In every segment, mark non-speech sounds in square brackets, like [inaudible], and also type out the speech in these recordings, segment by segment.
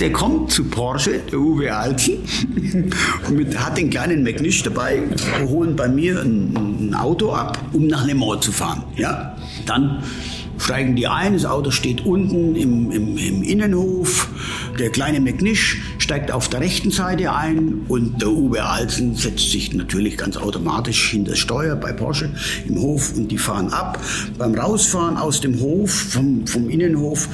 der kommt zu Porsche, der Uwe Alzen, mit, hat den kleinen McNish dabei, holen bei mir ein, ein Auto ab, um nach Le Mans zu fahren. Ja? Dann steigen die ein, das Auto steht unten im, im, im Innenhof. Der kleine McNish steigt auf der rechten Seite ein und der Uwe Alsen setzt sich natürlich ganz automatisch hinter das Steuer bei Porsche im Hof und die fahren ab. Beim Rausfahren aus dem Hof, vom, vom Innenhof,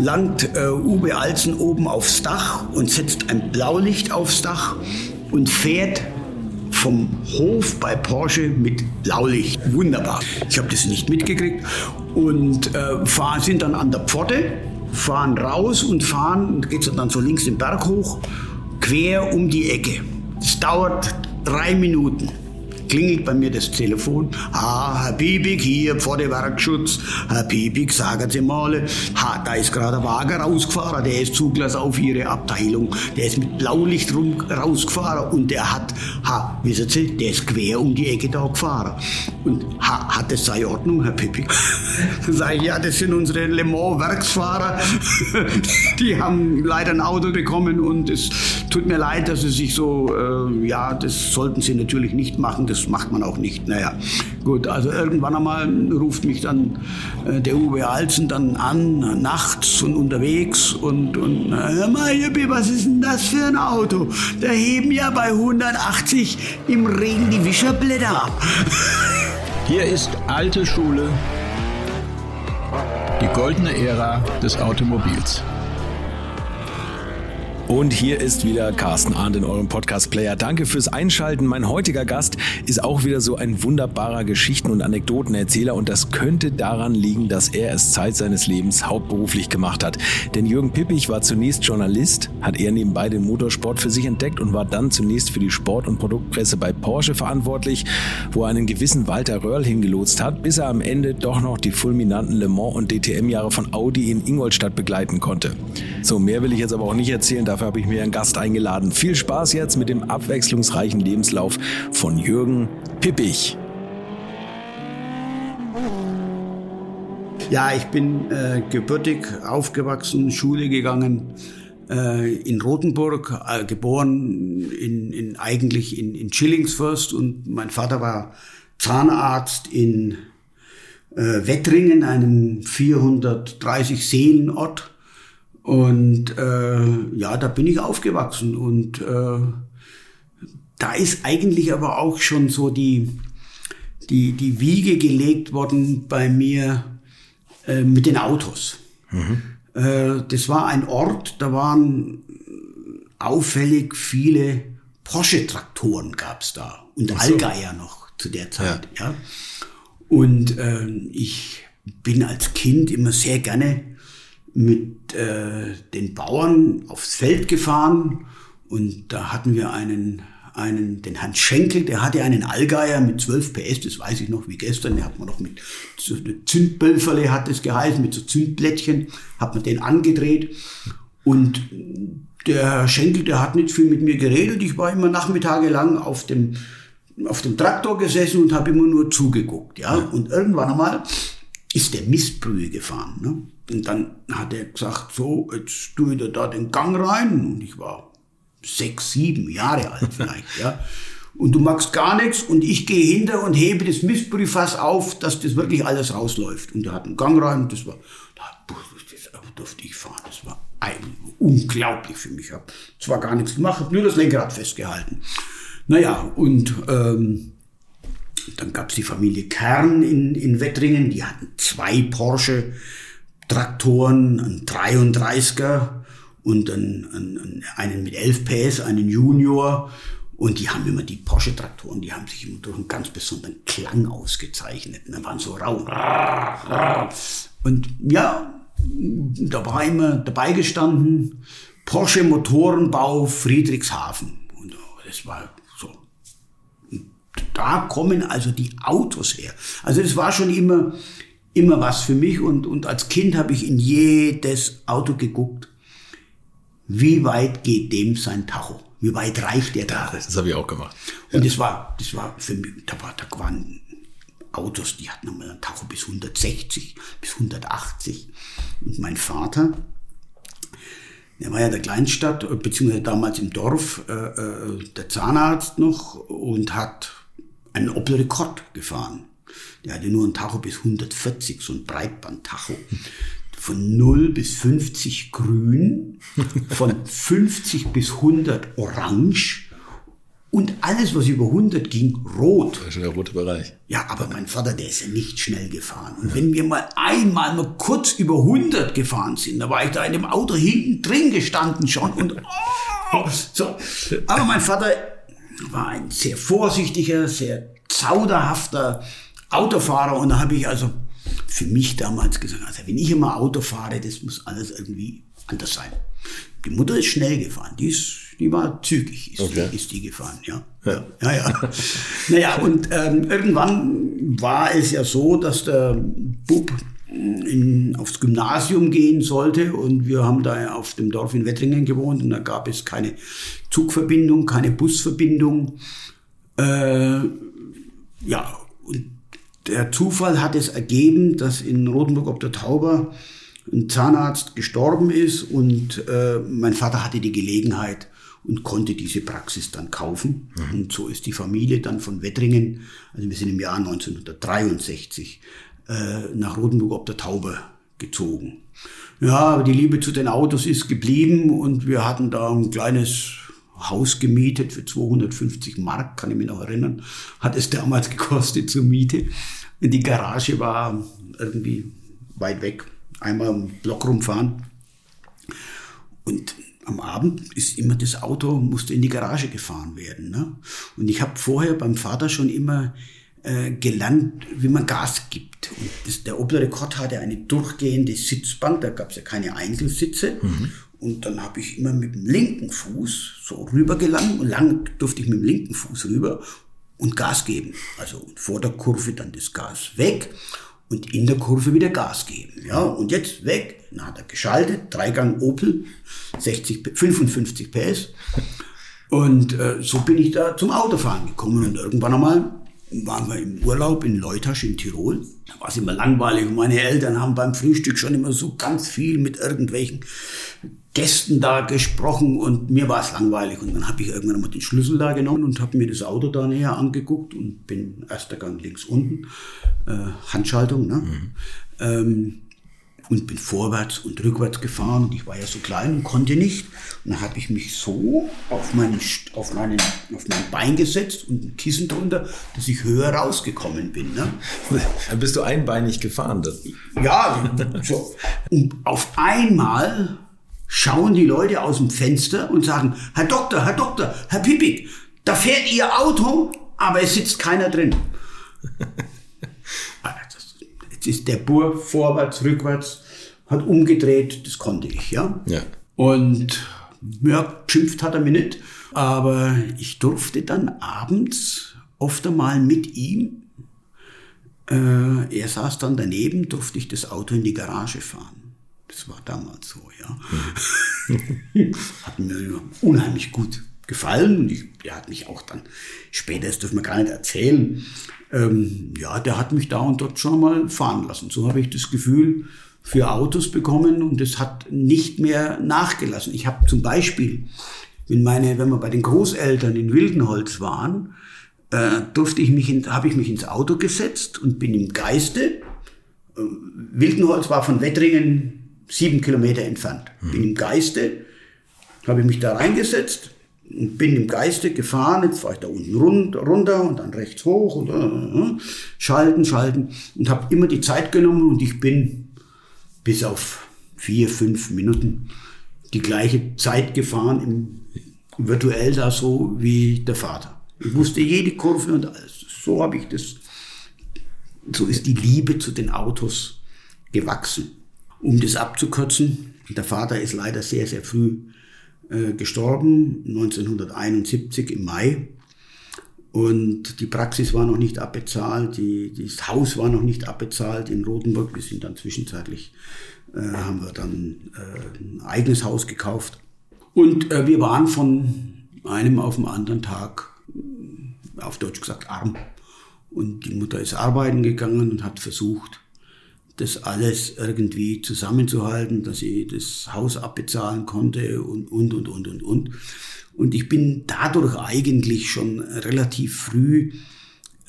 langt äh, Uwe Alsen oben aufs Dach und setzt ein Blaulicht aufs Dach und fährt vom Hof bei Porsche mit Blaulicht. Wunderbar. Ich habe das nicht mitgekriegt und äh, fahren, sind dann an der Pforte, fahren raus und fahren, geht es dann so links den Berg hoch, quer um die Ecke. Es dauert drei Minuten klingelt bei mir das Telefon. Ah, Herr Piepig, hier vor dem Werkschutz. Herr Piepig, sagen Sie mal, ha, da ist gerade ein Wagen rausgefahren, der ist zugelassen auf Ihre Abteilung. Der ist mit Blaulicht rum, rausgefahren und der hat, ha, wissen Sie, der ist quer um die Ecke da gefahren. Und ha, hat das seine Ordnung, Herr Piepig? [laughs] Dann sage ich, ja, das sind unsere Le Mans-Werksfahrer. [laughs] Die haben leider ein Auto bekommen und es tut mir leid, dass sie sich so, äh, ja, das sollten sie natürlich nicht machen. Das das macht man auch nicht. Naja, gut, also irgendwann einmal ruft mich dann äh, der Uwe Alzen dann an, nachts und unterwegs und, und hör mal, Juppi, was ist denn das für ein Auto? Da heben ja bei 180 im Regen die Wischerblätter ab. [laughs] Hier ist alte Schule, die goldene Ära des Automobils. Und hier ist wieder Carsten Arndt in eurem Podcast-Player. Danke fürs Einschalten. Mein heutiger Gast ist auch wieder so ein wunderbarer Geschichten- und Anekdotenerzähler und das könnte daran liegen, dass er es Zeit seines Lebens hauptberuflich gemacht hat. Denn Jürgen Pippich war zunächst Journalist, hat er nebenbei den Motorsport für sich entdeckt und war dann zunächst für die Sport- und Produktpresse bei Porsche verantwortlich, wo er einen gewissen Walter Röhrl hingelotst hat, bis er am Ende doch noch die fulminanten Le Mans und DTM-Jahre von Audi in Ingolstadt begleiten konnte. So, mehr will ich jetzt aber auch nicht erzählen. Dafür habe ich mir einen Gast eingeladen. Viel Spaß jetzt mit dem abwechslungsreichen Lebenslauf von Jürgen Pippich. Ja, ich bin äh, gebürtig aufgewachsen, Schule gegangen äh, in Rothenburg, äh, geboren in, in, eigentlich in, in Schillingsfürst und mein Vater war Zahnarzt in äh, Wettringen, einem 430 Seelenort. Und äh, ja, da bin ich aufgewachsen und äh, da ist eigentlich aber auch schon so die, die, die Wiege gelegt worden bei mir äh, mit den Autos. Mhm. Äh, das war ein Ort, da waren auffällig viele Porsche-Traktoren gab's da und so. Allgeier noch zu der Zeit. Ja. ja. Und äh, ich bin als Kind immer sehr gerne mit äh, den Bauern aufs Feld gefahren und da hatten wir einen, einen, den Hans Schenkel, der hatte einen Allgeier mit 12 PS, das weiß ich noch wie gestern, den hat man noch mit so Zündbölferle hat es geheißen, mit so Zündblättchen, hat man den angedreht und der Schenkel, der hat nicht viel mit mir geredet, ich war immer nachmittagelang auf dem, auf dem Traktor gesessen und habe immer nur zugeguckt, ja, und irgendwann einmal ist der Mistbrühe gefahren, ne? Und dann hat er gesagt, so, jetzt tue ich da den Gang rein. Und ich war sechs, sieben Jahre alt vielleicht, ja. Und du magst gar nichts und ich gehe hinter und hebe das Mistbrühfass auf, dass das wirklich alles rausläuft. Und er hat einen Gang rein und das war, da durfte ich fahren. Das war unglaublich für mich. Ich habe zwar gar nichts gemacht, habe nur das Lenkrad festgehalten. Naja, und ähm, dann gab es die Familie Kern in, in Wettringen, die hatten zwei Porsche Traktoren, ein 33er und einen, einen mit 11 PS, einen Junior. Und die haben immer die Porsche-Traktoren, die haben sich immer durch einen ganz besonderen Klang ausgezeichnet. Und dann waren so rau. Und ja, da war immer dabei gestanden, Porsche Motorenbau Friedrichshafen. Und das war da kommen also die Autos her. Also das war schon immer, immer was für mich und, und als Kind habe ich in jedes Auto geguckt. Wie weit geht dem sein Tacho? Wie weit reicht der Tacho? Das habe ich auch gemacht. Und das war, das war für mich, da, war, da waren Autos, die hatten nochmal ein Tacho bis 160, bis 180. Und mein Vater, Der war ja der Kleinstadt, beziehungsweise damals im Dorf, äh, äh, der Zahnarzt noch und hat einen Opel-Rekord gefahren. Der hatte nur ein Tacho bis 140, so ein Breitband-Tacho. Von 0 bis 50 grün, von 50 bis 100 orange und alles, was über 100 ging, rot. Das ist der rote Bereich. Ja, aber mein Vater, der ist ja nicht schnell gefahren. Und wenn wir mal einmal mal kurz über 100 gefahren sind, da war ich da in dem Auto hinten drin gestanden schon und oh, so. Aber mein Vater war ein sehr vorsichtiger, sehr zauderhafter Autofahrer und da habe ich also für mich damals gesagt, also wenn ich immer Auto fahre, das muss alles irgendwie anders sein. Die Mutter ist schnell gefahren, die ist die war zügig, ist, okay. die, ist die gefahren, ja. Ja, ja. ja. [laughs] naja, und ähm, irgendwann war es ja so, dass der Bub in, aufs Gymnasium gehen sollte und wir haben da auf dem Dorf in Wettringen gewohnt und da gab es keine Zugverbindung, keine Busverbindung. Äh, ja, und der Zufall hat es ergeben, dass in Rotenburg ob der Tauber ein Zahnarzt gestorben ist und äh, mein Vater hatte die Gelegenheit, und konnte diese Praxis dann kaufen. Mhm. Und so ist die Familie dann von Wettringen, also wir sind im Jahr 1963, äh, nach Rotenburg ob der Taube gezogen. Ja, aber die Liebe zu den Autos ist geblieben und wir hatten da ein kleines Haus gemietet für 250 Mark, kann ich mich noch erinnern, hat es damals [laughs] gekostet zur Miete. Und die Garage war irgendwie weit weg, einmal im Block rumfahren. Und am Abend ist immer das Auto, musste in die Garage gefahren werden. Ne? Und ich habe vorher beim Vater schon immer äh, gelernt, wie man Gas gibt. Und das, der Opel Rekord hatte eine durchgehende Sitzbank, da gab es ja keine Einzelsitze. Mhm. Und dann habe ich immer mit dem linken Fuß so rübergelangt und lang durfte ich mit dem linken Fuß rüber und Gas geben. Also vor der Kurve dann das Gas weg und in der Kurve wieder Gas geben. Ja, und jetzt weg. Dann hat er geschaltet, Dreigang Opel, 60, 55 PS. [laughs] Und äh, so bin ich da zum Autofahren gekommen. Und irgendwann einmal waren wir im Urlaub in Leutasch in Tirol. Da war es immer langweilig. Und meine Eltern haben beim Frühstück schon immer so ganz viel mit irgendwelchen Gästen da gesprochen und mir war es langweilig. Und dann habe ich irgendwann mal den Schlüssel da genommen und habe mir das Auto da näher angeguckt und bin erster Gang links unten, äh, Handschaltung, ne? Mhm. Ähm, und bin vorwärts und rückwärts gefahren und ich war ja so klein und konnte nicht. Und dann habe ich mich so auf, meinen, auf, meinen, auf mein Bein gesetzt und ein Kissen drunter, dass ich höher rausgekommen bin. Ne? [laughs] Dann bist du einbeinig gefahren. Das. Ja, so. Und auf einmal schauen die Leute aus dem Fenster und sagen, Herr Doktor, Herr Doktor, Herr Pipik, da fährt Ihr Auto, aber es sitzt keiner drin. Ist der Bur vorwärts, rückwärts, hat umgedreht, das konnte ich, ja. ja. Und ja, geschimpft hat er mir nicht, aber ich durfte dann abends oft einmal mit ihm, äh, er saß dann daneben, durfte ich das Auto in die Garage fahren. Das war damals so, ja. Mhm. [laughs] hat mir unheimlich gut gefallen und ich, der hat mich auch dann später, das dürfen wir gar nicht erzählen, ähm, ja, der hat mich da und dort schon mal fahren lassen. So habe ich das Gefühl für Autos bekommen und es hat nicht mehr nachgelassen. Ich habe zum Beispiel, wenn meine, wenn wir bei den Großeltern in Wildenholz waren, äh, durfte ich mich, habe ich mich ins Auto gesetzt und bin im Geiste. Äh, Wildenholz war von Wettringen sieben Kilometer entfernt. Mhm. Bin im Geiste, habe ich mich da reingesetzt, und bin im Geiste gefahren, jetzt fahre ich da unten runter und dann rechts hoch und äh, äh, schalten, schalten und habe immer die Zeit genommen und ich bin bis auf vier, fünf Minuten die gleiche Zeit gefahren, im, virtuell da so wie der Vater. Ich wusste jede Kurve und alles. So habe ich das, so ist die Liebe zu den Autos gewachsen. Um das abzukürzen, der Vater ist leider sehr, sehr früh äh, gestorben, 1971 im Mai. Und die Praxis war noch nicht abbezahlt, die, das Haus war noch nicht abbezahlt in Rotenburg. Wir sind dann zwischenzeitlich, äh, haben wir dann äh, ein eigenes Haus gekauft. Und äh, wir waren von einem auf den anderen Tag, auf Deutsch gesagt, arm. Und die Mutter ist arbeiten gegangen und hat versucht, das alles irgendwie zusammenzuhalten, dass ich das Haus abbezahlen konnte und, und, und, und, und, und. Und ich bin dadurch eigentlich schon relativ früh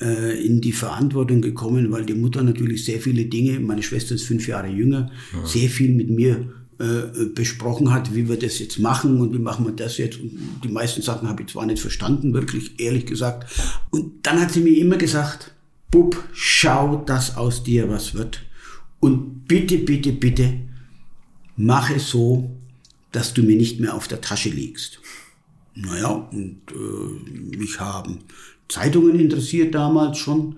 äh, in die Verantwortung gekommen, weil die Mutter natürlich sehr viele Dinge, meine Schwester ist fünf Jahre jünger, ja. sehr viel mit mir äh, besprochen hat, wie wir das jetzt machen und wie machen wir das jetzt. Und die meisten Sachen habe ich zwar nicht verstanden, wirklich ehrlich gesagt. Und dann hat sie mir immer gesagt, Bub, schau, dass aus dir was wird. Und bitte, bitte, bitte, mach es so, dass du mir nicht mehr auf der Tasche liegst. Naja, und äh, mich haben Zeitungen interessiert damals schon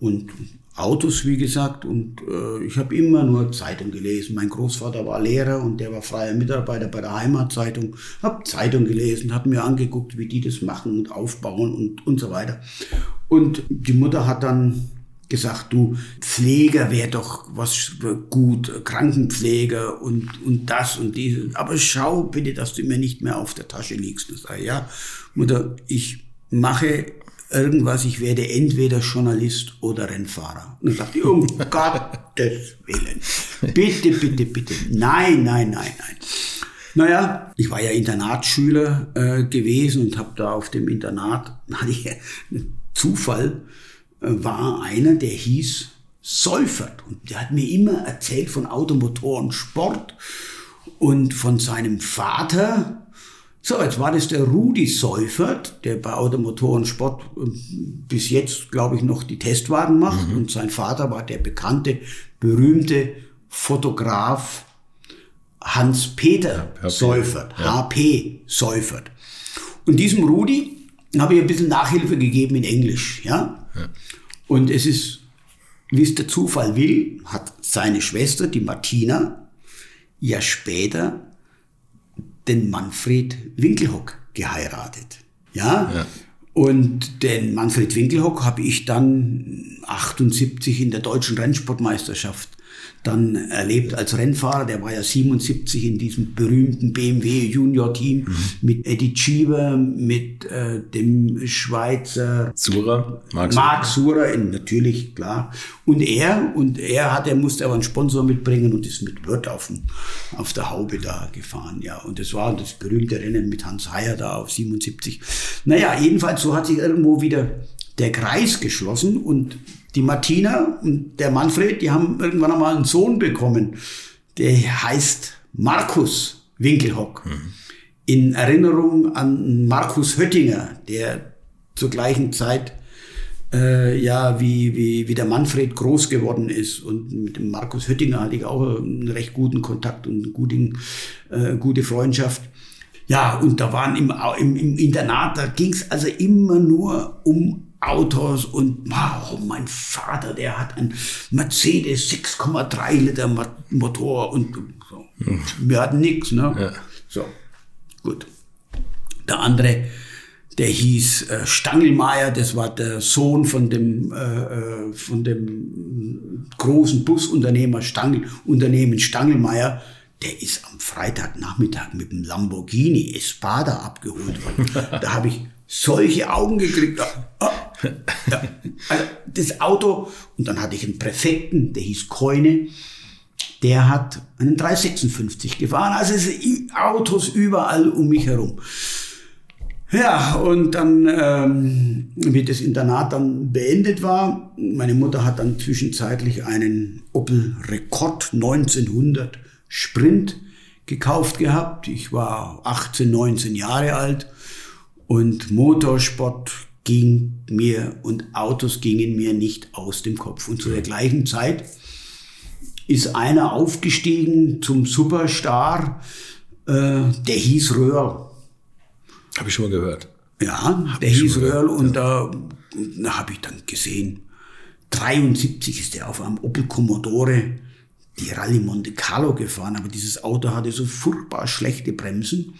und Autos, wie gesagt. Und äh, ich habe immer nur Zeitung gelesen. Mein Großvater war Lehrer und der war freier Mitarbeiter bei der Heimatzeitung. Habe Zeitung gelesen, habe mir angeguckt, wie die das machen und aufbauen und, und so weiter. Und die Mutter hat dann gesagt, du Pfleger wäre doch was gut, Krankenpfleger und, und das und dieses. Aber schau bitte, dass du mir nicht mehr auf der Tasche liegst. Ich sage, ja, Mutter, ich mache irgendwas, ich werde entweder Journalist oder Rennfahrer. Und dann sagt die, um [laughs] Gottes Willen, bitte, bitte, bitte, nein, nein, nein, nein. Naja, ich war ja Internatsschüler äh, gewesen und habe da auf dem Internat, [laughs] hatte ich einen Zufall, war einer, der hieß Seufert. Und der hat mir immer erzählt von Automotoren, Sport und von seinem Vater. So, jetzt war das der Rudi Seufert, der bei Automotoren Sport ähm, bis jetzt, glaube ich, noch die Testwagen macht. Mhm. Und sein Vater war der bekannte, berühmte Fotograf Hans-Peter ja, Seufert, ja. HP Seufert. Und diesem Rudi habe ich ein bisschen Nachhilfe gegeben in Englisch, ja. Ja. Und es ist, wie es der Zufall will, hat seine Schwester, die Martina, ja später den Manfred Winkelhock geheiratet. Ja? ja. Und den Manfred Winkelhock habe ich dann 78 in der deutschen Rennsportmeisterschaft dann erlebt als Rennfahrer. Der war ja 77 in diesem berühmten BMW Junior Team mhm. mit Eddie Cheever, mit äh, dem Schweizer Sura, Mark, Mark Sura, in, natürlich klar. Und er und er hat, er musste aber einen Sponsor mitbringen und ist mit Wirt auf, auf der Haube da gefahren. Ja, und das war das berühmte Rennen mit Hans Heyer da auf 77. Naja, jedenfalls so hat sich irgendwo wieder der Kreis geschlossen und die Martina und der Manfred, die haben irgendwann einmal einen Sohn bekommen, der heißt Markus Winkelhock. Mhm. In Erinnerung an Markus Höttinger, der zur gleichen Zeit äh, ja, wie, wie, wie der Manfred groß geworden ist. Und mit dem Markus Höttinger hatte ich auch einen recht guten Kontakt und eine gute, äh, gute Freundschaft. Ja, und da waren im, im, im Internat, da ging es also immer nur um Autos und wow, mein Vater, der hat ein Mercedes 6,3 Liter Motor und so. Hm. Wir hatten nichts, ne? Ja. So, gut. Der andere, der hieß äh, Stangelmeier, das war der Sohn von dem, äh, äh von dem großen Busunternehmer Stangel, Unternehmen Stangelmeier. Der ist am Freitagnachmittag mit dem Lamborghini Espada abgeholt worden. [laughs] da habe ich solche Augen gekriegt. Oh, ja. Also das Auto, und dann hatte ich einen Präfekten, der hieß Keune, der hat einen 356 gefahren. Also es sind Autos überall um mich herum. Ja, und dann, ähm, wie das Internat dann beendet war, meine Mutter hat dann zwischenzeitlich einen Opel Rekord 1900 Sprint gekauft gehabt. Ich war 18, 19 Jahre alt und Motorsport ging mir und Autos gingen mir nicht aus dem Kopf. Und zu der gleichen Zeit ist einer aufgestiegen zum Superstar, äh, der hieß Röhrl. Habe ich schon mal gehört. Ja, hab der hieß Röhrl und ja. da, da habe ich dann gesehen, 73 ist er auf einem Opel Commodore die Rallye Monte Carlo gefahren, aber dieses Auto hatte so furchtbar schlechte Bremsen.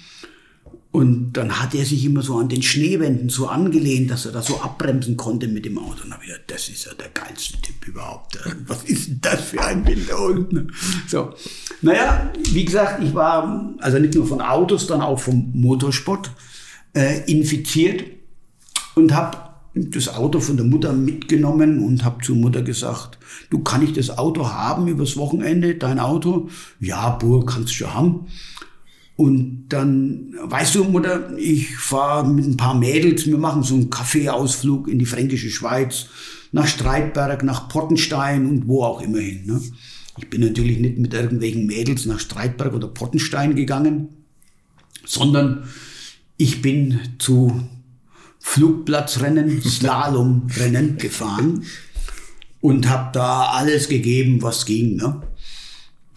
Und dann hat er sich immer so an den Schneewänden so angelehnt, dass er da so abbremsen konnte mit dem Auto. Und habe ich gedacht, das ist ja der geilste Typ überhaupt. Was ist denn das für ein Bild da unten? So. Naja, wie gesagt, ich war also nicht nur von Autos, dann auch vom Motorsport äh, infiziert und habe das Auto von der Mutter mitgenommen und habe zur Mutter gesagt, du kann ich das Auto haben übers Wochenende, dein Auto? Ja, Bur, kannst du schon haben. Und dann, weißt du, Mutter, ich fahre mit ein paar Mädels, wir machen so einen Kaffeeausflug in die fränkische Schweiz, nach Streitberg, nach Pottenstein und wo auch immer hin. Ne? Ich bin natürlich nicht mit irgendwelchen Mädels nach Streitberg oder Pottenstein gegangen, sondern ich bin zu Flugplatzrennen, [laughs] Slalomrennen gefahren und habe da alles gegeben, was ging. Ne?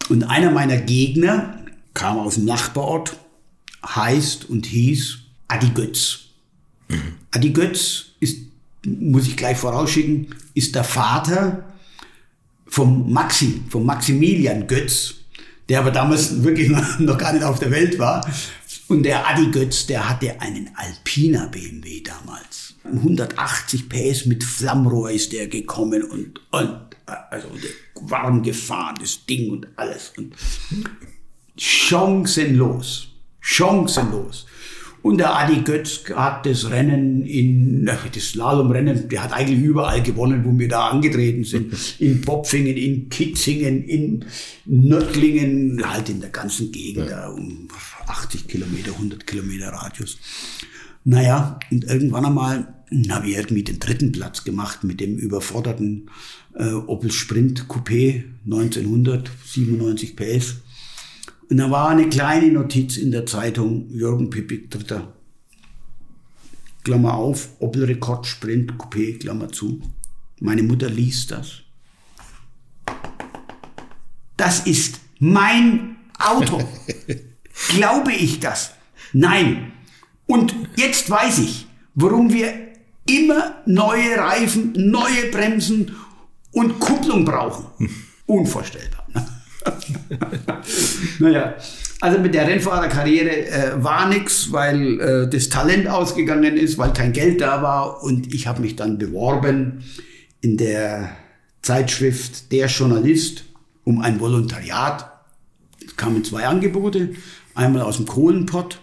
Und einer meiner Gegner kam aus dem Nachbarort, heißt und hieß Adi Götz. Mhm. Adi Götz ist, muss ich gleich vorausschicken, ist der Vater vom Maxi, vom Maximilian Götz, der aber damals wirklich [laughs] noch gar nicht auf der Welt war. Und der Adi Götz, der hatte einen Alpina BMW damals. 180 PS mit Flammrohr ist der gekommen und, und also warm gefahren, das Ding und alles. Und chancenlos, chancenlos. Und der Adi Götz hat das Rennen in, das Slalomrennen, der hat eigentlich überall gewonnen, wo wir da angetreten sind. [laughs] In Popfingen, in Kitzingen, in Nördlingen, halt in der ganzen Gegend, ja. da um 80 Kilometer, 100 Kilometer Radius. Naja, und irgendwann einmal habe ich irgendwie den dritten Platz gemacht mit dem überforderten äh, Opel Sprint Coupé 1997 PS. Und da war eine kleine Notiz in der Zeitung, Jürgen Pippig, dritter. Klammer auf, Opel Rekord Sprint Coupé, Klammer zu. Meine Mutter liest das. Das ist mein Auto. [laughs] Glaube ich das? Nein. Und jetzt weiß ich, warum wir immer neue Reifen, neue Bremsen und Kupplung brauchen. [laughs] Unvorstellbar. [laughs] naja, also mit der Rennfahrerkarriere äh, war nichts, weil äh, das Talent ausgegangen ist, weil kein Geld da war. Und ich habe mich dann beworben in der Zeitschrift Der Journalist um ein Volontariat. Es kamen zwei Angebote, einmal aus dem Kohlenpott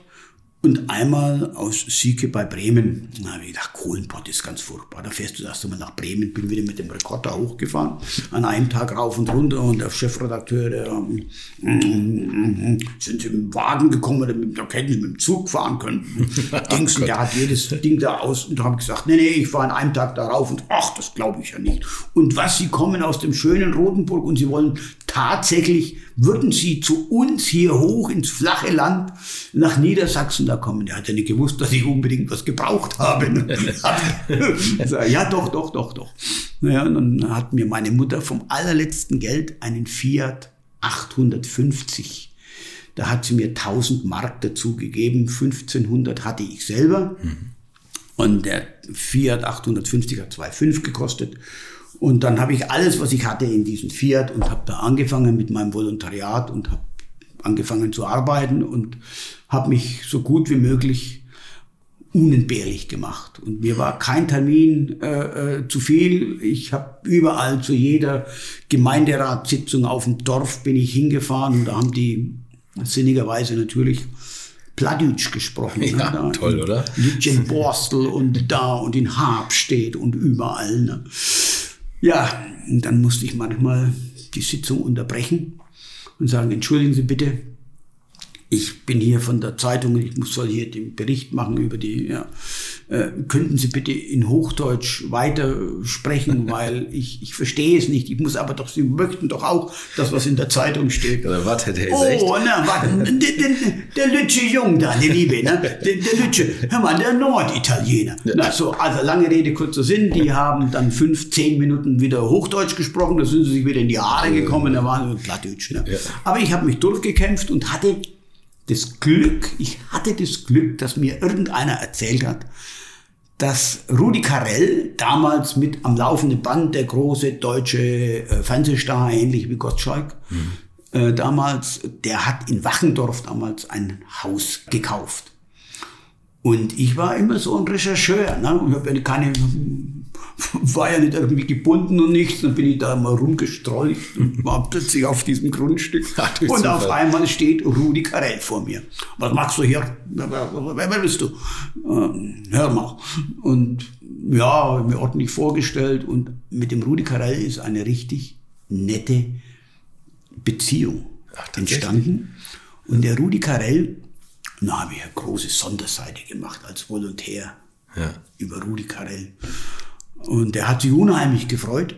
und einmal aus Sieke bei Bremen. Da habe ich gedacht, Kohlenpott ist ganz furchtbar. Da fährst du erst einmal nach Bremen, bin wieder mit dem Rekorder hochgefahren, an einem Tag rauf und runter und der Chefredakteur, der, mm, mm, mm, sind sie dem Wagen gekommen, da hätten sie mit dem Zug fahren können. [laughs] Dings, der hat jedes Ding da aus und da habe ich gesagt, nee, nee, ich fahre an einem Tag da rauf und ach, das glaube ich ja nicht. Und was, sie kommen aus dem schönen Rotenburg und sie wollen tatsächlich würden Sie zu uns hier hoch ins flache Land nach Niedersachsen da kommen? Der hat ja nicht gewusst, dass ich unbedingt was gebraucht habe. [laughs] [laughs] ja, doch, doch, doch, doch. Naja, und dann hat mir meine Mutter vom allerletzten Geld einen Fiat 850 da hat sie mir 1000 Mark dazu gegeben, 1500 hatte ich selber. Mhm. Und der Fiat 850 hat 2,5 gekostet. Und dann habe ich alles, was ich hatte, in diesen Fiat und habe da angefangen mit meinem Volontariat und habe angefangen zu arbeiten und habe mich so gut wie möglich unentbehrlich gemacht. Und mir war kein Termin äh, äh, zu viel. Ich habe überall zu jeder Gemeinderatssitzung auf dem Dorf bin ich hingefahren und da haben die sinnigerweise natürlich Pladütsch gesprochen. Ja, ne? toll, oder? In Borstel und da und in Habstedt und überall. Ne? Ja, und dann musste ich manchmal die Sitzung unterbrechen und sagen, entschuldigen Sie bitte, ich bin hier von der Zeitung, ich muss soll hier den Bericht machen über die, ja, äh, könnten Sie bitte in Hochdeutsch weiter sprechen, [laughs] weil ich, ich verstehe es nicht. Ich muss aber doch, Sie möchten doch auch das, was in der Zeitung steht. Oder was hätte er Oh, na, warte, [laughs] der, der, der Lütsche Jung da, die Liebe, ne? Der, der Lütsche, hör mal, der Norditaliener. Na, so, also lange Rede, kurzer Sinn, die haben dann fünf, zehn Minuten wieder Hochdeutsch gesprochen, da sind sie sich wieder in die Haare gekommen, da waren sie Plattdeutsch. Ne? Ja. Aber ich habe mich durchgekämpft und hatte das Glück, ich hatte das Glück, dass mir irgendeiner erzählt hat, dass Rudi Carell damals mit am laufenden Band der große deutsche äh, Fernsehstar, ähnlich wie Gottschalk, mhm. äh, damals, der hat in Wachendorf damals ein Haus gekauft. Und ich war immer so ein Rechercheur. Ne? Ich habe keine war ja nicht irgendwie gebunden und nichts. Dann bin ich da mal rumgestrolcht und war plötzlich auf diesem Grundstück. [laughs] Und super. auf einmal steht Rudi Carell vor mir. Was machst du hier? Wer bist du? Ähm, hör mal. Und ja, mir ordentlich vorgestellt und mit dem Rudi Carell ist eine richtig nette Beziehung Ach, entstanden. Und der Rudi Carell, da habe ich eine große Sonderseite gemacht als Volontär Ja. über Rudi Carell. Und der hat sich unheimlich gefreut.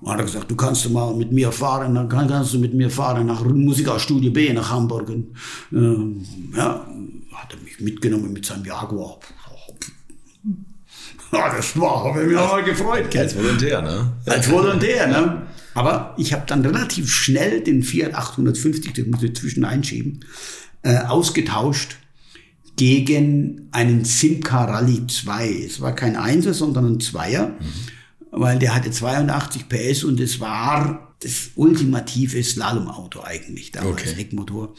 Und hat gesagt, du kannst du mal mit mir fahren, dann kann- kannst du mit mir fahren nach Musikstudio B nach Hamburg. Und, ähm, ja, hat er mich mitgenommen mit seinem Jaguar. Ja, das war, habe ich mich auch mal gefreut. gell? Als Volontär, ne? Als Volontär, ne? Aber ich habe dann relativ schnell den Fiat 850, das muss ich zwischen einschieben, äh, ausgetauscht gegen einen Simca Rally 2. Es war kein Einser, sondern ein Zweier, weil der hatte 82 PS und es war das ultimative Slalomauto eigentlich damals, Okay. Heckmotor.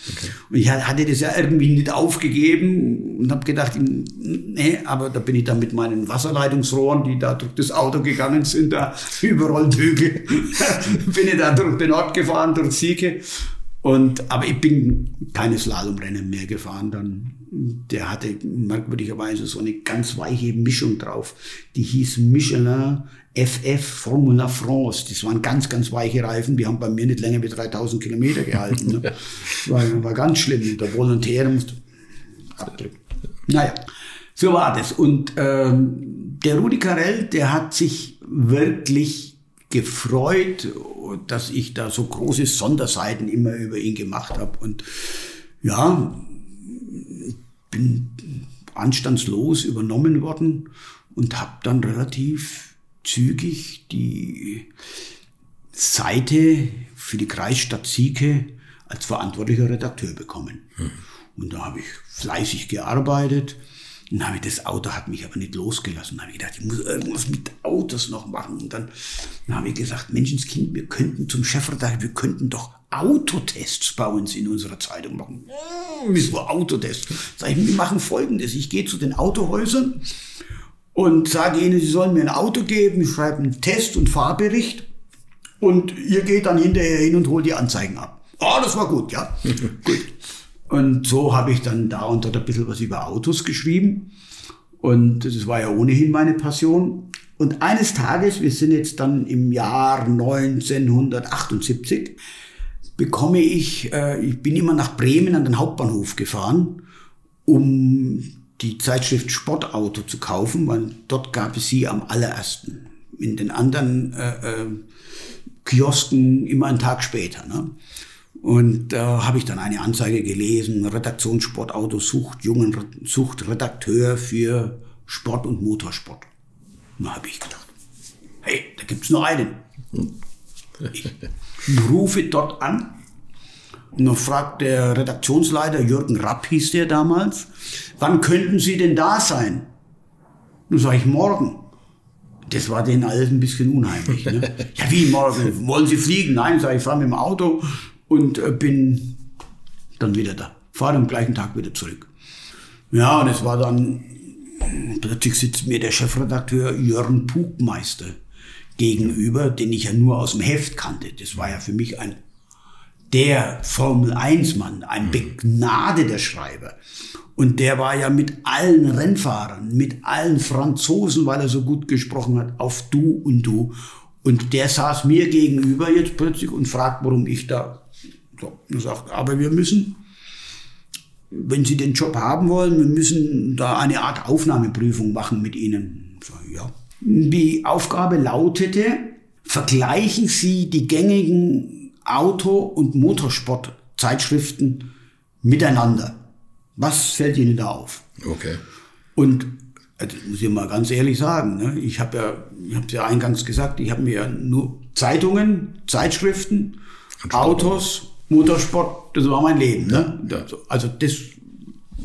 Und ich hatte das ja irgendwie nicht aufgegeben und habe gedacht, nee, aber da bin ich dann mit meinen Wasserleitungsrohren, die da durch das Auto gegangen sind, da [laughs] über Rollbügel, [laughs] bin ich da durch den Ort gefahren, durch Sieke. Und, aber ich bin keine Slalomrennen mehr gefahren dann. Der hatte merkwürdigerweise so eine ganz weiche Mischung drauf. Die hieß Michelin FF Formula France. Das waren ganz, ganz weiche Reifen. Die haben bei mir nicht länger wie 3000 Kilometer gehalten. Ne? War, war ganz schlimm. Der Volontär musste abdrücken. Naja, so war das. Und ähm, der Rudi Carell, der hat sich wirklich gefreut, dass ich da so große Sonderseiten immer über ihn gemacht habe. Und ja, bin anstandslos übernommen worden und habe dann relativ zügig die Seite für die Kreisstadt Sieke als verantwortlicher Redakteur bekommen. Und da habe ich fleißig gearbeitet. Und habe ich das Auto hat mich aber nicht losgelassen. Habe ich gedacht, ich muss irgendwas mit Autos noch machen. Und dann, dann habe ich gesagt, Menschenskind, wir könnten zum Chefredakteur, wir könnten doch Autotests bei uns in unserer Zeitung machen. Hm, Wieso Autotests? Sag ich, wir machen folgendes. Ich gehe zu den Autohäusern und sage ihnen, sie sollen mir ein Auto geben, ich schreibe einen Test- und Fahrbericht und ihr geht dann hinterher hin und holt die Anzeigen ab. Ah, das war gut, ja. [laughs] gut. Und so habe ich dann da und dort ein bisschen was über Autos geschrieben. Und das war ja ohnehin meine Passion. Und eines Tages, wir sind jetzt dann im Jahr 1978, bekomme ich, äh, ich bin immer nach Bremen an den Hauptbahnhof gefahren, um die Zeitschrift Sportauto zu kaufen, weil dort gab es sie am allerersten. In den anderen äh, äh, Kiosken immer einen Tag später. Ne? Und da habe ich dann eine Anzeige gelesen, Redaktion Sportauto sucht jungen sucht Redakteur für Sport und Motorsport. Da habe ich gedacht, hey, da gibt's nur einen. Ich rufe dort an und dann fragt der Redaktionsleiter, Jürgen Rapp hieß der damals, wann könnten Sie denn da sein? Dann sage ich, morgen. Das war denen alles ein bisschen unheimlich. Ne? [laughs] ja, wie morgen? Wollen Sie fliegen? Nein, sage ich, fahre mit dem Auto und äh, bin dann wieder da. Fahre am gleichen Tag wieder zurück. Ja, und es war dann, plötzlich sitzt mir der Chefredakteur Jörn Pugmeister gegenüber, den ich ja nur aus dem Heft kannte. Das war ja für mich ein der Formel-1-Mann, ein begnadeter Schreiber. Und der war ja mit allen Rennfahrern, mit allen Franzosen, weil er so gut gesprochen hat, auf Du und Du. Und der saß mir gegenüber jetzt plötzlich und fragt, warum ich da so, und sagt, aber wir müssen, wenn Sie den Job haben wollen, wir müssen da eine Art Aufnahmeprüfung machen mit Ihnen. So, ja. Die Aufgabe lautete, vergleichen Sie die gängigen Auto- und Motorsportzeitschriften miteinander. Was fällt Ihnen da auf? Okay. Und also, das muss ich mal ganz ehrlich sagen, ne? ich habe ja, ich habe ja eingangs gesagt, ich habe mir ja nur Zeitungen, Zeitschriften, Autos, Motorsport, das war mein Leben. Ne? Also das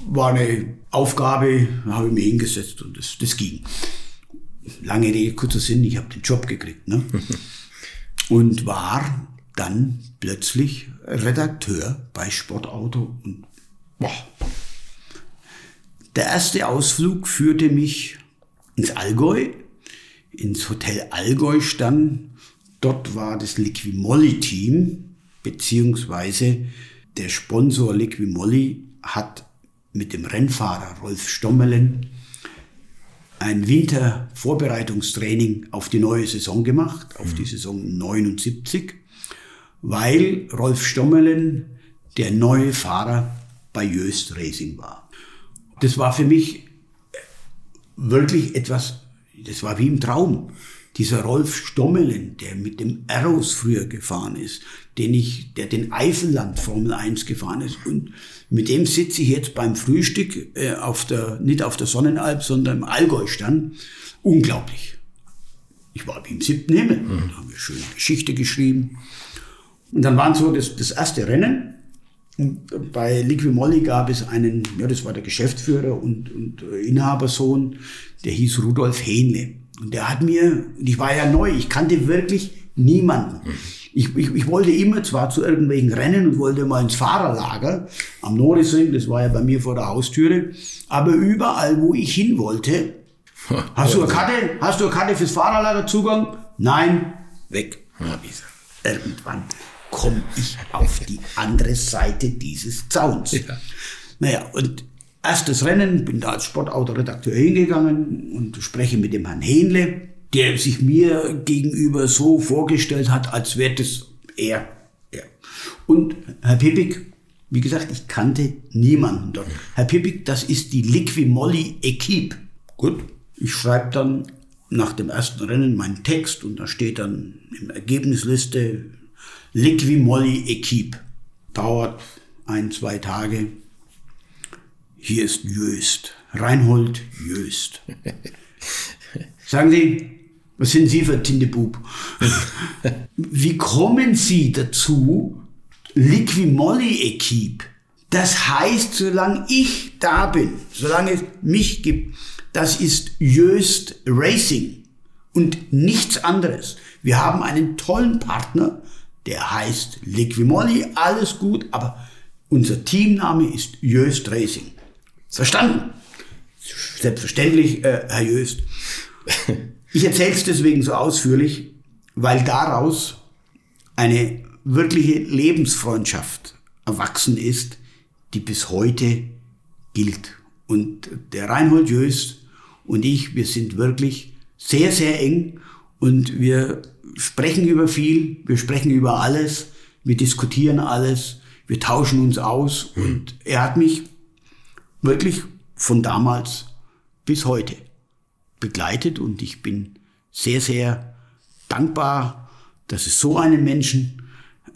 war eine Aufgabe, habe ich mir hingesetzt und das, das ging. Lange Rede, kurzer Sinn, ich habe den Job gekriegt. Ne? [laughs] und war dann plötzlich Redakteur bei Sportauto und boah, der erste Ausflug führte mich ins Allgäu, ins Hotel Allgäu-Stamm. Dort war das Liquimolli-Team, beziehungsweise der Sponsor Liquimolli hat mit dem Rennfahrer Rolf Stommelen ein Wintervorbereitungstraining auf die neue Saison gemacht, auf die Saison 79, weil Rolf Stommelen der neue Fahrer bei Jöst Racing war. Das war für mich wirklich etwas, das war wie im Traum. Dieser Rolf Stommelen, der mit dem Arrows früher gefahren ist, den ich, der den Eifelland Formel 1 gefahren ist und mit dem sitze ich jetzt beim Frühstück äh, auf der, nicht auf der Sonnenalp, sondern im Allgäu-Stern. Unglaublich. Ich war wie im siebten Himmel. Mhm. Da haben wir schöne Geschichte geschrieben. Und dann waren so das, das erste Rennen. Und bei Liquimolli gab es einen, ja, das war der Geschäftsführer und, und Inhabersohn, der hieß Rudolf Hähnle. Und der hat mir, ich war ja neu, ich kannte wirklich niemanden. Ich, ich, ich wollte immer zwar zu irgendwelchen Rennen und wollte mal ins Fahrerlager am Norrisring, das war ja bei mir vor der Haustüre, aber überall, wo ich hin wollte, [laughs] hast du eine Karte, hast du eine Karte fürs Fahrerlager Zugang? Nein, weg. Irgendwann komme ich auf die andere Seite dieses Zauns. Ja. Naja, und erstes Rennen, bin da als Sportautoredakteur hingegangen und spreche mit dem Herrn Hähnle der sich mir gegenüber so vorgestellt hat, als wäre das er. er. Und Herr Pipik, wie gesagt, ich kannte niemanden dort. Herr Pipik, das ist die Liquimolli Equipe. Gut, ich schreibe dann nach dem ersten Rennen meinen Text und da steht dann im Ergebnisliste Liquimolli Equipe. Dauert ein, zwei Tage. Hier ist Jöst. Reinhold Jöst. [laughs] Sagen Sie, was sind Sie für ein Tindebub? [laughs] Wie kommen Sie dazu, Liquimolli Equipe? Das heißt, solange ich da bin, solange es mich gibt, das ist Jöst Racing und nichts anderes. Wir haben einen tollen Partner, der heißt Liquimolli, alles gut, aber unser Teamname ist Jöst Racing. Verstanden? Selbstverständlich, äh, Herr Jöst. Ich erzähle es deswegen so ausführlich, weil daraus eine wirkliche Lebensfreundschaft erwachsen ist, die bis heute gilt. Und der Reinhold Jöst und ich, wir sind wirklich sehr, sehr eng und wir sprechen über viel, wir sprechen über alles, wir diskutieren alles, wir tauschen uns aus mhm. und er hat mich wirklich von damals bis heute begleitet und ich bin sehr, sehr dankbar, dass es so einen Menschen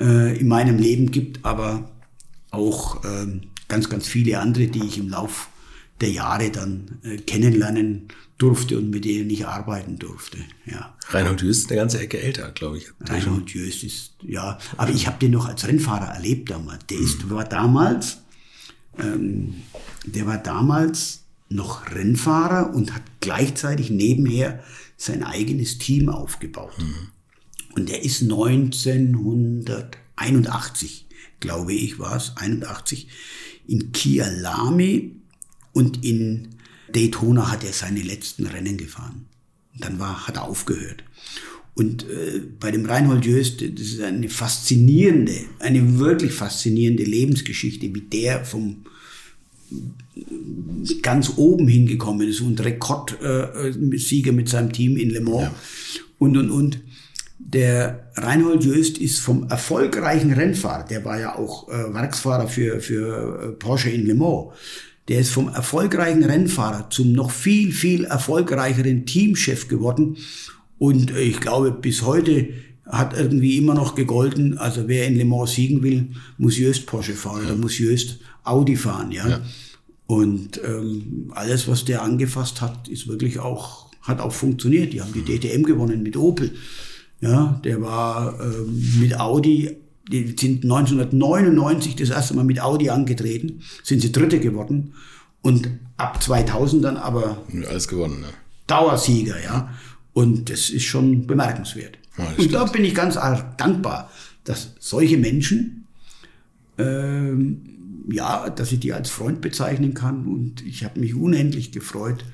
äh, in meinem Leben gibt, aber auch äh, ganz, ganz viele andere, die ich im Lauf der Jahre dann äh, kennenlernen durfte und mit denen ich arbeiten durfte. Ja. Reinhold Jöst ist eine ganze Ecke älter, glaube ich. Reinhold Jöst ist, ja, aber ich habe den noch als Rennfahrer erlebt damals. Der ist, mhm. war damals, ähm, der war damals noch Rennfahrer und hat gleichzeitig nebenher sein eigenes Team aufgebaut. Mhm. Und er ist 1981, glaube ich, war es, 81, in Kialami und in Daytona hat er seine letzten Rennen gefahren. Und dann war, hat er aufgehört. Und äh, bei dem Reinhold Jöst, das ist eine faszinierende, eine wirklich faszinierende Lebensgeschichte, wie der vom ganz oben hingekommen ist und Rekordsieger mit seinem Team in Le Mans ja. und und und. Der Reinhold Jöst ist vom erfolgreichen Rennfahrer, der war ja auch äh, Werksfahrer für, für äh, Porsche in Le Mans, der ist vom erfolgreichen Rennfahrer zum noch viel, viel erfolgreicheren Teamchef geworden. Und äh, ich glaube, bis heute hat irgendwie immer noch gegolten, also wer in Le Mans siegen will, muss Jöst Porsche fahren ja. oder muss Jöst Audi fahren, ja. ja. Und ähm, alles, was der angefasst hat, ist wirklich auch, hat auch funktioniert. Die haben die DTM gewonnen mit Opel. Ja, der war ähm, mit Audi, die sind 1999 das erste Mal mit Audi angetreten, sind sie Dritte geworden und ab 2000 dann aber alles gewonnen. Ne? Dauersieger, ja. Und das ist schon bemerkenswert. Ja, und da bin ich ganz dankbar, dass solche Menschen ähm, ja, dass ich die als Freund bezeichnen kann. Und ich habe mich unendlich gefreut.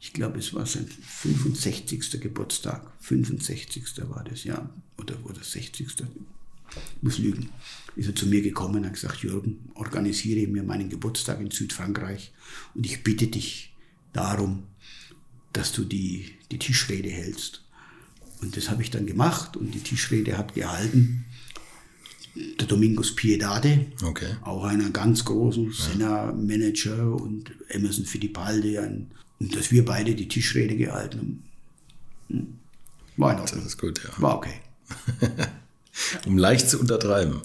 Ich glaube, es war sein 65. Geburtstag. 65. war das, ja. Oder, oder 60. Ich muss lügen. Ist er zu mir gekommen und hat gesagt, Jürgen, organisiere mir meinen Geburtstag in Südfrankreich und ich bitte dich darum, dass du die, die Tischrede hältst. Und das habe ich dann gemacht und die Tischrede hat gehalten der Domingos Piedade, Okay. auch einer ganz großen Senna-Manager und Emerson Fittipaldi. Ein, und dass wir beide die Tischrede gehalten haben. Hm. War in Ordnung. Das ist gut, ja. War okay. [laughs] [laughs] Um leicht zu untertreiben.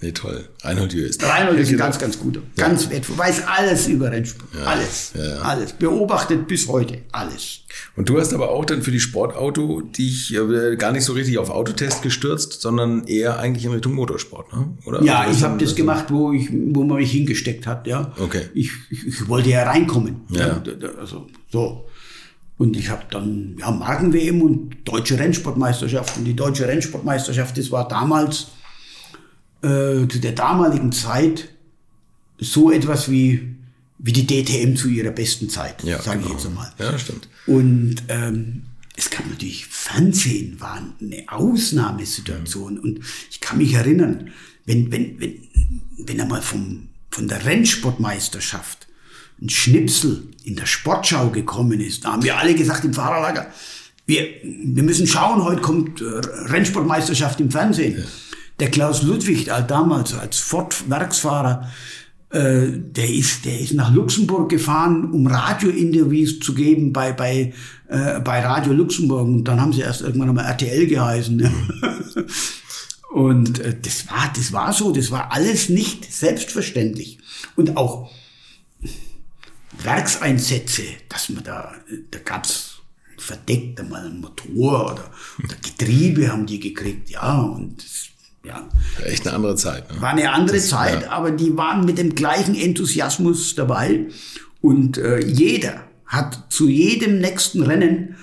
Nee, toll. Reinhold Jö ist. Reinhold ist ein genau. ganz, ganz guter. Ganz wertvoll. Weiß alles über Rennsport. alles. ja, ja. Alles. Beobachtet bis heute. Alles. Und du hast aber auch dann für die Sportauto dich äh, gar nicht so richtig auf Autotest gestürzt, sondern eher eigentlich in Richtung Motorsport, ne? oder? Ja, Oder ich habe das gemacht, wo, ich, wo man mich hingesteckt hat. Ja. Okay. Ich, ich, ich wollte ja reinkommen. Ja. da- Also, so. Und ich habe dann ja, Marken-WM und Deutsche Rennsportmeisterschaft. Und die Deutsche Rennsportmeisterschaft, das war damals, äh, zu der damaligen Zeit, so etwas wie, wie die DTM zu ihrer besten Zeit, Ja, sage genau. ich jetzt einmal. Ja, stimmt. Und ähm, es kam natürlich, Fernsehen war eine Ausnahmesituation. Und ich kann mich erinnern, wenn, wenn, wenn, wenn einmal vom, von der Rennsportmeisterschaft ein Schnipsel in der Sportschau gekommen ist, da haben wir alle gesagt im Fahrerlager, wir, wir müssen schauen, heute kommt äh, Rennsportmeisterschaft im Fernsehen. Der Klaus Ludwig, äh, damals als Ford-Werksfahrer, äh, der ist, der ist nach Luxemburg gefahren, um Radiointerviews zu geben bei, bei, äh, bei Radio Luxemburg. Und dann haben sie erst irgendwann einmal RTL geheißen. Ja. [laughs] Und äh, das war, das war so, das war alles nicht selbstverständlich. Und auch Werkseinsätze, dass man da, da gab's verdeckt einmal einen Motor oder, oder Getriebe haben die gekriegt, ja, und das, ja, Echt eine andere Zeit. Ne? war eine andere Das- Zeit, ja. aber die waren mit dem gleichen Enthusiasmus dabei. Und äh, jeder hat zu jedem nächsten Rennen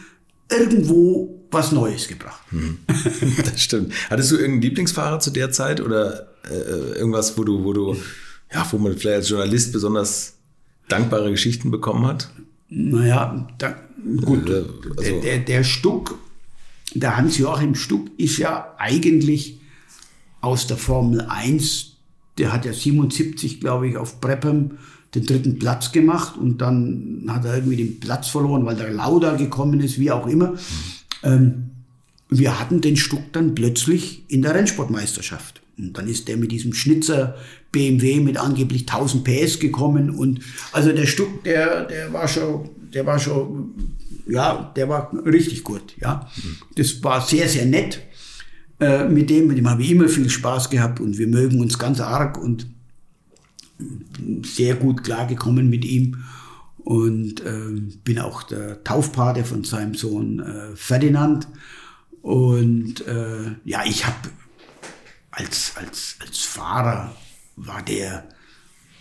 irgendwo was Neues gebracht. [laughs] Das stimmt. Hattest du irgendeinen Lieblingsfahrer zu der Zeit oder äh, irgendwas, wo du, wo du, ja, wo man vielleicht als Journalist besonders dankbare Geschichten bekommen hat? Naja, da, gut, der, also- der, der Stuck, der Hans-Joachim Stuck ist ja eigentlich aus der Formel 1, der hat ja 77, glaube ich, auf Preppem den dritten Platz gemacht und dann hat er irgendwie den Platz verloren, weil der Lauda gekommen ist, wie auch immer. Ähm, wir hatten den Stuck dann plötzlich in der Rennsportmeisterschaft. Und dann ist der mit diesem Schnitzer BMW mit angeblich 1000 PS gekommen und also der Stuck, der, der war schon, der war schon, ja, der war richtig gut, ja. Das war sehr, sehr nett. Äh, mit dem, mit dem habe ich immer viel Spaß gehabt und wir mögen uns ganz arg und sehr gut klargekommen mit ihm und äh, bin auch der Taufpate von seinem Sohn äh, Ferdinand. Und äh, ja, ich habe als, als, als Fahrer war der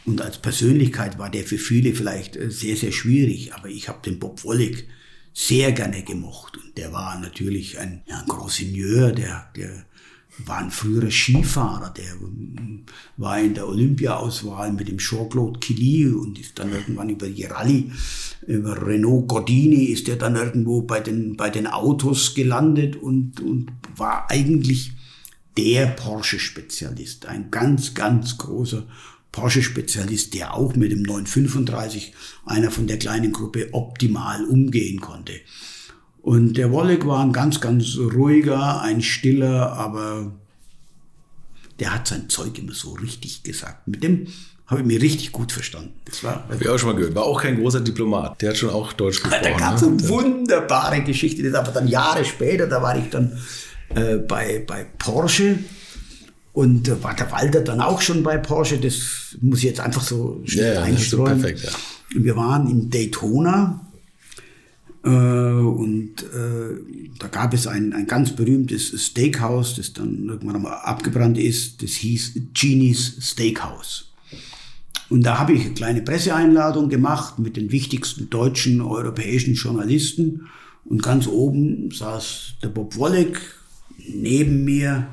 und als Persönlichkeit war der für viele vielleicht äh, sehr, sehr schwierig. Aber ich habe den Bob Wollig sehr gerne gemocht. Und der war natürlich ein, ja, ein Großingenieur, der, der war ein früherer Skifahrer, der ähm, war in der Olympia-Auswahl mit dem Jean-Claude Killy und ist dann irgendwann über die Rallye, über Renault Gordini ist er dann irgendwo bei den, bei den Autos gelandet und, und war eigentlich der Porsche-Spezialist, ein ganz, ganz großer Porsche-Spezialist, der auch mit dem 935, einer von der kleinen Gruppe, optimal umgehen konnte. Und der Wolleck war ein ganz, ganz ruhiger, ein stiller, aber der hat sein Zeug immer so richtig gesagt. Mit dem habe ich mich richtig gut verstanden. Das war, Hab ich auch schon mal gehört. War auch kein großer Diplomat. Der hat schon auch Deutsch [laughs] gesprochen. da gab es eine ne? wunderbare Geschichte, das aber dann Jahre später, da war ich dann äh, bei, bei Porsche und da war der Walter dann auch schon bei Porsche, das muss ich jetzt einfach so schnell Ja, ist so einstreuen. perfekt, ja. Wir waren in Daytona äh, und äh, da gab es ein, ein ganz berühmtes Steakhouse, das dann irgendwann mal abgebrannt ist, das hieß Genie's Steakhouse. Und da habe ich eine kleine Presseeinladung gemacht mit den wichtigsten deutschen, europäischen Journalisten. Und ganz oben saß der Bob Wolleck, neben mir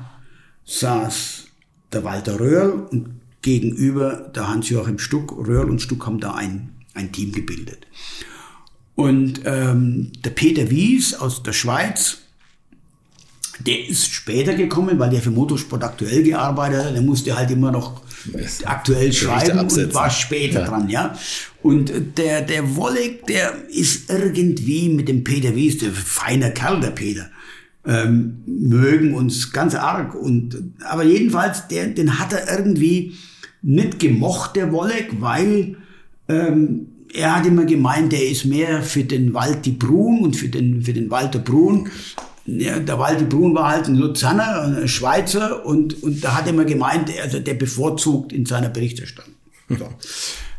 saß der Walter Röhrl und gegenüber der Hans-Joachim Stuck. Röhrl und Stuck haben da ein, ein Team gebildet. Und ähm, der Peter Wies aus der Schweiz, Der ist später gekommen, weil der für Motorsport aktuell gearbeitet hat. Der musste halt immer noch aktuell schreiben und war später ja. dran, ja. Und der, der Wolleck, der ist irgendwie mit dem Peter Wies, der feiner Kerl, der Peter, ähm, mögen uns ganz arg. Und, aber jedenfalls, der, den hat er irgendwie nicht gemocht, der Wolleck, weil ähm, er hat immer gemeint, er ist mehr für den Walti Brun und für den, für den Walter Brun. Ja, der Walti Brun war halt ein Luzerner, ein Schweizer und, und da hat er immer gemeint, also der bevorzugt in seiner Berichterstattung. So.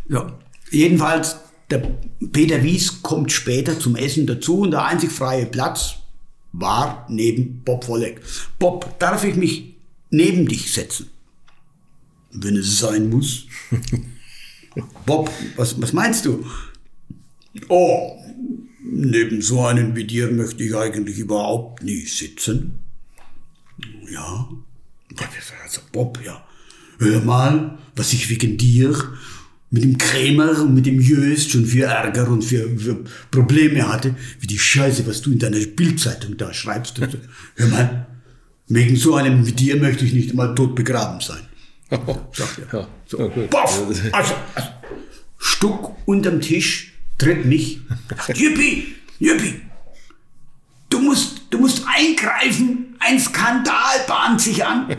so. Jedenfalls, der Peter Wies kommt später zum Essen dazu und der einzig freie Platz war neben Bob Wolleck. Bob, darf ich mich neben dich setzen? Wenn es sein muss. [laughs] Bob, was, was meinst du? Oh, neben so einem wie dir möchte ich eigentlich überhaupt nie sitzen. Ja, also Bob, ja. Hör mal, was ich wegen dir mit dem Krämer und mit dem Jöst schon für Ärger und für, für Probleme hatte, wie die Scheiße, was du in deiner Bildzeitung da schreibst. [laughs] Hör mal, wegen so einem wie dir möchte ich nicht mal tot begraben sein. [laughs] Sagt er. Ja, so. Boff! Also, also, Stuck unterm Tisch, tritt mich. [laughs] Jüppi, Jüppi, du musst, du musst eingreifen, ein Skandal bahnt sich an.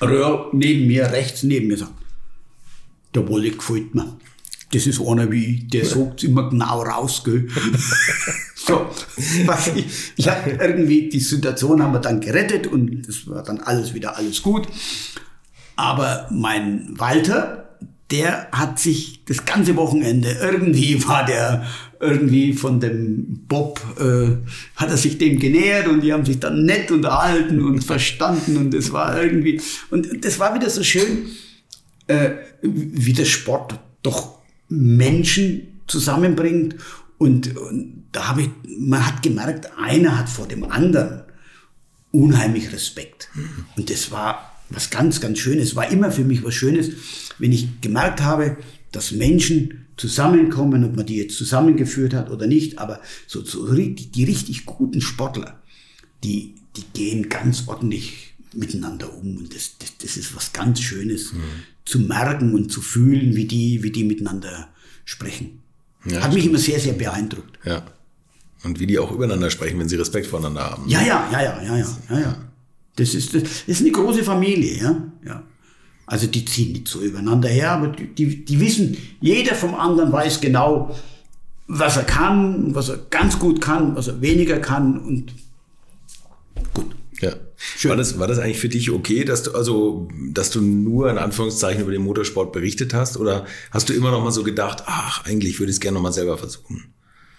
Röhr neben mir, rechts neben mir sagt, der Wolle gefällt mir. Das ist einer wie ich, der sagt immer genau raus, gell. [laughs] so, was ich, ich habe irgendwie, die Situation haben wir dann gerettet und das war dann alles wieder alles gut. Aber mein Walter, der hat sich das ganze Wochenende irgendwie war der irgendwie von dem Bob äh, hat er sich dem genähert und die haben sich dann nett unterhalten und verstanden und es war irgendwie und das war wieder so schön äh, wie der Sport doch Menschen zusammenbringt. Und, und da habe ich, man hat gemerkt, einer hat vor dem anderen unheimlich Respekt. Und das war was ganz, ganz Schönes. War immer für mich was Schönes, wenn ich gemerkt habe, dass Menschen zusammenkommen, ob man die jetzt zusammengeführt hat oder nicht, aber so, so die, die richtig guten Sportler, die, die gehen ganz ordentlich miteinander um. Und das, das, das ist was ganz Schönes. Mhm zu merken und zu fühlen, wie die, wie die miteinander sprechen. Ja, Hat mich stimmt. immer sehr, sehr beeindruckt. Ja. Und wie die auch übereinander sprechen, wenn sie Respekt voneinander haben. Ja, ja, ja, ja, ja, ja, ja. ja. Das ist, das ist eine große Familie, ja. ja. Also die ziehen nicht so übereinander her, aber die, die, die wissen, jeder vom anderen weiß genau, was er kann, was er ganz gut kann, was er weniger kann und gut. Schön. War das, war das eigentlich für dich okay, dass du, also, dass du nur in Anführungszeichen über den Motorsport berichtet hast? Oder hast du immer noch mal so gedacht, ach, eigentlich würde ich es gerne noch mal selber versuchen?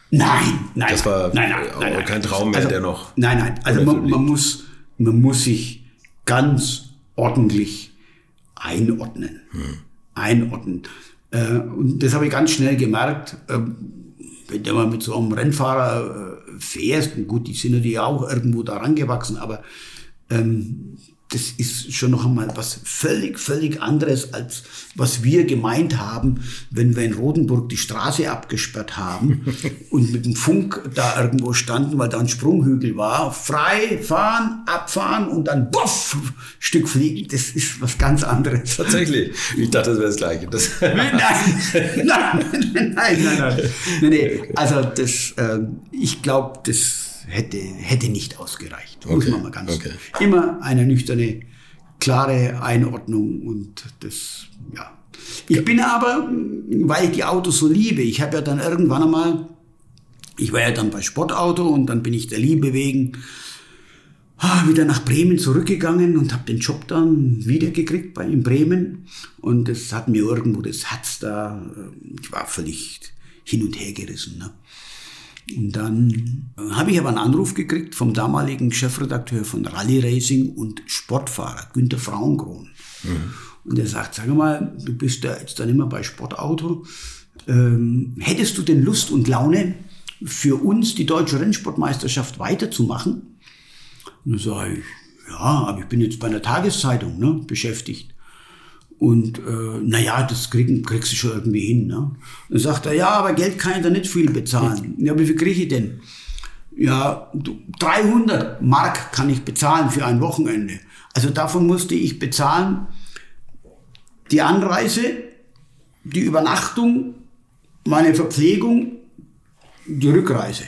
Nein, nein. Das war nein, nein, nein, nein kein Traum mehr, also, der noch. Nein, nein. Also man, man, muss, man muss sich ganz ordentlich einordnen. Hm. Einordnen. Äh, und das habe ich ganz schnell gemerkt. Äh, wenn du mal mit so einem Rennfahrer äh, fährst, und gut, die sind natürlich auch irgendwo da rangewachsen, aber ähm, das ist schon noch einmal was völlig, völlig anderes, als was wir gemeint haben, wenn wir in Rotenburg die Straße abgesperrt haben [laughs] und mit dem Funk da irgendwo standen, weil da ein Sprunghügel war. Frei fahren, abfahren und dann buff, Stück fliegen. Das ist was ganz anderes. Tatsächlich. Ich dachte, das wäre das Gleiche. Das [laughs] nein, nein, nein, nein, nein, nein, nein. [laughs] Also das, äh, ich glaube, das hätte, hätte nicht ausgereicht. Okay. Muss man mal ganz. Okay. Immer eine nüchterne, klare Einordnung und das, ja. Ich bin aber, weil ich die Autos so liebe, ich habe ja dann irgendwann einmal, ich war ja dann bei Sportauto und dann bin ich der Liebe wegen ah, wieder nach Bremen zurückgegangen und habe den Job dann wiedergekriegt bei in Bremen und das hat mir irgendwo das Herz da, äh, ich war völlig hin und her gerissen. Ne? Und dann äh, habe ich aber einen Anruf gekriegt vom damaligen Chefredakteur von Rallye Racing und Sportfahrer, Günter Frauenkron. Mhm. Und er sagt, sag mal, du bist ja jetzt dann immer bei Sportauto. Ähm, hättest du denn Lust und Laune, für uns die deutsche Rennsportmeisterschaft weiterzumachen? Und dann sage ich, ja, aber ich bin jetzt bei einer Tageszeitung ne, beschäftigt. Und äh, naja, das kriegen, kriegst du schon irgendwie hin. Ne? Dann sagt er, ja, aber Geld kann ich da nicht viel bezahlen. Ja, wie viel kriege ich denn? ja, 300 Mark kann ich bezahlen für ein Wochenende. Also davon musste ich bezahlen die Anreise, die Übernachtung, meine Verpflegung, die Rückreise.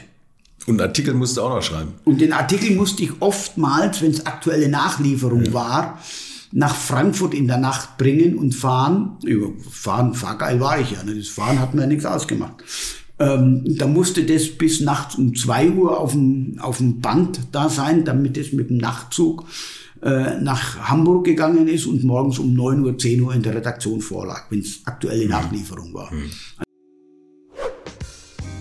Und Artikel musst du auch noch schreiben. Und den Artikel musste ich oftmals, wenn es aktuelle Nachlieferung ja. war, nach Frankfurt in der Nacht bringen und fahren. Über fahren, fahrgeil war ich ja. Ne? Das Fahren hat mir nichts ausgemacht. Ähm, da musste das bis nachts um zwei Uhr auf dem, auf dem Band da sein, damit es mit dem Nachtzug äh, nach Hamburg gegangen ist und morgens um neun Uhr, zehn Uhr in der Redaktion vorlag, wenn es aktuelle mhm. Nachlieferung war. Mhm.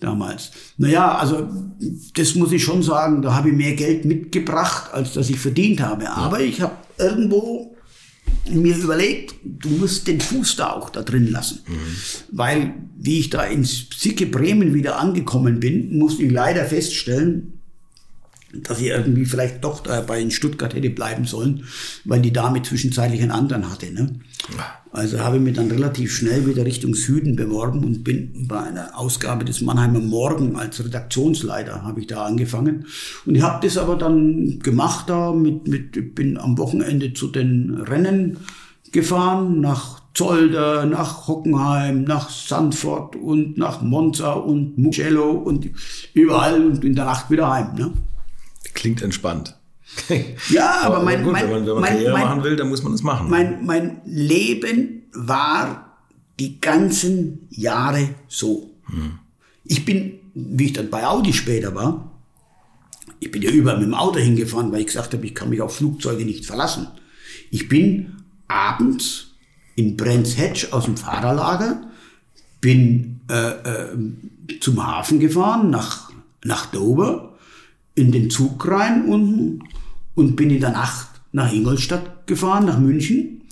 damals. Naja, also das muss ich schon sagen, da habe ich mehr Geld mitgebracht, als dass ich verdient habe. Aber ich habe irgendwo mir überlegt, du musst den Fuß da auch da drin lassen. Mhm. Weil, wie ich da ins Sicke Bremen wieder angekommen bin, musste ich leider feststellen, dass ich irgendwie vielleicht doch dabei in Stuttgart hätte bleiben sollen, weil die Dame zwischenzeitlich einen anderen hatte. Ne? Also habe ich mich dann relativ schnell wieder Richtung Süden beworben und bin bei einer Ausgabe des Mannheimer Morgen als Redaktionsleiter habe ich da angefangen. Und ich habe das aber dann gemacht da mit, mit, bin am Wochenende zu den Rennen gefahren, nach Zolder, nach Hockenheim, nach Sandford und nach Monza und Mugello und überall und in der Nacht wieder heim. Ne? Klingt entspannt. [laughs] ja, aber, aber mein, gut, mein, wenn man, wenn man mein, Karriere mein, machen will, dann muss man es machen. Mein, mein Leben war die ganzen Jahre so. Hm. Ich bin, wie ich dann bei Audi später war, ich bin ja überall mit dem Auto hingefahren, weil ich gesagt habe, ich kann mich auf Flugzeuge nicht verlassen. Ich bin abends in Brands Hatch aus dem Fahrerlager, bin äh, äh, zum Hafen gefahren, nach, nach Dover, in den Zug rein und, und bin in der Nacht nach Ingolstadt gefahren, nach München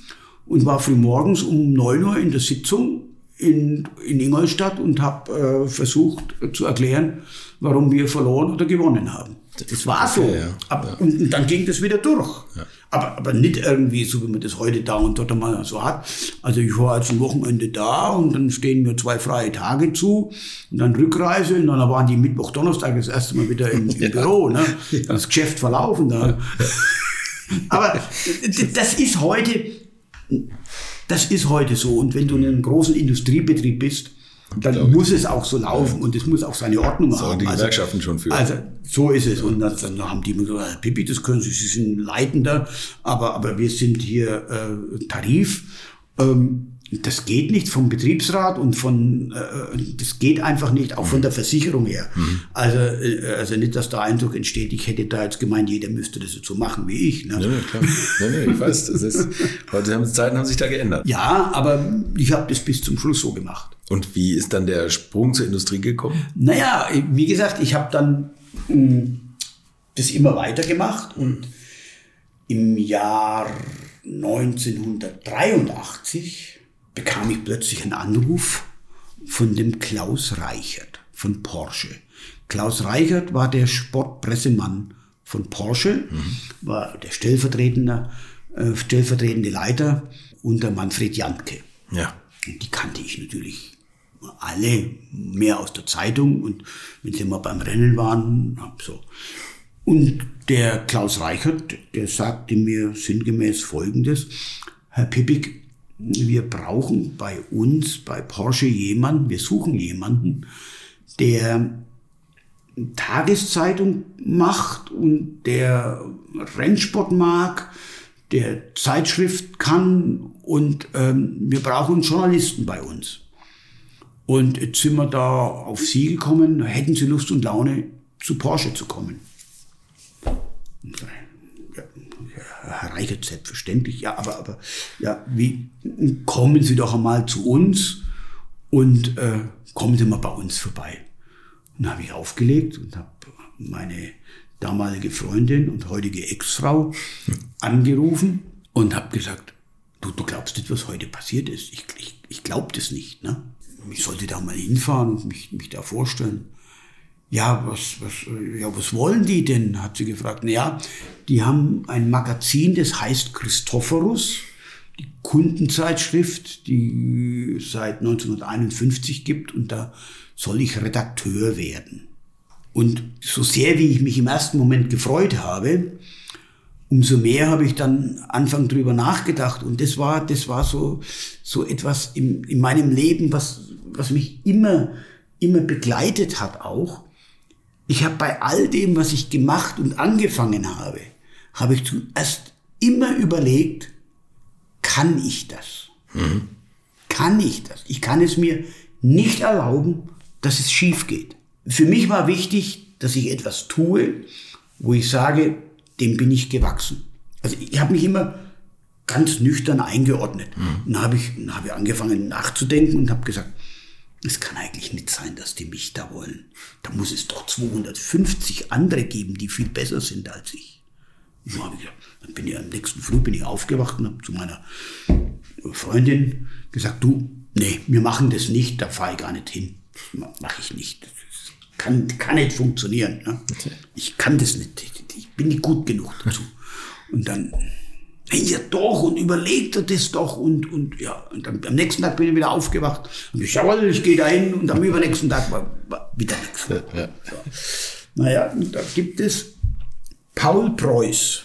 und war früh morgens um 9 Uhr in der Sitzung in, in Ingolstadt und habe äh, versucht zu erklären, warum wir verloren oder gewonnen haben. Das war so. Ja. Aber, ja. Und, und, dann ging das wieder durch. Ja. Aber, aber nicht irgendwie so, wie man das heute da und dort mal so hat. Also ich war jetzt ein Wochenende da und dann stehen mir zwei freie Tage zu und dann Rückreise und dann waren die Mittwoch, Donnerstag das erste Mal wieder im, im [laughs] Büro. Ne? Das Geschäft verlaufen da. [laughs] aber das ist heute, das ist heute so. Und wenn du in einem großen Industriebetrieb bist, dann muss es auch so laufen ja. und es muss auch seine Ordnung so, haben. die also, Gewerkschaften schon für. Also so ist es. Und dann, dann haben die immer gesagt, Pipi, das können Sie, Sie sind Leitender, aber, aber wir sind hier äh, Tarif. Ähm, das geht nicht vom Betriebsrat und von, äh, das geht einfach nicht, auch von der Versicherung her. Mhm. Also, äh, also nicht, dass der Eindruck entsteht, ich hätte da jetzt gemeint, jeder müsste das so machen wie ich. Ne? Nee, klar. Nee, nee, ich weiß, das ist, heute haben die Zeiten haben sich da geändert. Ja, aber ich habe das bis zum Schluss so gemacht. Und wie ist dann der Sprung zur Industrie gekommen? Naja, wie gesagt, ich habe dann mh, hm, das immer weiter gemacht und im Jahr 1983 bekam ich plötzlich einen Anruf von dem Klaus Reichert von Porsche. Klaus Reichert war der Sportpressemann von Porsche, mhm. war der stellvertretende, äh, stellvertretende Leiter unter Manfred Jantke. Ja. Und die kannte ich natürlich alle mehr aus der Zeitung und wenn sie mal beim Rennen waren, so. Und der Klaus Reichert, der sagte mir sinngemäß Folgendes, Herr Pippig, wir brauchen bei uns, bei Porsche jemanden, wir suchen jemanden, der Tageszeitung macht und der Rennsport mag, der Zeitschrift kann und ähm, wir brauchen Journalisten bei uns. Und jetzt sind wir da auf Sie gekommen, hätten Sie Lust und Laune, zu Porsche zu kommen. Herr Reichert, selbstverständlich, ja, aber, aber ja, wie, kommen Sie doch einmal zu uns und äh, kommen Sie mal bei uns vorbei. Und dann habe ich aufgelegt und habe meine damalige Freundin und heutige Ex-Frau angerufen und habe gesagt, du, du glaubst nicht, was heute passiert ist. Ich, ich, ich glaube das nicht. Ne? Ich sollte da mal hinfahren und mich, mich da vorstellen ja, was, was, ja, was wollen die denn? hat sie gefragt. Naja, die haben ein Magazin, das heißt Christophorus, die Kundenzeitschrift, die seit 1951 gibt und da soll ich Redakteur werden. Und so sehr wie ich mich im ersten Moment gefreut habe, umso mehr habe ich dann Anfang drüber nachgedacht und das war, das war so, so etwas in, in meinem Leben, was, was mich immer, immer begleitet hat auch ich habe bei all dem, was ich gemacht und angefangen habe, habe ich zuerst immer überlegt, kann ich das? Mhm. Kann ich das? Ich kann es mir nicht erlauben, dass es schief geht. Für mich war wichtig, dass ich etwas tue, wo ich sage, dem bin ich gewachsen. Also ich habe mich immer ganz nüchtern eingeordnet. Mhm. Dann habe ich, dann hab ich angefangen nachzudenken und habe gesagt, es kann eigentlich nicht sein, dass die mich da wollen. Da muss es doch 250 andere geben, die viel besser sind als ich. Und dann, ich dann bin ich am nächsten Früh bin ich aufgewacht und habe zu meiner Freundin gesagt, du, nee, wir machen das nicht, da fahre ich gar nicht hin. Mache ich nicht. Das kann, kann nicht funktionieren. Ne? Ich kann das nicht. Ich bin nicht gut genug dazu. Und dann ja doch und überlegt er das doch und, und ja, und am, am nächsten Tag bin ich wieder aufgewacht und ich jawohl, ich gehe da hin und am übernächsten Tag war, war wieder nichts. Ja, ja. So. Naja, und da gibt es Paul Preuß,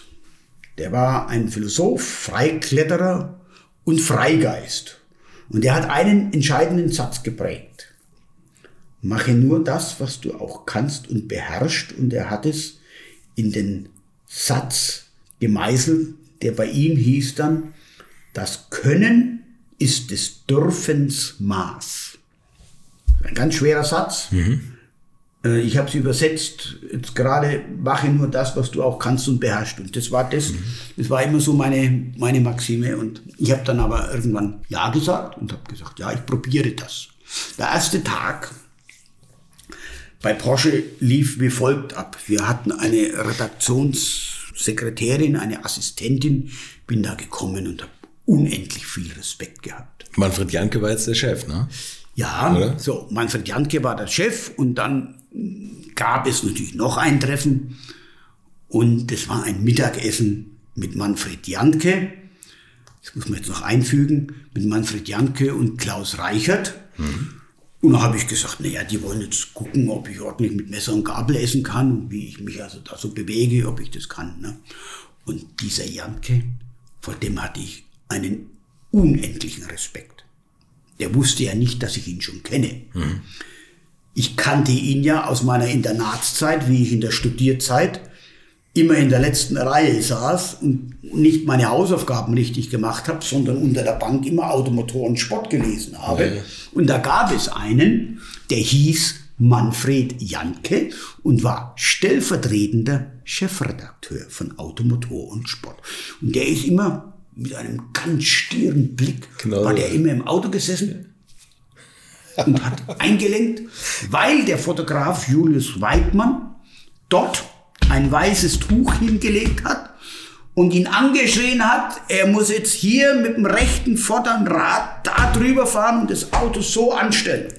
der war ein Philosoph, Freikletterer und Freigeist. Und der hat einen entscheidenden Satz geprägt. Mache nur das, was du auch kannst und beherrscht. Und er hat es in den Satz gemeißelt, der bei ihm hieß dann, das Können ist des Dürfens Maß. Ein ganz schwerer Satz. Mhm. Äh, ich habe es übersetzt, jetzt gerade mache nur das, was du auch kannst und beherrschst. Und das war das, mhm. das war immer so meine, meine Maxime. Und ich habe dann aber irgendwann Ja gesagt und habe gesagt, ja, ich probiere das. Der erste Tag bei Porsche lief wie folgt ab. Wir hatten eine Redaktions- Sekretärin, eine Assistentin, bin da gekommen und habe unendlich viel Respekt gehabt. Manfred Janke war jetzt der Chef, ne? Ja, Oder? so, Manfred Janke war der Chef und dann gab es natürlich noch ein Treffen und das war ein Mittagessen mit Manfred Janke. Das muss man jetzt noch einfügen, mit Manfred Janke und Klaus Reichert. Mhm. Und dann habe ich gesagt, naja, die wollen jetzt gucken, ob ich ordentlich mit Messer und Gabel essen kann und wie ich mich also da so bewege, ob ich das kann. Ne? Und dieser Janke, vor dem hatte ich einen unendlichen Respekt. Der wusste ja nicht, dass ich ihn schon kenne. Mhm. Ich kannte ihn ja aus meiner Internatszeit, wie ich in der Studierzeit immer in der letzten Reihe saß und nicht meine Hausaufgaben richtig gemacht habe, sondern unter der Bank immer Automotoren Sport gelesen habe. Ja. Und da gab es einen, der hieß Manfred Janke und war stellvertretender Chefredakteur von Automotor und Sport. Und der ist immer mit einem ganz stieren Blick, Genau war der immer im Auto gesessen und hat [laughs] eingelenkt, weil der Fotograf Julius Weidmann dort ein weißes Tuch hingelegt hat und ihn angeschrien hat, er muss jetzt hier mit dem rechten vorderen Rad da drüber fahren und das Auto so anstellen.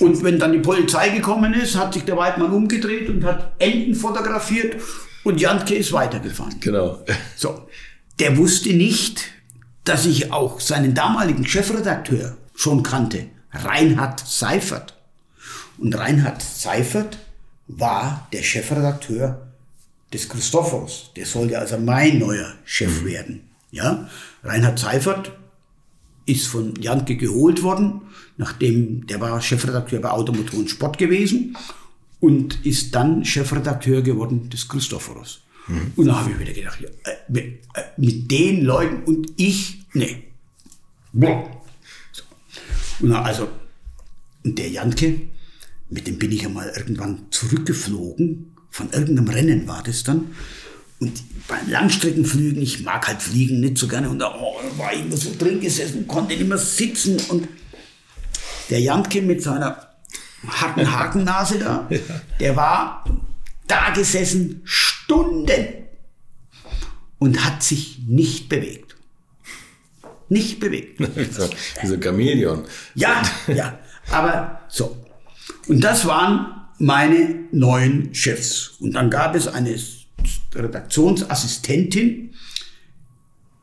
Und wenn dann die Polizei gekommen ist, hat sich der Weidmann umgedreht und hat Enten fotografiert und Jantke ist weitergefahren. Genau. So. Der wusste nicht, dass ich auch seinen damaligen Chefredakteur schon kannte, Reinhard Seifert. Und Reinhard Seifert war der Chefredakteur des Christophorus. Der sollte also mein neuer Chef werden. Ja? Reinhard Seifert ist von Janke geholt worden, nachdem der war Chefredakteur bei Automotor und Sport gewesen und ist dann Chefredakteur geworden des Christophorus. Und da habe ich wieder gedacht, ja, äh, mit, äh, mit den Leuten und ich, nee. So. Und na, also, und der Janke, mit dem bin ich einmal irgendwann zurückgeflogen, von irgendeinem Rennen war das dann. Und beim Langstreckenflügen, ich mag halt Fliegen nicht so gerne, und da oh, war ich immer so drin gesessen, konnte nicht mehr sitzen. Und der Janke mit seiner harten Hakennase da, [laughs] der war da gesessen Stunden und hat sich nicht bewegt. Nicht bewegt. [laughs] wie so Chamäleon. Ja, ja, aber so. Und das waren meine neuen Chefs. Und dann gab es eine Redaktionsassistentin,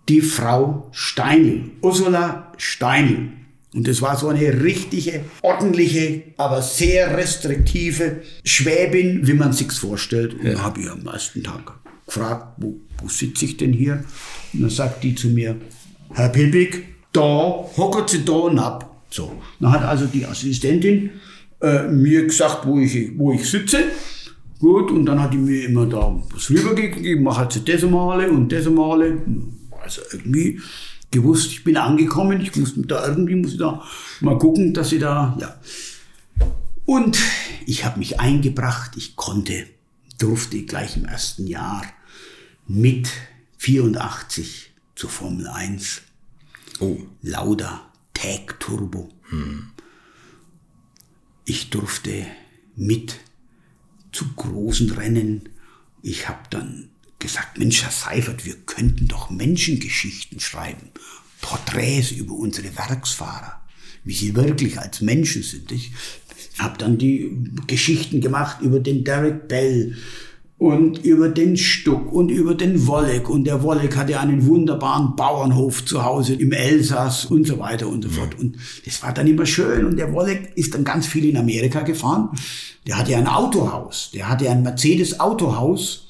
die Frau Steinl, Ursula Steinl. Und das war so eine richtige, ordentliche, aber sehr restriktive Schwäbin, wie man sich's vorstellt. Und da habe ich am ersten Tag gefragt, wo, wo sitze ich denn hier? Und dann sagt die zu mir, Herr Pilbig, da hockert sie da und ab. So. Dann hat also die Assistentin äh, mir gesagt, wo ich, wo ich sitze. Gut, und dann hat die mir immer da was rübergegeben, mach halt so das Male und das Male. Also irgendwie gewusst, ich bin angekommen, ich muss da irgendwie, muss ich da mal gucken, dass ich da, ja. Und ich habe mich eingebracht, ich konnte, durfte gleich im ersten Jahr mit 84 zur Formel 1. Oh. Lauda Tag Turbo. Ich durfte mit zu großen Rennen. Ich habe dann gesagt, Mensch, Herr Seifert, wir könnten doch Menschengeschichten schreiben. Porträts über unsere Werksfahrer, wie sie wirklich als Menschen sind. Ich habe dann die Geschichten gemacht über den Derek Bell und über den Stuck und über den Wolleck. Und der Wolleck hatte einen wunderbaren Bauernhof zu Hause im Elsass und so weiter und so fort. Und das war dann immer schön. Und der Wolleck ist dann ganz viel in Amerika gefahren. Der hatte ein Autohaus. Der hatte ein Mercedes Autohaus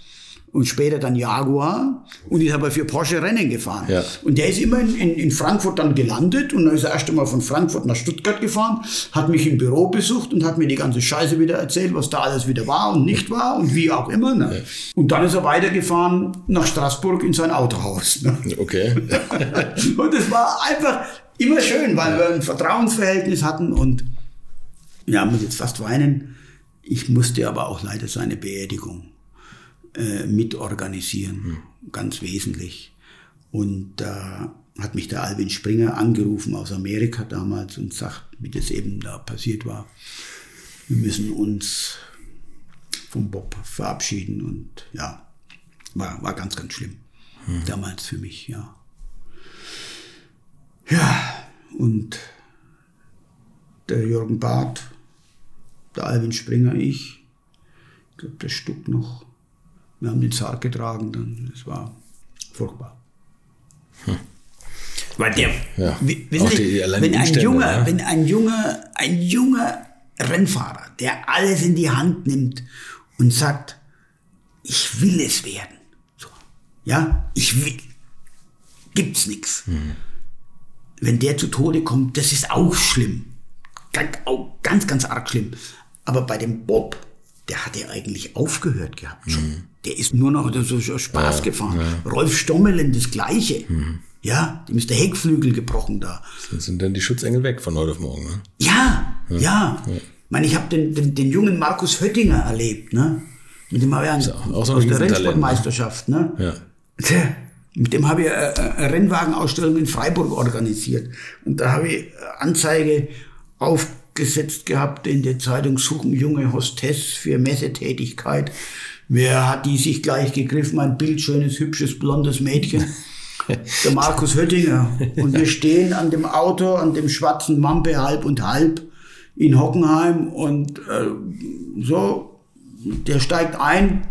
und später dann Jaguar und ist aber für Porsche Rennen gefahren. Ja. Und der ist immer in, in, in Frankfurt dann gelandet und dann ist er erst einmal von Frankfurt nach Stuttgart gefahren, hat mich im Büro besucht und hat mir die ganze Scheiße wieder erzählt, was da alles wieder war und nicht war und wie auch immer. Ne? Und dann ist er weitergefahren nach Straßburg in sein Autohaus. Ne? Okay. [laughs] Und es war einfach immer schön, weil wir ein Vertrauensverhältnis hatten und ja, muss jetzt fast weinen. Ich musste aber auch leider seine Beerdigung äh, mitorganisieren, ganz wesentlich. Und da hat mich der Alvin Springer angerufen aus Amerika damals und sagt, wie das eben da passiert war. Wir müssen uns vom Bob verabschieden und ja, war, war ganz, ganz schlimm. Damals für mich, ja. Ja, und der Jürgen Barth, der Alvin Springer, ich, ich glaube, der Stuck noch. Wir haben den Sarg getragen, dann, es war furchtbar. Weil der, Ja, wissen auch Sie, wenn ein junger, ne? wenn ein junger, ein junger Rennfahrer, der alles in die Hand nimmt und sagt, ich will es werden, so, ja, ich will, gibt's nichts. Mhm. Wenn der zu Tode kommt, das ist auch schlimm, ganz, auch ganz, ganz arg schlimm. Aber bei dem Bob, der hatte eigentlich aufgehört gehabt schon. Mhm. Der ist nur noch so Spaß ja, gefahren. Ja. Rolf Stommelen das Gleiche. Mhm. Ja, dem ist der Heckflügel gebrochen da. Dann sind dann die Schutzengel weg von heute auf morgen. Ne? Ja, ja. ja. Ich meine, ich habe den, den, den jungen Markus Höttinger erlebt. Ne? Mit dem habe ich einen, auch so aus der ne? Rennsportmeisterschaft. Ne? Ja. Der, mit dem habe ich eine, eine Rennwagenausstellung in Freiburg organisiert. Und da habe ich Anzeige aufgesetzt gehabt in der Zeitung Suchen junge Hostess für Messetätigkeit. Wer hat die sich gleich gegriffen? Ein bildschönes, hübsches, blondes Mädchen. [laughs] Der Markus Höttinger. Und wir stehen an dem Auto, an dem schwarzen Mampe halb und halb in Hockenheim und äh, so, der steigt ein.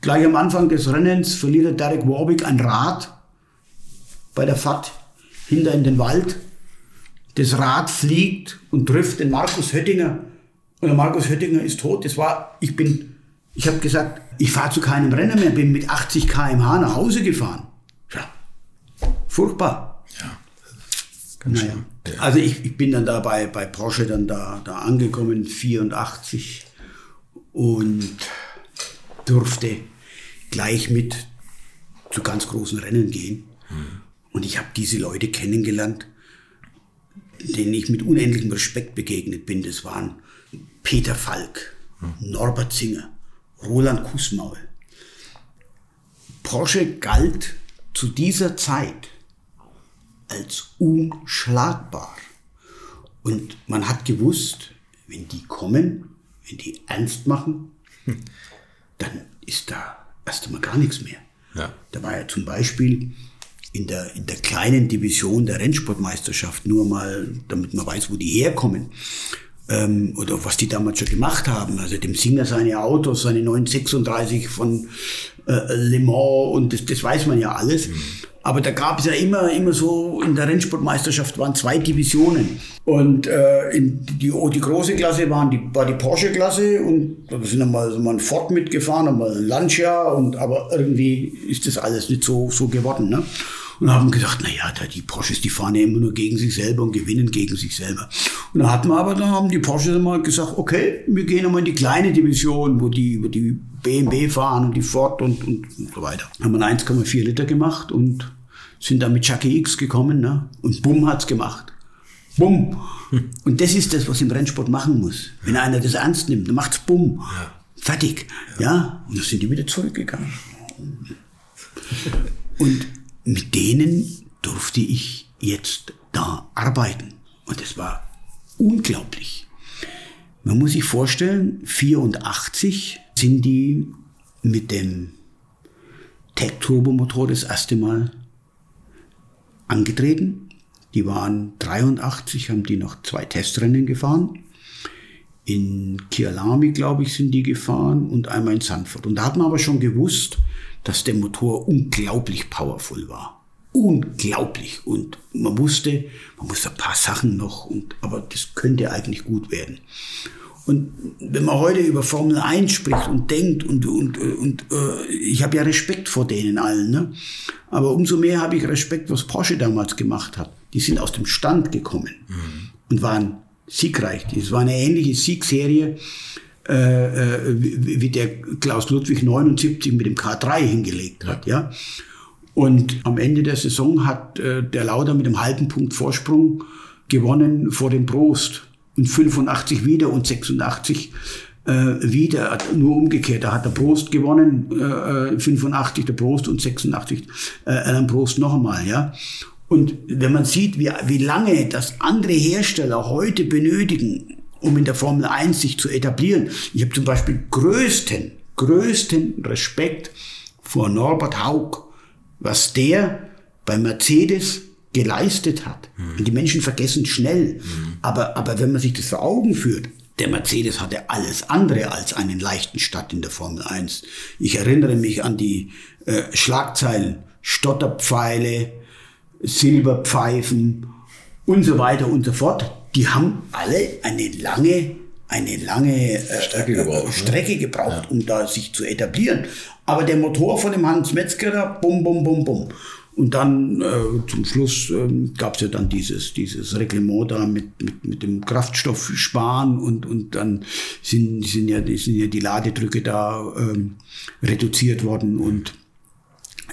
Gleich am Anfang des Rennens verliert Derek Warwick ein Rad bei der Fahrt hinter in den Wald. Das Rad fliegt und trifft den Markus Höttinger. Und der Markus Höttinger ist tot. Das war, ich bin ich habe gesagt, ich fahre zu keinem Rennen mehr, bin mit 80 km/h nach Hause gefahren. Ja, furchtbar. Ja, ganz naja. schön. Also ich, ich, bin dann da bei, bei Porsche dann da, da angekommen, 84 und durfte gleich mit zu ganz großen Rennen gehen. Mhm. Und ich habe diese Leute kennengelernt, denen ich mit unendlichem Respekt begegnet bin. Das waren Peter Falk, mhm. Norbert Singer, Roland Kussmaul. Porsche galt zu dieser Zeit als unschlagbar. Und man hat gewusst, wenn die kommen, wenn die ernst machen, dann ist da erst einmal gar nichts mehr. Ja. Da war ja zum Beispiel in der, in der kleinen Division der Rennsportmeisterschaft, nur mal, damit man weiß, wo die herkommen, ähm, oder was die damals schon gemacht haben. Also dem Singer seine Autos, seine 936 von äh, Le Mans und das, das weiß man ja alles. Mhm. Aber da gab es ja immer, immer so, in der Rennsportmeisterschaft waren zwei Divisionen. Und äh, in die, die große Klasse waren die, war die Porsche-Klasse und da sind dann mal, so mal ein Ford mitgefahren, dann mal ein Lancia, und, aber irgendwie ist das alles nicht so, so geworden. Ne? Und haben gesagt, na ja, die Porsches, die fahren ja immer nur gegen sich selber und gewinnen gegen sich selber. Und da hatten wir aber, dann haben die Porsches mal gesagt, okay, wir gehen nochmal in die kleine Division, wo die, wo die BMW fahren und die Ford und, und, und so weiter. Haben wir 1,4 Liter gemacht und sind dann mit Chucky X gekommen, ne? Und bumm hat's gemacht. Bumm. Und das ist das, was im Rennsport machen muss. Wenn einer das ernst nimmt, dann macht's bumm. Fertig. Ja. Und dann sind die wieder zurückgegangen. Und mit denen durfte ich jetzt da arbeiten. Und es war unglaublich. Man muss sich vorstellen, 84 sind die mit dem Tech-Turbomotor das erste Mal angetreten. Die waren 83, haben die noch zwei Testrennen gefahren. In Kialami, glaube ich, sind die gefahren und einmal in Sanford. Und da hat man aber schon gewusst, dass der Motor unglaublich powerful war. Unglaublich. Und man wusste, man musste ein paar Sachen noch, und, aber das könnte eigentlich gut werden. Und wenn man heute über Formel 1 spricht und denkt und, und, und äh, ich habe ja Respekt vor denen allen, ne? aber umso mehr habe ich Respekt, was Porsche damals gemacht hat. Die sind aus dem Stand gekommen mhm. und waren siegreich. Das war eine ähnliche Siegserie äh, äh, wie, wie der Klaus Ludwig 79 mit dem K3 hingelegt hat. Ja. Und am Ende der Saison hat äh, der Lauder mit einem halben Punkt Vorsprung gewonnen vor dem Prost. Und 85 wieder und 86 äh, wieder, nur umgekehrt. Da hat der Prost gewonnen, äh, 85 äh, der Prost und 86 äh, Alan Prost noch einmal. Ja? Und wenn man sieht, wie, wie lange das andere Hersteller heute benötigen, um in der Formel 1 sich zu etablieren. Ich habe zum Beispiel größten, größten Respekt vor Norbert Haug, was der bei Mercedes geleistet hat. Mhm. Und die Menschen vergessen schnell. Mhm. Aber, aber wenn man sich das vor Augen führt, der Mercedes hatte alles andere als einen leichten Start in der Formel 1. Ich erinnere mich an die äh, Schlagzeilen Stotterpfeile, Silberpfeifen und so weiter und so fort die haben alle eine lange, eine lange äh, Strecke gebraucht, äh, Strecke ne? gebraucht ja. um da sich zu etablieren. Aber der Motor von dem Hans Metzger, bum, bum, bum, bum. Und dann äh, zum Schluss äh, gab es ja dann dieses, dieses Reglement da mit, mit, mit dem Kraftstoff sparen und, und dann sind, sind, ja, sind ja die Ladedrücke da ähm, reduziert worden und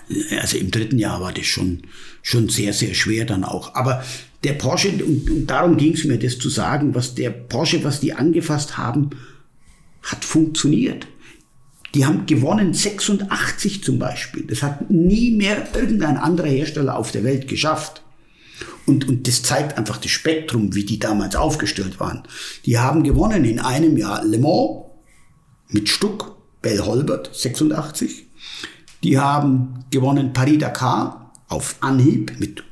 äh, also im dritten Jahr war das schon, schon sehr, sehr schwer dann auch. Aber der Porsche, und, und darum ging es mir, das zu sagen, was der Porsche, was die angefasst haben, hat funktioniert. Die haben gewonnen 86 zum Beispiel. Das hat nie mehr irgendein anderer Hersteller auf der Welt geschafft. Und, und das zeigt einfach das Spektrum, wie die damals aufgestellt waren. Die haben gewonnen in einem Jahr Le Mans mit Stuck, Bell Holbert 86. Die haben gewonnen Paris-Dakar auf Anhieb mit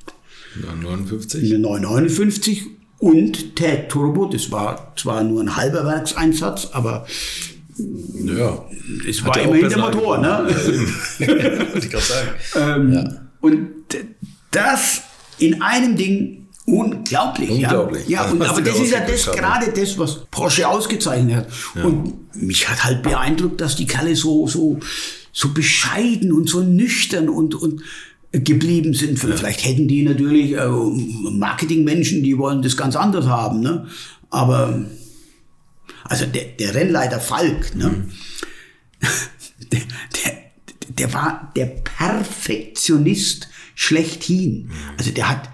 59. 959 und Tag Turbo, das war zwar nur ein halber Werkseinsatz, aber ja, es war immerhin der Motor. Ne? [laughs] Ich gerade sagen. Ähm, ja. Und das in einem Ding unglaublich. Unglaublich. Ja, ja und, [laughs] aber das ist ja das, gerade das, was Porsche ausgezeichnet hat. Ja. Und mich hat halt beeindruckt, dass die Kerle so, so, so bescheiden und so nüchtern und, und geblieben sind. Vielleicht hätten die natürlich äh, Marketingmenschen, die wollen das ganz anders haben. Ne? Aber also der, der Rennleiter Falk, ne? Mhm. [laughs] der, der, der war der Perfektionist schlechthin. Mhm. Also der hat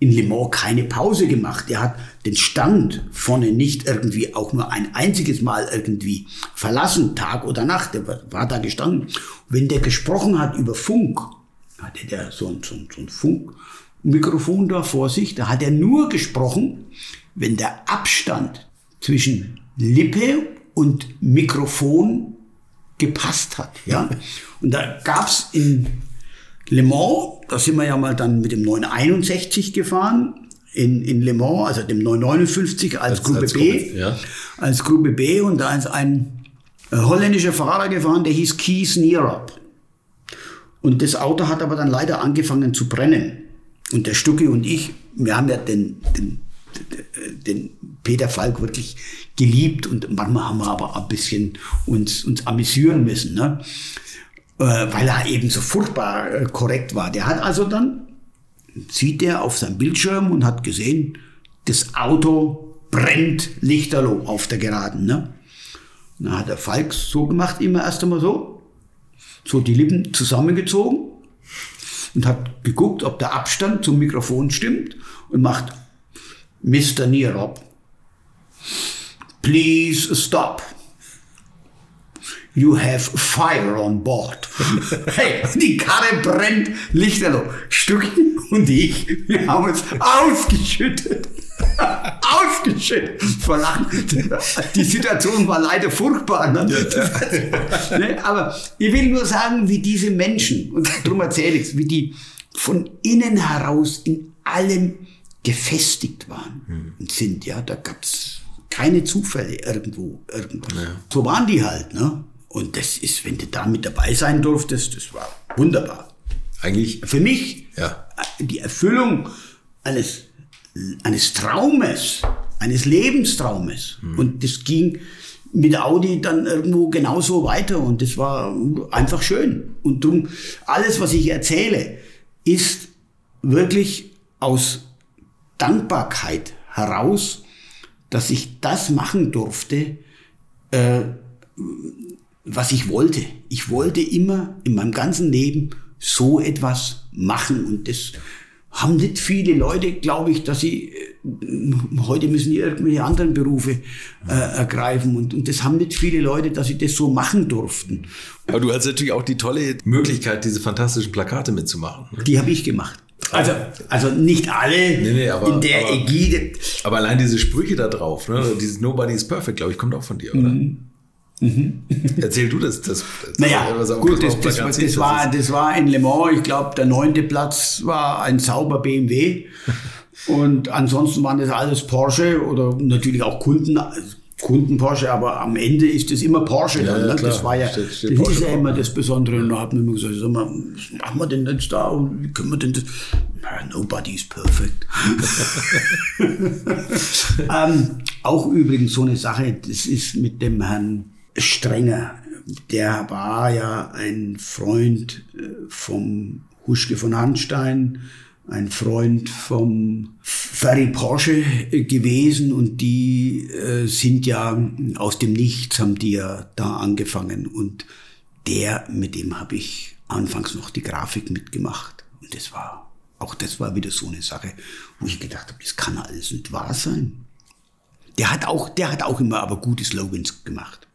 in Le Mans keine Pause gemacht. Der hat den Stand vorne nicht irgendwie auch nur ein einziges Mal irgendwie verlassen, Tag oder Nacht. Der war da gestanden. wenn der gesprochen hat über Funk, hatte der so ein, so ein, so ein Funkmikrofon da vor sich, da hat er nur gesprochen, wenn der Abstand zwischen Lippe und Mikrofon gepasst hat. Ja? [laughs] Und da gab's in Le Mans, da sind wir ja mal dann mit dem 961 gefahren, in, in Le Mans, also dem 959 als, als Gruppe als B. Gruppe, ja. Als Gruppe B und da ist ein äh, holländischer Fahrer gefahren, der hieß Kees Nierop. Und das Auto hat aber dann leider angefangen zu brennen. Und der Stucki und ich, wir haben ja den, den, den Peter Falk wirklich geliebt und manchmal haben wir aber ein bisschen uns, uns amüsieren müssen, ne? Äh, weil er eben so furchtbar äh, korrekt war. Der hat also dann, sieht er auf seinem Bildschirm und hat gesehen, das Auto brennt lichterloh auf der Geraden. Ne? Dann hat der Falk so gemacht, immer erst einmal so, so die Lippen zusammengezogen und hat geguckt, ob der Abstand zum Mikrofon stimmt und macht Mr. Nierop, please stop. You have fire on board. [laughs] hey, die Karre brennt lichterloh. Stückchen und ich, wir haben uns ausgeschüttet. [laughs] ausgeschüttet vor Lachen. Die Situation war leider furchtbar. Ne? [laughs] ne? Aber ich will nur sagen, wie diese Menschen, und darum erzähle ich es, wie die von innen heraus in allem gefestigt waren hm. und sind. Ja, da gab es keine Zufälle irgendwo, irgendwas. Ja. So waren die halt. Ne? Und das ist, wenn du da mit dabei sein durftest, das war wunderbar. Eigentlich. Für mich ja. die Erfüllung eines, eines Traumes, eines Lebenstraumes. Hm. Und das ging mit Audi dann irgendwo genauso weiter und das war einfach schön. Und darum, alles, was ich erzähle, ist wirklich aus Dankbarkeit heraus, dass ich das machen durfte, äh, was ich wollte. Ich wollte immer in meinem ganzen Leben so etwas machen und das haben nicht viele Leute, glaube ich, dass sie äh, heute müssen die irgendwelche anderen Berufe äh, ergreifen und, und das haben nicht viele Leute, dass sie das so machen durften. Aber du hast natürlich auch die tolle Möglichkeit, diese fantastischen Plakate mitzumachen. Ne? Die habe ich gemacht. Also, also nicht alle nee, nee, aber, in der aber, Ägide. Aber allein diese Sprüche da drauf, ne? dieses Nobody is perfect, glaube ich, kommt auch von dir, oder? Mhm. Mhm. Erzähl du das. das, das naja, gut, das, das, das, das, war, das war in Le Mans, ich glaube, der neunte Platz war ein sauber BMW. [laughs] Und ansonsten waren das alles Porsche oder natürlich auch Kunden, Kunden Porsche, aber am Ende ist es immer Porsche. Ja, dann, ne? Das war ja, steht, steht das Porsche ist ja immer das Besondere. Und da hat man immer gesagt, sag mal, was machen wir denn jetzt da und wie können wir denn das? Nobody is perfect. [laughs] [laughs] ähm, auch übrigens so eine Sache, das ist mit dem Herrn Strenger. Der war ja ein Freund äh, vom Huschke von Hanstein, ein Freund vom Ferry Porsche gewesen und die äh, sind ja aus dem Nichts haben die ja da angefangen und der, mit dem habe ich anfangs noch die Grafik mitgemacht und das war, auch das war wieder so eine Sache, wo ich gedacht habe, das kann alles nicht wahr sein. Der hat auch, der hat auch immer aber gute Slogans gemacht.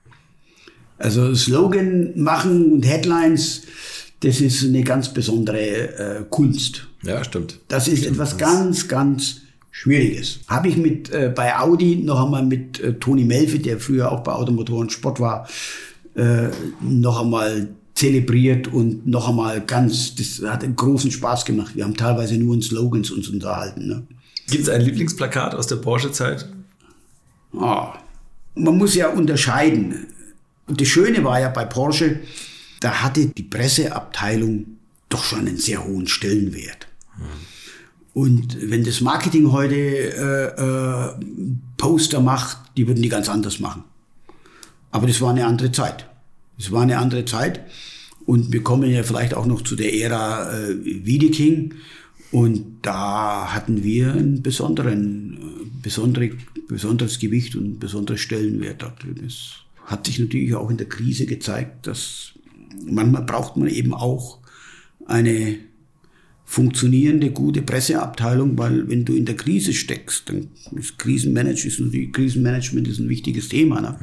Also Slogan machen und Headlines, das ist eine ganz besondere äh, Kunst. Ja, stimmt. Das ist stimmt. etwas ganz, ganz Schwieriges. Habe ich mit äh, bei Audi noch einmal mit äh, Toni Melfi, der früher auch bei Automotoren Sport war, äh, noch einmal zelebriert und noch einmal ganz, das hat einen großen Spaß gemacht. Wir haben teilweise nur in Slogans uns unterhalten. Ne? Gibt es ein Lieblingsplakat aus der Porsche-Zeit? Oh. Man muss ja unterscheiden. Und das Schöne war ja bei Porsche, da hatte die Presseabteilung doch schon einen sehr hohen Stellenwert. Und wenn das Marketing heute äh, äh, Poster macht, die würden die ganz anders machen. Aber das war eine andere Zeit. Es war eine andere Zeit. Und wir kommen ja vielleicht auch noch zu der Ära äh, Wiedeking. Und da hatten wir einen besonderen, äh, besondere, besonderes Gewicht und einen besonderen Stellenwert. Das hat sich natürlich auch in der Krise gezeigt, dass manchmal braucht man eben auch eine funktionierende, gute Presseabteilung, weil wenn du in der Krise steckst, dann ist Krisenmanagement, ist Krisenmanagement ist ein wichtiges Thema. Ne?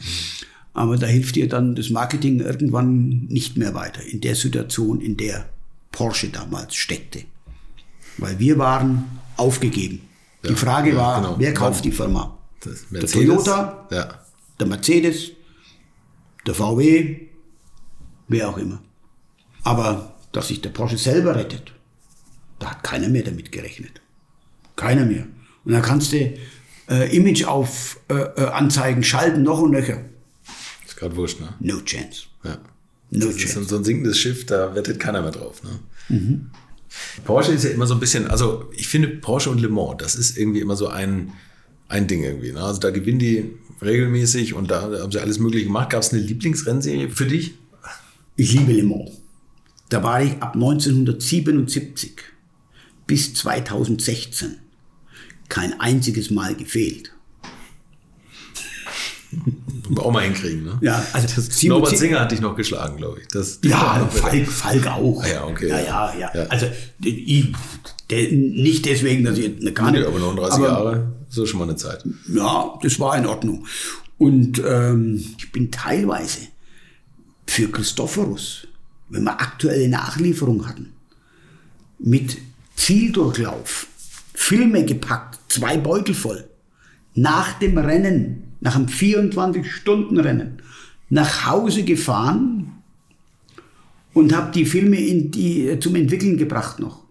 Aber da hilft dir dann das Marketing irgendwann nicht mehr weiter in der Situation, in der Porsche damals steckte. Weil wir waren aufgegeben. Ja, die Frage ja, war, genau. wer kauft die Firma? der Toyota, ja. der Mercedes, der VW, wer auch immer. Aber dass sich der Porsche selber rettet, da hat keiner mehr damit gerechnet. Keiner mehr. Und dann kannst du äh, Image auf äh, äh, Anzeigen schalten, noch und nöcher. Ist gerade wurscht, ne? No chance. Ja. No das chance. ist so ein sinkendes Schiff, da wettet keiner mehr drauf, ne? Mhm. Porsche ist ja immer so ein bisschen, also ich finde Porsche und Le Mans, das ist irgendwie immer so ein, ein Ding irgendwie. Ne? Also da gewinnen die regelmäßig und da haben sie alles Mögliche gemacht. Gab es eine Lieblingsrennserie für dich? Ich liebe Le Mans. Da war ich ab 1977 bis 2016 kein einziges Mal gefehlt. auch mal hinkriegen, ne? Ja, also das Norbert Singer hat dich noch geschlagen, glaube ich. Das, ja, Falk, Falk auch. Ah, ja, okay. Ja, ja, ja. ja. Also ich, der, nicht deswegen, dass ich eine gar nicht. aber 39 aber, Jahre, so schon mal eine Zeit. Ja, das war in Ordnung. Und ähm, ich bin teilweise für Christophorus, wenn wir aktuelle Nachlieferung hatten, mit Zieldurchlauf, Filme gepackt, zwei Beutel voll, nach dem Rennen, nach einem 24-Stunden-Rennen, nach Hause gefahren und habe die Filme in die, zum Entwickeln gebracht noch,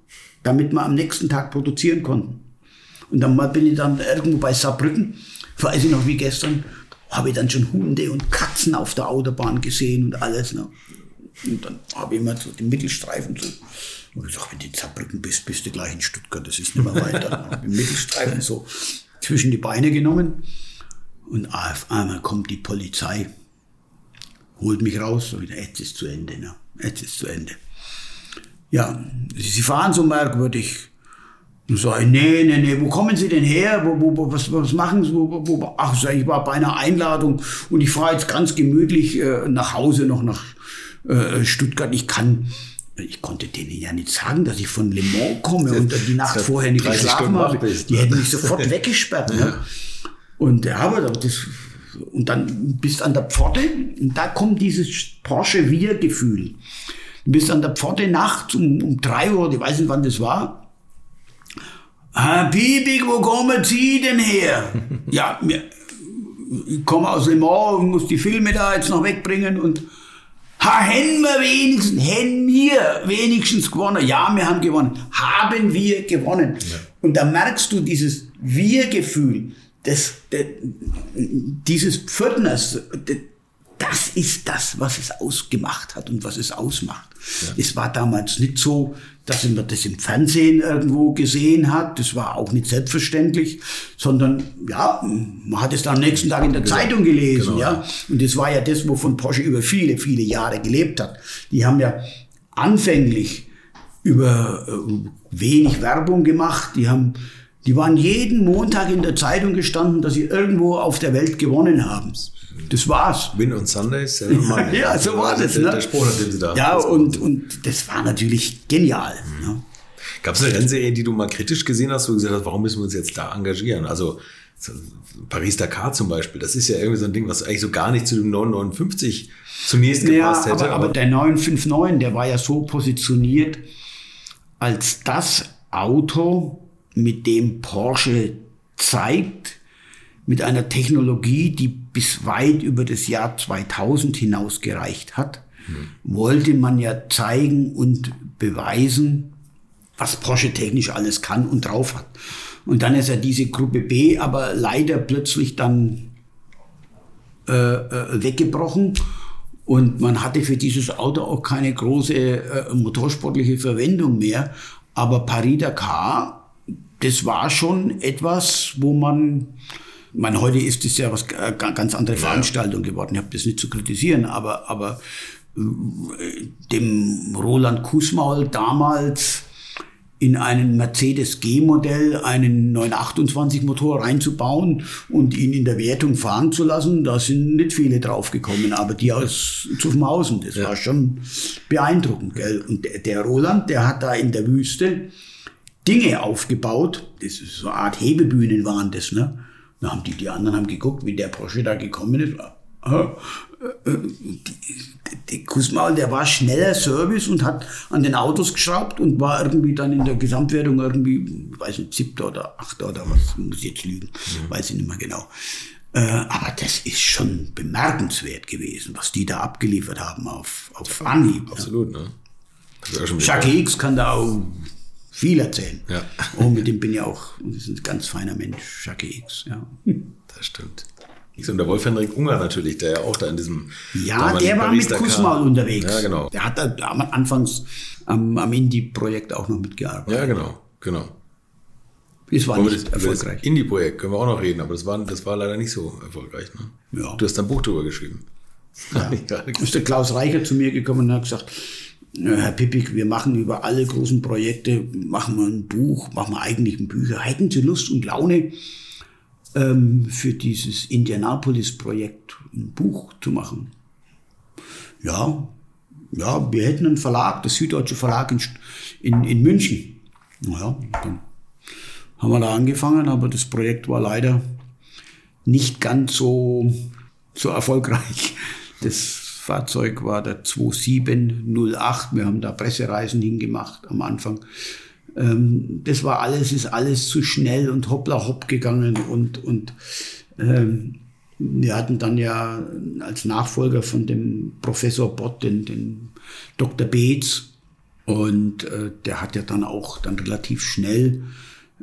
damit wir am nächsten Tag produzieren konnten. Und dann bin ich dann irgendwo bei Saarbrücken, weiß ich noch wie gestern, habe ich dann schon Hunde und Katzen auf der Autobahn gesehen und alles. Ne? Und dann habe ich immer so den Mittelstreifen so. Und ich gesagt, wenn du in Saarbrücken bist, bist du gleich in Stuttgart, das ist nicht mehr weiter. Dann habe ich den Mittelstreifen so zwischen die Beine genommen. Und auf einmal kommt die Polizei, holt mich raus, so wieder, jetzt ist zu Ende, ne? jetzt ist zu Ende. Ja, sie fahren so merkwürdig. Und sage ich, nee, nee, nee, wo kommen Sie denn her? Wo, wo, was, was machen Sie? Wo, wo, ach, sag ich war bei einer Einladung und ich fahre jetzt ganz gemütlich äh, nach Hause, noch nach äh, Stuttgart. Ich kann, ich konnte denen ja nicht sagen, dass ich von Le Mans komme und die Nacht vorher nicht geschlafen habe. Die hätten mich sofort [laughs] weggesperrt. Ne? Und ja, aber das, und dann bist an der Pforte und da kommt dieses Porsche Wir-Gefühl. Du bist an der Pforte nachts um, um drei Uhr, ich weiß nicht wann das war, Bibig, wo kommen Sie denn her? [laughs] ja, ich komme aus Le Mans und muss die Filme da jetzt noch wegbringen und ha, hätten wir wenigstens, hätten wir wenigstens gewonnen. Ja, wir haben gewonnen. Haben wir gewonnen. Ja. Und da merkst du dieses Wir-Gefühl, das, das, dieses Pförtners, das ist das, was es ausgemacht hat und was es ausmacht. Ja. Es war damals nicht so, dass man das im Fernsehen irgendwo gesehen hat. Das war auch nicht selbstverständlich, sondern ja, man hat es dann am nächsten Tag in der genau. Zeitung gelesen, genau. ja. Und das war ja das, wovon Porsche über viele, viele Jahre gelebt hat. Die haben ja anfänglich über äh, wenig Werbung gemacht. Die haben, die waren jeden Montag in der Zeitung gestanden, dass sie irgendwo auf der Welt gewonnen haben. Das war's. Win und Sundays, [laughs] ja, ja, so war das. Der, ne? der Spruch, den sie da Ja, und, und das war natürlich genial. Ne? Gab es eine Rennserie, die du mal kritisch gesehen hast, wo du gesagt hast, warum müssen wir uns jetzt da engagieren? Also Paris-Dakar zum Beispiel, das ist ja irgendwie so ein Ding, was eigentlich so gar nicht zu dem 959 zunächst gepasst ja, hätte. Aber, aber der 959, der war ja so positioniert als das Auto, mit dem Porsche zeigt, mit einer Technologie, die bis weit über das Jahr 2000 hinaus gereicht hat, hm. wollte man ja zeigen und beweisen, was Porsche technisch alles kann und drauf hat. Und dann ist ja diese Gruppe B aber leider plötzlich dann äh, äh, weggebrochen. Und man hatte für dieses Auto auch keine große äh, motorsportliche Verwendung mehr. Aber Paris-Dakar, das war schon etwas, wo man, ich meine, heute ist es ja was äh, ganz andere Veranstaltung geworden. Ich habe das nicht zu kritisieren, aber, aber äh, dem Roland Kussmaul damals in einen Mercedes G-Modell einen 928 Motor reinzubauen und ihn in der Wertung fahren zu lassen, da sind nicht viele draufgekommen, aber die aus Zuffenhausen, das ja. war schon beeindruckend. Gell? Und der, der Roland, der hat da in der Wüste Dinge aufgebaut, das ist so eine Art Hebebühnen waren das, ne? Da haben die, die anderen haben geguckt, wie der Porsche da gekommen ist. Die Kusmaul, der war schneller Service und hat an den Autos geschraubt und war irgendwie dann in der Gesamtwertung irgendwie, ich weiß nicht, siebter oder achter oder was, muss ich jetzt lügen, mhm. weiß ich nicht mehr genau. Äh, aber das ist schon bemerkenswert gewesen, was die da abgeliefert haben auf, auf Anhieb. Absolut, ne? Jacques X kann da auch viel erzählen. Ja. Und mit dem bin ich auch, das ist ein ganz feiner Mensch, Jacques X, ja. Das stimmt. Und der Wolf Henrik Unger natürlich, der ja auch da in diesem. Ja, der war mit Kusmal unterwegs. Ja, genau. Der hat da anfangs am, am Indie-Projekt auch noch mitgearbeitet. Ja, genau, genau. Das war nicht das, erfolgreich. Das Indie-Projekt können wir auch noch reden, aber das war, das war leider nicht so erfolgreich. Ne? Ja. Du hast ein Buch drüber geschrieben. [laughs] Ja. ist der Klaus Reicher zu mir gekommen und hat gesagt, Herr Pippig, wir machen über alle großen Projekte, machen wir ein Buch, machen wir eigentlich ein Bücher. Hätten Sie Lust und Laune, ähm, für dieses Indianapolis-Projekt ein Buch zu machen. Ja, ja, wir hätten einen Verlag, der Süddeutsche Verlag in, in, in München. Naja, dann haben wir da angefangen, aber das Projekt war leider nicht ganz so, so erfolgreich. Das Fahrzeug war der 2708. Wir haben da Pressereisen hingemacht am Anfang. Ähm, das war alles, ist alles zu schnell und hoppla hopp gegangen und, und ähm, wir hatten dann ja als Nachfolger von dem Professor Bott den, den Dr. Beetz und äh, der hat ja dann auch dann relativ schnell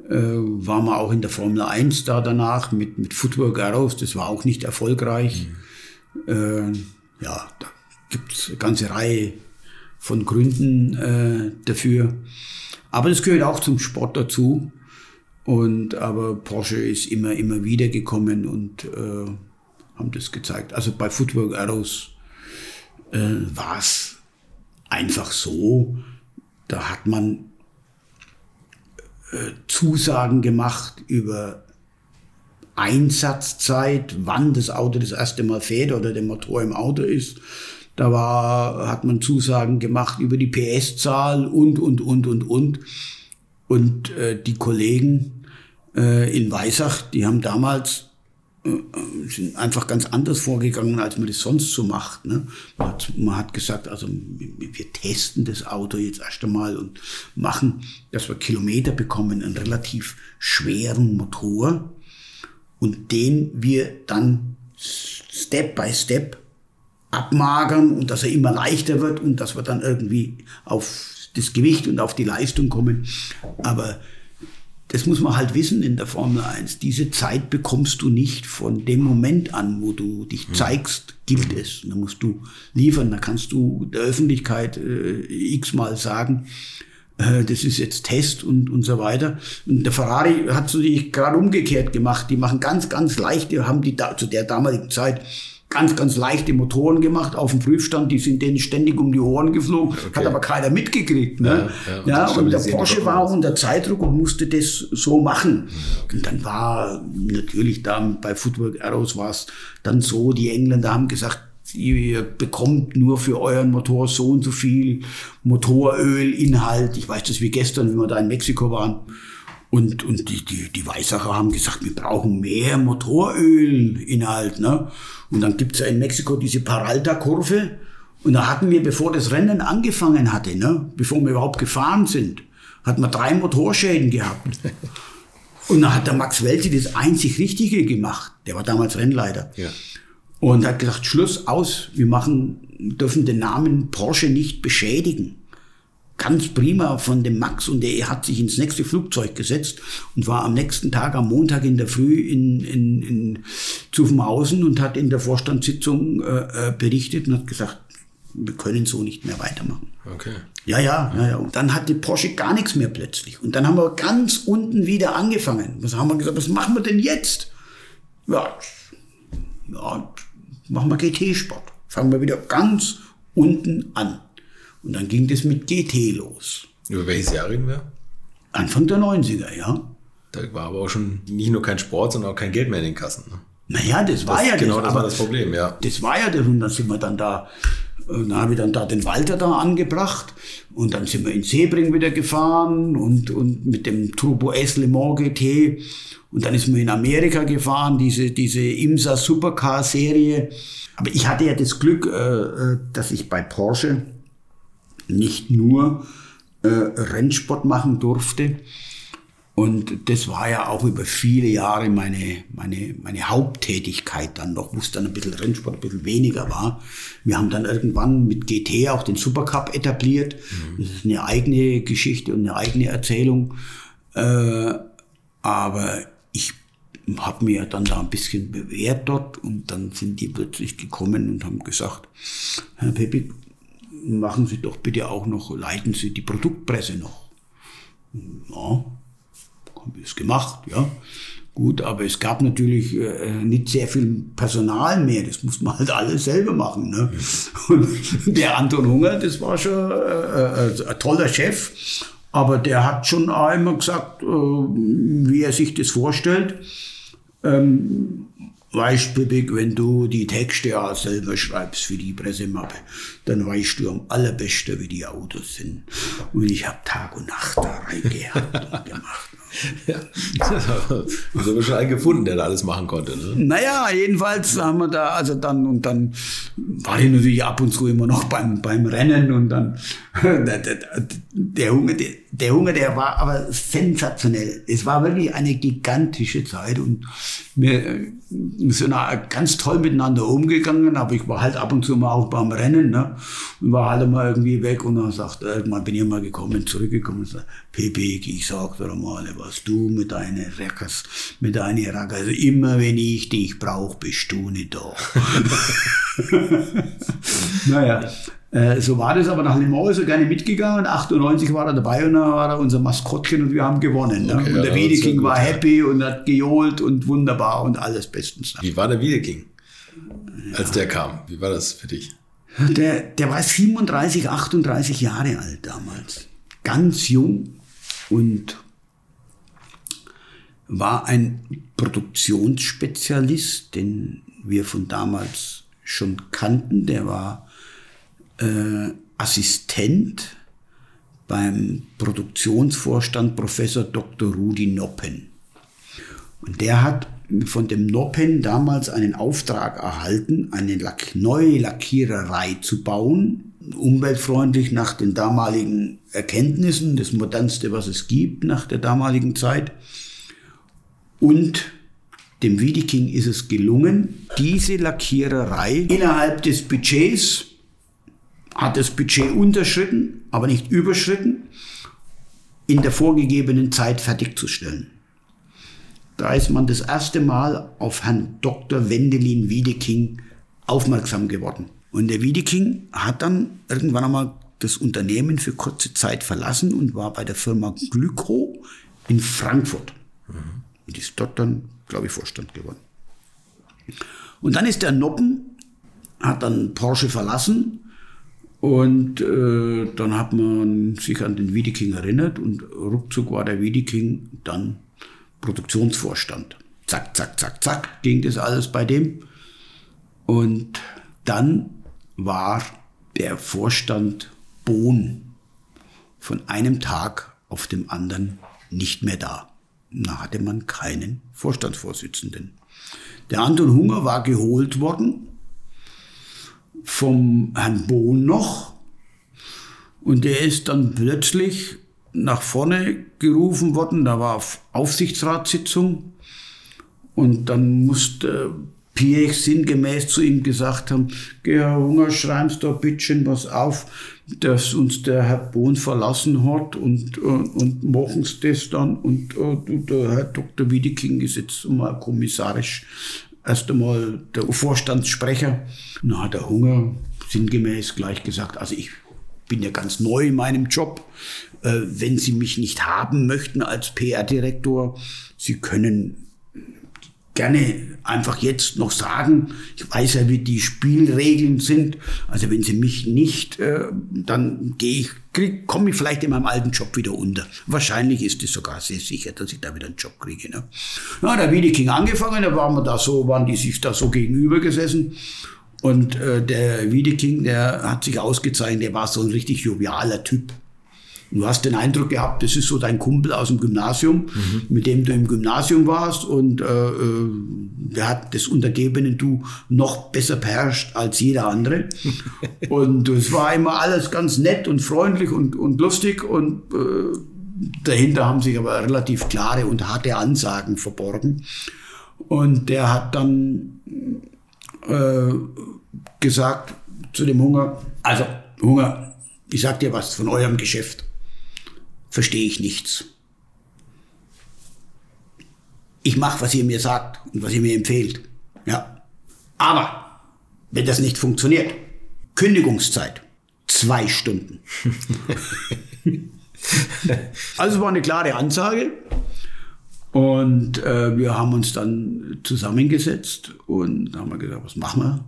äh, war man auch in der Formel 1 da danach mit, mit Footwork Arrows, das war auch nicht erfolgreich. Mhm. Äh, ja, da gibt es eine ganze Reihe von Gründen äh, dafür. Aber das gehört auch zum Sport dazu. Und aber Porsche ist immer, immer wieder gekommen und äh, haben das gezeigt. Also bei Footwork Arrows äh, war es einfach so, da hat man äh, Zusagen gemacht über Einsatzzeit, wann das Auto das erste Mal fährt oder der Motor im Auto ist. Da war, hat man Zusagen gemacht über die PS-Zahl und, und, und, und, und. Und äh, die Kollegen äh, in Weissach, die haben damals äh, sind einfach ganz anders vorgegangen, als man das sonst so macht. Ne? Man, hat, man hat gesagt, also wir testen das Auto jetzt erst einmal und machen, dass wir Kilometer bekommen, einen relativ schweren Motor und den wir dann Step by Step abmagern und dass er immer leichter wird und dass wir dann irgendwie auf das Gewicht und auf die Leistung kommen. Aber das muss man halt wissen in der Formel 1. Diese Zeit bekommst du nicht von dem Moment an, wo du dich hm. zeigst, gilt es. Da musst du liefern, da kannst du der Öffentlichkeit äh, x-mal sagen, das ist jetzt Test und, und so weiter. Und der Ferrari hat sich gerade umgekehrt gemacht. Die machen ganz, ganz leicht, die haben die da, zu der damaligen Zeit ganz, ganz leichte Motoren gemacht auf dem Prüfstand, die sind denen ständig um die Ohren geflogen, okay. hat aber keiner mitgekriegt. Ne? Ja, ja, und, ja, und der Porsche war unter Zeitdruck und musste das so machen. Okay. Und dann war natürlich da bei Footwork Arrows war es dann so, die Engländer haben gesagt, ihr bekommt nur für euren Motor so und so viel Motorölinhalt. Ich weiß das wie gestern, wenn wir da in Mexiko waren. Und, und die, die, die Weißacher haben gesagt, wir brauchen mehr Motorölinhalt. Ne? Und dann gibt's ja in Mexiko diese Paralta-Kurve. Und da hatten wir, bevor das Rennen angefangen hatte, ne, bevor wir überhaupt gefahren sind, hatten wir drei Motorschäden gehabt. [laughs] Und da hat der Max Welti das einzig Richtige gemacht. Der war damals Rennleiter. Ja. Und hat gesagt, Schluss aus, wir machen, dürfen den Namen Porsche nicht beschädigen ganz prima von dem Max und der hat sich ins nächste Flugzeug gesetzt und war am nächsten Tag, am Montag in der Früh in, in, in Zuffenhausen und hat in der Vorstandssitzung äh, äh, berichtet und hat gesagt, wir können so nicht mehr weitermachen. Okay. Ja, ja, ja, ja. Und dann hatte Porsche gar nichts mehr plötzlich. Und dann haben wir ganz unten wieder angefangen. Was haben wir gesagt, was machen wir denn jetzt? Ja, ja machen wir GT-Sport. Fangen wir wieder ganz unten an. Und dann ging das mit GT los. Über welches Jahr reden wir? Anfang der 90er, ja. Da war aber auch schon nicht nur kein Sport, sondern auch kein Geld mehr in den Kassen. Ne? Naja, das war das, ja genau das. Genau, das war das Problem, ja. Das war ja das. Und dann sind wir dann da, äh, dann habe ich dann da den Walter da angebracht. Und dann sind wir in Sebring wieder gefahren und, und mit dem Turbo S Le Mans GT. Und dann ist man in Amerika gefahren, diese, diese IMSA Supercar Serie. Aber ich hatte ja das Glück, äh, äh dass ich bei Porsche nicht nur äh, Rennsport machen durfte. Und das war ja auch über viele Jahre meine, meine, meine Haupttätigkeit dann noch, wo es dann ein bisschen Rennsport ein bisschen weniger war. Wir haben dann irgendwann mit GT auch den Supercup etabliert. Mhm. Das ist eine eigene Geschichte und eine eigene Erzählung. Äh, aber ich habe mir dann da ein bisschen bewährt dort und dann sind die plötzlich gekommen und haben gesagt, Herr Peppi, machen Sie doch bitte auch noch, leiten Sie die Produktpresse noch. Ja, es gemacht, ja. Gut, aber es gab natürlich äh, nicht sehr viel Personal mehr. Das muss man halt alles selber machen. Ne? Und der Anton Hunger, das war schon äh, äh, ein toller Chef, aber der hat schon auch immer gesagt, äh, wie er sich das vorstellt. Ähm, weißt, Bibig, wenn du die Texte auch selber schreibst für die Pressemappe, dann weißt du am allerbesten, wie die Autos sind. Und ich habe Tag und Nacht da reingehakt und gemacht. [laughs] Ja, das haben wir schon einen gefunden, der da alles machen konnte. Ne? Naja, jedenfalls haben wir da, also dann, und dann war ich natürlich ab und zu immer noch beim, beim Rennen und dann, [laughs] der, der, Hunger, der, der Hunger, der war aber sensationell. Es war wirklich eine gigantische Zeit und wir sind ganz toll miteinander umgegangen, aber ich war halt ab und zu mal auch beim Rennen, ne? Und war halt mal irgendwie weg und dann sagt, irgendwann bin ich mal gekommen, zurückgekommen und sagt, Pepe, ich sag dir mal, was du mit deinen Rackers, mit deinen Rackers, also immer wenn ich dich brauche, bist du nicht da. [laughs] naja, äh, so war das, aber nach Le Mans ist er gerne mitgegangen. 98 war er dabei und dann war er unser Maskottchen und wir haben gewonnen. Ne? Okay, und der ja, Wiedeking war happy und hat gejohlt und wunderbar und alles bestens. Wie war der Wiedeking, als ja. der kam? Wie war das für dich? Der, der war 37, 38 Jahre alt damals. Ganz jung und war ein Produktionsspezialist, den wir von damals schon kannten. Der war äh, Assistent beim Produktionsvorstand Professor Dr. Rudi Noppen. Und der hat von dem Noppen damals einen Auftrag erhalten, eine neue Lackiererei zu bauen, umweltfreundlich nach den damaligen Erkenntnissen, das modernste, was es gibt nach der damaligen Zeit. Und dem Wiedeking ist es gelungen, diese Lackiererei innerhalb des Budgets hat das Budget unterschritten, aber nicht überschritten, in der vorgegebenen Zeit fertigzustellen. Da ist man das erste Mal auf Herrn Dr. Wendelin Wiedeking aufmerksam geworden. Und der Wiedeking hat dann irgendwann einmal das Unternehmen für kurze Zeit verlassen und war bei der Firma Glyco in Frankfurt. Mhm. Und ist dort dann, glaube ich, Vorstand geworden. Und dann ist der Noppen hat dann Porsche verlassen und äh, dann hat man sich an den Wiedeking erinnert und ruckzuck war der Wiedeking dann Produktionsvorstand. Zack, zack, zack, zack, ging das alles bei dem. Und dann war der Vorstand Bohn von einem Tag auf dem anderen nicht mehr da. Da hatte man keinen Vorstandsvorsitzenden. Der Anton Hunger war geholt worden vom Herrn Bohn noch und der ist dann plötzlich nach vorne gerufen worden. Da war Aufsichtsratssitzung und dann musste Piech sinngemäß zu ihm gesagt haben, geh Herr Hunger, schreibst da bitte was auf, dass uns der Herr Bohn verlassen hat und, und, und machen sie das dann und und äh, der Herr Dr. Wiedeking ist jetzt mal kommissarisch erst einmal der Vorstandssprecher. Na der Hunger sinngemäß gleich gesagt, also ich bin ja ganz neu in meinem Job. Äh, wenn Sie mich nicht haben möchten als PR-Direktor, Sie können gerne einfach jetzt noch sagen. Ich weiß ja, wie die Spielregeln sind. Also wenn Sie mich nicht, äh, dann gehe ich, komme ich vielleicht in meinem alten Job wieder unter. Wahrscheinlich ist es sogar sehr sicher, dass ich da wieder einen Job kriege. Ne? Ja, der Wiedeking angefangen, da waren wir da so, waren die sich da so gegenüber gesessen. Und äh, der Wiedeking, der hat sich ausgezeichnet, der war so ein richtig jovialer Typ. Du hast den Eindruck gehabt, das ist so dein Kumpel aus dem Gymnasium, mhm. mit dem du im Gymnasium warst und äh, äh, der hat das untergebene Du noch besser beherrscht als jeder andere. [laughs] und es war immer alles ganz nett und freundlich und, und lustig und äh, dahinter haben sich aber relativ klare und harte Ansagen verborgen. Und der hat dann äh, gesagt zu dem Hunger, also Hunger, ich sag dir was von eurem Geschäft verstehe ich nichts. Ich mache, was ihr mir sagt und was ihr mir empfehlt. Ja. Aber wenn das nicht funktioniert, Kündigungszeit zwei Stunden. [laughs] also war eine klare Ansage. Und äh, wir haben uns dann zusammengesetzt und haben gesagt, was machen wir?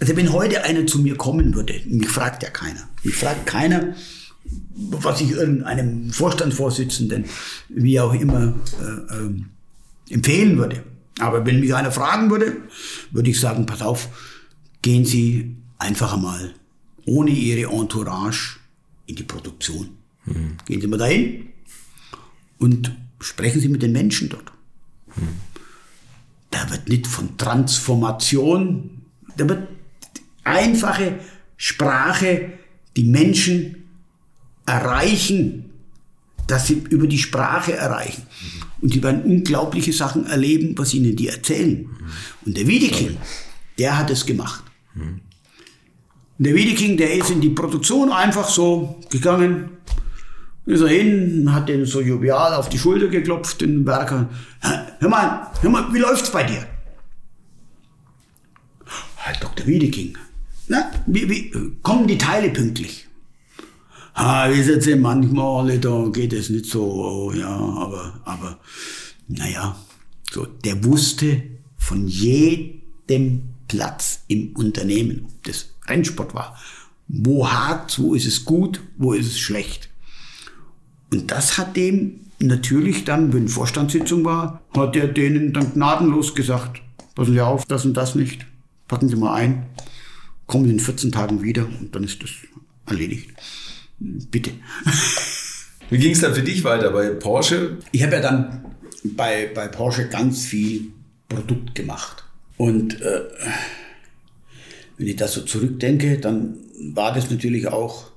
Also wenn heute einer zu mir kommen würde, mich fragt ja keiner. Mich fragt keiner, was ich irgendeinem Vorstandsvorsitzenden, wie auch immer, äh, äh, empfehlen würde. Aber wenn mich einer fragen würde, würde ich sagen, pass auf, gehen Sie einfach einmal ohne Ihre Entourage in die Produktion. Mhm. Gehen Sie mal dahin und sprechen Sie mit den Menschen dort. Mhm. Da wird nicht von Transformation, da wird einfache Sprache die Menschen erreichen, dass sie über die Sprache erreichen. Und die werden unglaubliche Sachen erleben, was ihnen die erzählen. Und der Wiedeking, der hat es gemacht. Und der Wiedeking, der ist in die Produktion einfach so gegangen, ist er hin, hat den so jovial auf die Schulter geklopft, den Werker. Hör mal, hör mal, wie läuft's bei dir? Herr Dr. Wiedeking, na, wie, wie, kommen die Teile pünktlich? Ah, wissen Sie, manchmal, da geht es nicht so, ja, aber, aber, naja, so, der wusste von jedem Platz im Unternehmen, ob das Rennsport war, wo hart, wo ist es gut, wo ist es schlecht. Und das hat dem natürlich dann, wenn Vorstandssitzung war, hat er denen dann gnadenlos gesagt, passen Sie auf, das und das nicht, packen Sie mal ein, kommen Sie in 14 Tagen wieder und dann ist das erledigt. Bitte. Wie ging es dann für dich weiter bei Porsche? Ich habe ja dann bei, bei Porsche ganz viel Produkt gemacht. Und äh, wenn ich das so zurückdenke, dann war das natürlich auch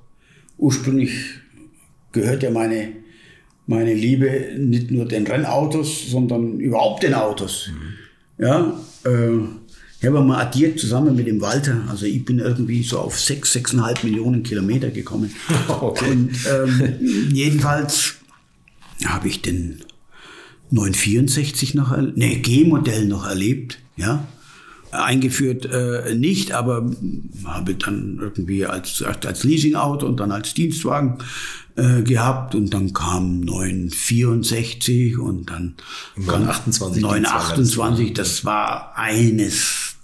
ursprünglich gehört ja meine, meine Liebe nicht nur den Rennautos, sondern überhaupt den Autos. Mhm. Ja, äh, ich habe mal addiert zusammen mit dem Walter. Also ich bin irgendwie so auf sechs, sechseinhalb Millionen Kilometer gekommen. [laughs] Okay. Und ähm, jedenfalls habe ich den 964 noch, nee, G-Modell noch erlebt, ja. Eingeführt äh, nicht, aber habe dann irgendwie als, als Leasingauto und dann als Dienstwagen äh, gehabt und dann kam 964 und dann 928. 928, das war eines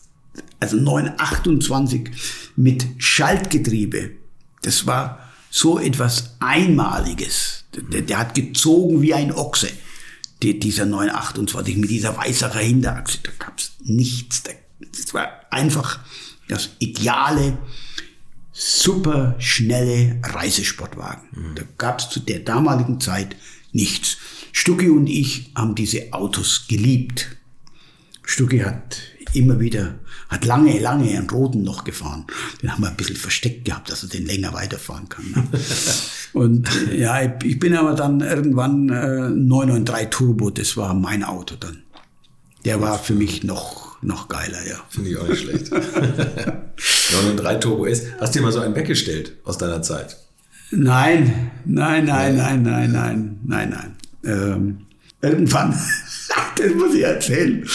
Also 928 mit Schaltgetriebe. Das war so etwas Einmaliges. Der, der hat gezogen wie ein Ochse. Die, dieser 928 mit dieser weißeren Hinterachse. Da gab's nichts. Das war einfach das ideale, super schnelle Reisesportwagen. Mhm. Da gab's zu der damaligen Zeit nichts. Stucki und ich haben diese Autos geliebt. Stucki hat immer wieder, hat lange, lange einen roten noch gefahren. Den haben wir ein bisschen versteckt gehabt, dass er den länger weiterfahren kann. Ne? [laughs] und ja, ich bin aber dann irgendwann äh, 993 Turbo, das war mein Auto dann. Der war für mich noch, noch geiler, ja. Finde ich auch nicht schlecht. [laughs] 993 Turbo S. Hast du dir mal so einen weggestellt aus deiner Zeit? Nein, nein, nein, nein, nein, nein, nein, nein. Ähm, irgendwann, [laughs] das muss ich erzählen, [laughs]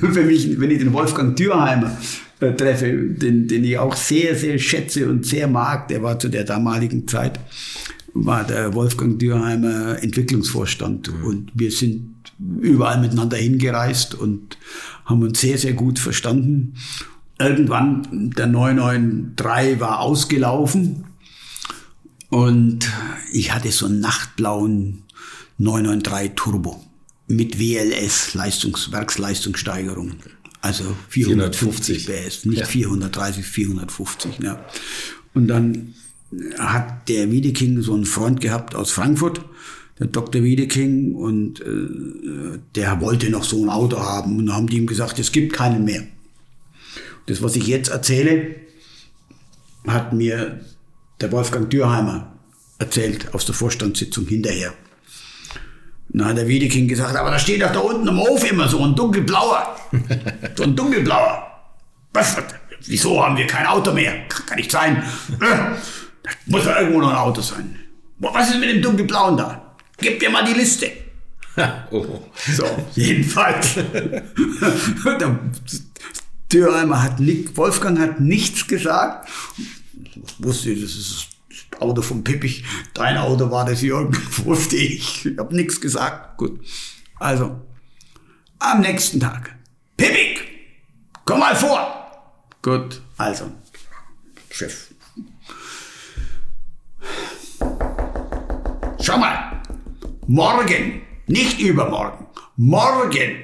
wenn, ich, wenn ich den Wolfgang Dürheimer äh, treffe, den, den ich auch sehr, sehr schätze und sehr mag, der war zu der damaligen Zeit, war der Wolfgang Dürheimer Entwicklungsvorstand mhm. und wir sind überall miteinander hingereist und haben uns sehr, sehr gut verstanden. Irgendwann, der 993 war ausgelaufen und ich hatte so einen nachtblauen 993 Turbo mit WLS, Leistungs Werksleistungssteigerung. Also 450 PS, nicht ja. 430, 450. Ja. Und dann hat der Wiedeking so einen Freund gehabt aus Frankfurt, der Dr. Wiedeking, und äh, der wollte noch so ein Auto haben. Und dann haben die ihm gesagt, es gibt keinen mehr. Das, was ich jetzt erzähle, hat mir der Wolfgang Dürheimer erzählt aus der Vorstandssitzung hinterher. Na, hat der Wiedeking gesagt, aber da steht doch da unten im Hof immer so ein dunkelblauer. [laughs] so ein dunkelblauer. Was? Wieso haben wir kein Auto mehr? Kann nicht sein. Da muss ja irgendwo noch ein Auto sein. Was ist mit dem dunkelblauen da? Gib mir mal die Liste. [laughs] oh. So, jedenfalls. [laughs] der Dürheimer hat nicht, Wolfgang hat nichts gesagt wusste, das ist das Auto von Pippich. Dein Auto war das, Jürgen, [laughs] wusste ich. Ich habe nichts gesagt. Gut. Also, am nächsten Tag. Pippig, komm mal vor. Gut, also, Chef. Schau mal, morgen, nicht übermorgen, morgen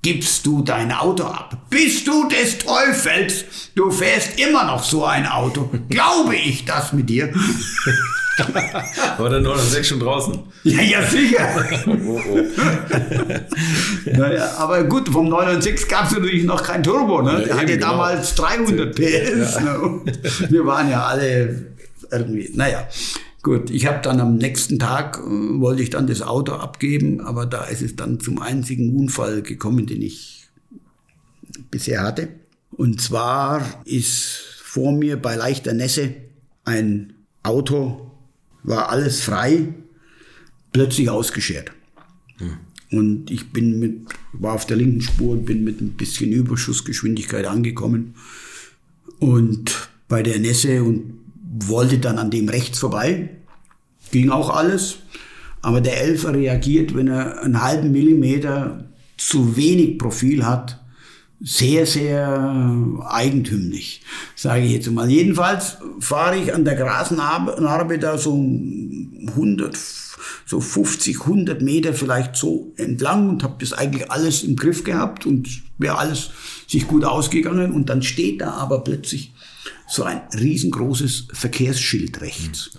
gibst du dein Auto ab. Bist du des Teufels? Du fährst immer noch so ein Auto. Glaube ich das mit dir? War der 906 schon draußen? Ja, ja, sicher. [laughs] oh, oh. [laughs] naja, aber gut, vom 906 gab es natürlich noch kein Turbo. Ne? Der hatte genau. damals 300 PS. Ja. Ne? Wir waren ja alle irgendwie, naja. Gut, ich habe dann am nächsten Tag, äh, wollte ich dann das Auto abgeben, aber da ist es dann zum einzigen Unfall gekommen, den ich bisher hatte. Und zwar ist vor mir bei leichter Nässe ein Auto, war alles frei, plötzlich ausgeschert. Hm. Und ich bin mit, war auf der linken Spur und bin mit ein bisschen Überschussgeschwindigkeit angekommen. Und bei der Nässe und wollte dann an dem rechts vorbei. Ging auch alles. Aber der Elfer reagiert, wenn er einen halben Millimeter zu wenig Profil hat, sehr, sehr eigentümlich, sage ich jetzt mal. Jedenfalls fahre ich an der Grasnarbe da so 100, so 50, 100 Meter vielleicht so entlang und habe das eigentlich alles im Griff gehabt und wäre alles sich gut ausgegangen. Und dann steht da aber plötzlich so ein riesengroßes Verkehrsschild rechts.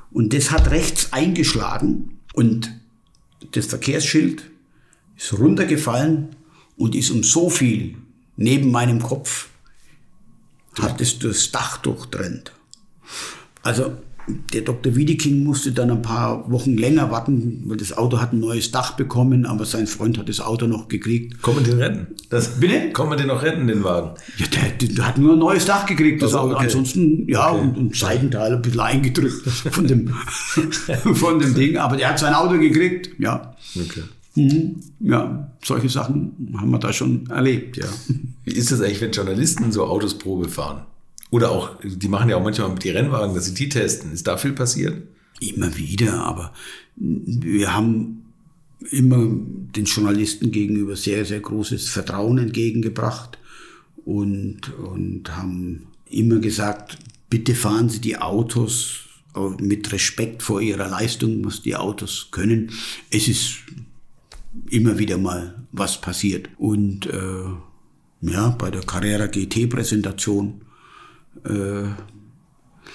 Und das hat rechts eingeschlagen und das Verkehrsschild ist runtergefallen und ist um so viel neben meinem Kopf, hat es das Dach durchtrennt. Also der Dr. Wiedeking musste dann ein paar Wochen länger warten, weil das Auto hat ein neues Dach bekommen, aber sein Freund hat das Auto noch gekriegt. Man den retten? Das, Bitte? Man den noch retten, den Wagen? Ja, der, der hat nur ein neues Dach gekriegt, das also, Auto. Okay. Ansonsten, ja, okay. und, und Seitenteil ein bisschen eingedrückt von dem, [laughs] von dem Ding, aber der hat sein Auto gekriegt, ja. Okay. Mhm. Ja, solche Sachen haben wir da schon erlebt, ja. Wie ist das eigentlich, wenn Journalisten so Autos Probe fahren? Oder auch, die machen ja auch manchmal mit die Rennwagen, dass sie die testen. Ist da viel passiert? Immer wieder, aber wir haben immer den Journalisten gegenüber sehr, sehr großes Vertrauen entgegengebracht und, und haben immer gesagt, bitte fahren Sie die Autos mit Respekt vor ihrer Leistung, was die Autos können. Es ist immer wieder mal was passiert. Und äh, ja, bei der Carrera GT Präsentation äh,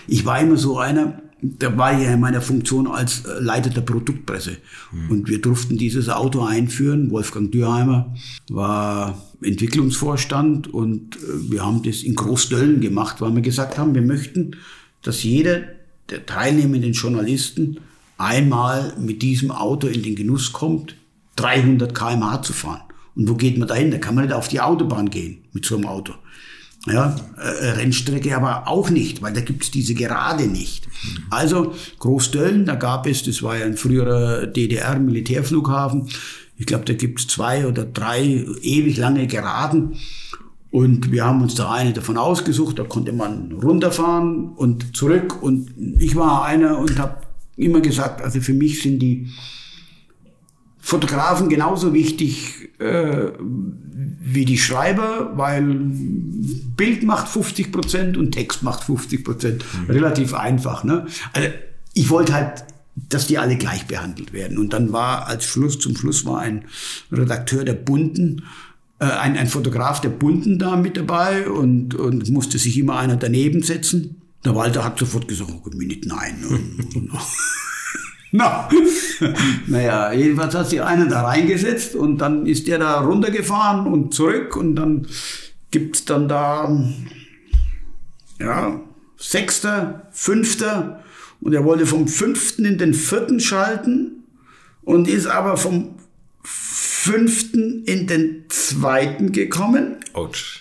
ich war immer so einer, da war ja in meiner Funktion als äh, Leiter der Produktpresse. Mhm. Und wir durften dieses Auto einführen. Wolfgang Dürheimer war Entwicklungsvorstand und äh, wir haben das in Großdöllen gemacht, weil wir gesagt haben, wir möchten, dass jeder der teilnehmenden Journalisten einmal mit diesem Auto in den Genuss kommt, 300 km/h zu fahren. Und wo geht man da hin? Da kann man nicht auf die Autobahn gehen mit so einem Auto. Ja, äh, Rennstrecke aber auch nicht, weil da gibt's diese Gerade nicht. Also Großdölln, da gab es, das war ja ein früherer DDR-Militärflughafen, ich glaube, da gibt's zwei oder drei ewig lange Geraden. Und wir haben uns da eine davon ausgesucht, da konnte man runterfahren und zurück. Und ich war einer und habe immer gesagt, also für mich sind die Fotografen genauso wichtig äh, wie die Schreiber, weil Bild macht 50 Prozent und Text macht 50 Prozent. Mhm. Relativ einfach. Ne? Also ich wollte halt, dass die alle gleich behandelt werden. Und dann war als Schluss, zum Schluss war ein Redakteur der Bunten, äh, ein, ein Fotograf der Bunten da mit dabei und, und musste sich immer einer daneben setzen. Der Walter hat sofort gesagt, oh, Minute nein. [laughs] Na, [laughs] naja, jedenfalls hat sich einer da reingesetzt und dann ist der da runtergefahren und zurück und dann gibt's dann da, ja, Sechster, Fünfter und er wollte vom Fünften in den Vierten schalten und ist aber vom Fünften in den Zweiten gekommen. Ouch.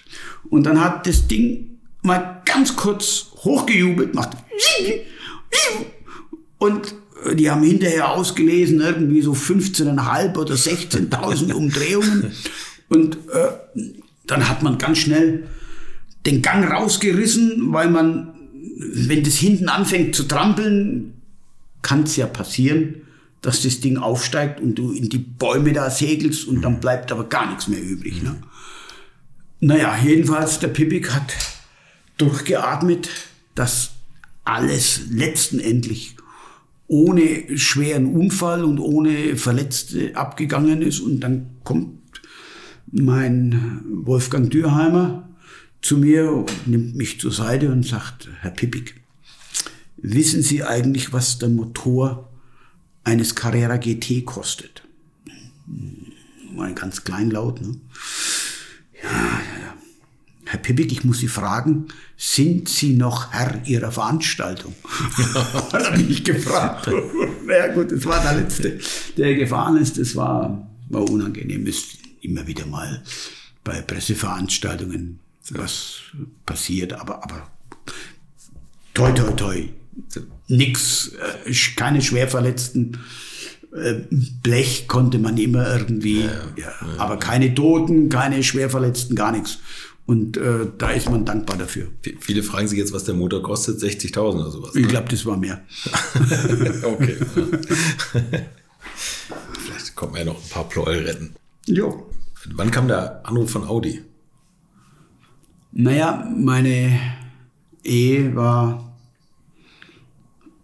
Und dann hat das Ding mal ganz kurz hochgejubelt, macht [laughs] und die haben hinterher ausgelesen, irgendwie so 15.500 oder 16.000 Umdrehungen. [laughs] Und äh, dann hat man ganz schnell den Gang rausgerissen, weil man, wenn das hinten anfängt zu trampeln, kann es ja passieren, dass das Ding aufsteigt und du in die Bäume da segelst und dann bleibt aber gar nichts mehr übrig. Ne? Naja, jedenfalls, der Pipik hat durchgeatmet, dass alles letzten Endlich ohne schweren Unfall und ohne Verletzte abgegangen ist. Und dann kommt mein Wolfgang Dürheimer zu mir nimmt mich zur Seite und sagt, Herr Pippig, wissen Sie eigentlich, was der Motor eines Carrera GT kostet? Ein ganz kleinlaut, ne? Ja, ja. Herr Pippig, ich muss Sie fragen, sind Sie noch Herr Ihrer Veranstaltung? [laughs] Hat er mich gefragt. ja gut, das war der Letzte, der gefahren ist. Das war, war unangenehm. Ist immer wieder mal bei Presseveranstaltungen was passiert, aber, aber toi, toi, toi. Nix, äh, keine Schwerverletzten. Äh, Blech konnte man immer irgendwie, ja, ja, ja, aber keine Toten, keine Schwerverletzten, gar nichts. Und äh, da ist man dankbar dafür. Viele fragen sich jetzt, was der Motor kostet, 60.000 oder sowas. Ne? Ich glaube, das war mehr. [laughs] okay. [laughs] Vielleicht kommt man ja noch ein paar Pleuel retten. Ja. Wann kam der Anruf von Audi? Naja, meine Ehe war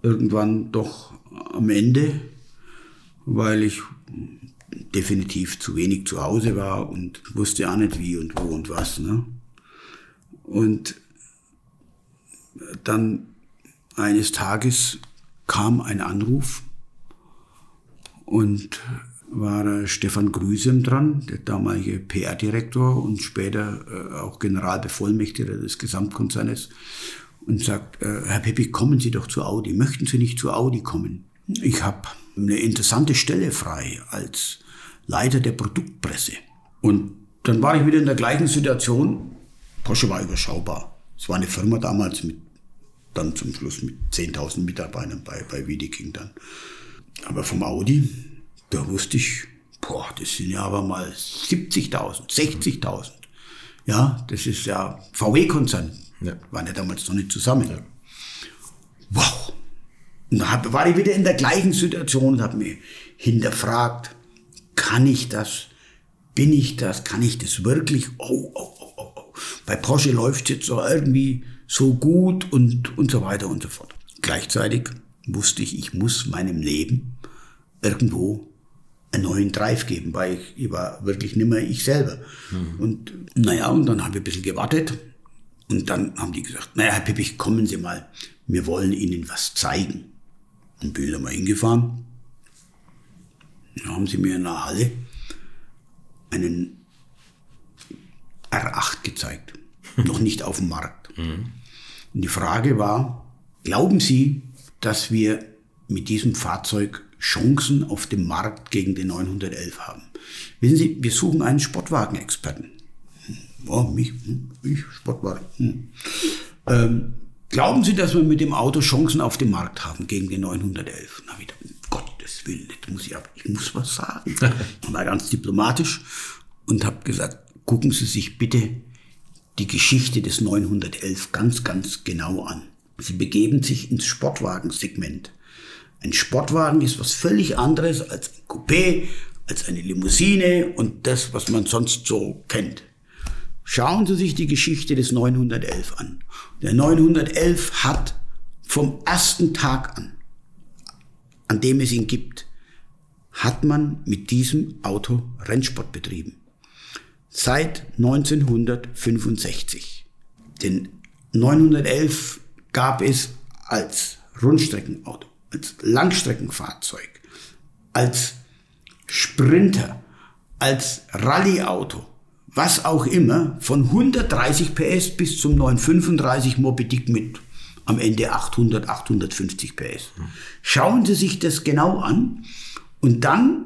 irgendwann doch am Ende, weil ich definitiv zu wenig zu Hause war und wusste auch nicht wie und wo und was. Ne? Und dann eines Tages kam ein Anruf und war Stefan Grüsem dran, der damalige PR-Direktor und später äh, auch Generalbevollmächtiger des Gesamtkonzernes und sagt, äh, Herr Peppi, kommen Sie doch zu Audi. Möchten Sie nicht zu Audi kommen? Ich habe eine interessante Stelle frei als Leiter der Produktpresse. Und dann war ich wieder in der gleichen Situation. Porsche war überschaubar. Es war eine Firma damals mit, dann zum Schluss mit 10.000 Mitarbeitern bei, bei Wiedeking dann. Aber vom Audi, da wusste ich, boah, das sind ja aber mal 70.000, 60.000. Ja, das ist ja VW-Konzern. Ja. Waren ja damals noch nicht zusammen. Ja. Wow. Und da war ich wieder in der gleichen Situation und habe mich hinterfragt, kann ich das? Bin ich das? Kann ich das wirklich? Oh, oh, oh, oh. oh. Bei Porsche läuft es jetzt so irgendwie so gut und, und so weiter und so fort. Gleichzeitig wusste ich, ich muss meinem Leben irgendwo einen neuen Drive geben, weil ich, ich war wirklich nicht mehr ich selber. Mhm. Und naja, und dann haben wir ein bisschen gewartet. Und dann haben die gesagt, naja, Herr Pippich, kommen Sie mal, wir wollen Ihnen was zeigen. Und bin da mal hingefahren. Dann haben sie mir in der Halle einen R8 gezeigt. Noch nicht auf dem Markt. Mhm. Und die Frage war, glauben Sie, dass wir mit diesem Fahrzeug Chancen auf dem Markt gegen den 911 haben? Wissen Sie, wir suchen einen Sportwagenexperten. Oh, mich, hm, ich, Sportwagen. Hm. Ähm, glauben Sie, dass wir mit dem Auto Chancen auf dem Markt haben gegen den 911? Na, wieder, Gottes Willen, jetzt muss ich, ich muss was sagen. Ich war ganz diplomatisch und habe gesagt, gucken Sie sich bitte die Geschichte des 911 ganz, ganz genau an. Sie begeben sich ins Sportwagensegment. Ein Sportwagen ist was völlig anderes als ein Coupé, als eine Limousine und das, was man sonst so kennt. Schauen Sie sich die Geschichte des 911 an. Der 911 hat vom ersten Tag an an dem es ihn gibt, hat man mit diesem Auto Rennsport betrieben. Seit 1965. Den 911 gab es als Rundstreckenauto, als Langstreckenfahrzeug, als Sprinter, als Rallyeauto, was auch immer, von 130 PS bis zum 935 Moby Dick mit am Ende 800, 850 PS. Schauen Sie sich das genau an und dann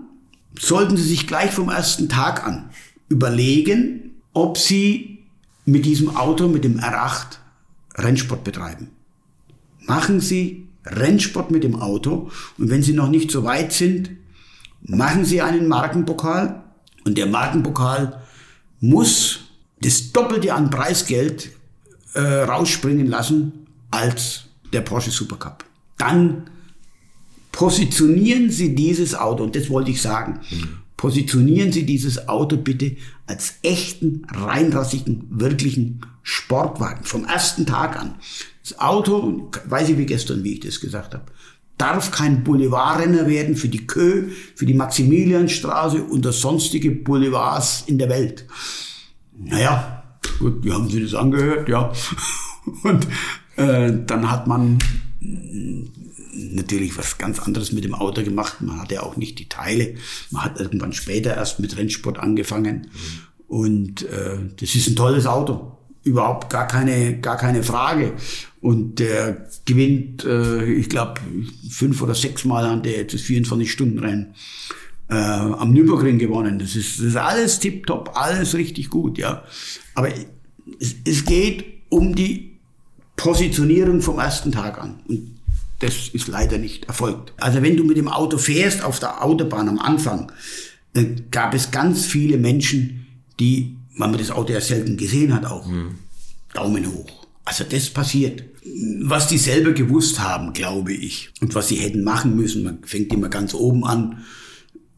sollten Sie sich gleich vom ersten Tag an überlegen, ob Sie mit diesem Auto, mit dem R8, Rennsport betreiben. Machen Sie Rennsport mit dem Auto und wenn Sie noch nicht so weit sind, machen Sie einen Markenpokal und der Markenpokal muss das Doppelte an Preisgeld äh, rausspringen lassen, als der Porsche Supercup. Dann positionieren Sie dieses Auto, und das wollte ich sagen, positionieren Sie dieses Auto bitte als echten, reinrassigen, wirklichen Sportwagen vom ersten Tag an. Das Auto, weiß ich wie gestern, wie ich das gesagt habe, darf kein Boulevardrenner werden für die Kö, für die Maximilianstraße und das sonstige Boulevards in der Welt. Naja, gut, die haben sich das angehört, ja. [laughs] Und äh, dann hat man natürlich was ganz anderes mit dem Auto gemacht. Man hatte auch nicht die Teile. Man hat irgendwann später erst mit Rennsport angefangen. Und äh, das ist ein tolles Auto. Überhaupt gar keine, gar keine Frage. Und der gewinnt, äh, ich glaube, fünf oder sechs Mal an der jetzt das 24-Stunden-Rennen äh, am Nürburgring gewonnen. Das ist, das ist alles tipptopp, alles richtig gut, ja. Aber es, es geht um die Positionierung vom ersten Tag an. Und das ist leider nicht erfolgt. Also wenn du mit dem Auto fährst auf der Autobahn am Anfang, äh, gab es ganz viele Menschen, die, weil man das Auto ja selten gesehen hat, auch mhm. Daumen hoch. Also das passiert. Was die selber gewusst haben, glaube ich, und was sie hätten machen müssen, man fängt immer ganz oben an,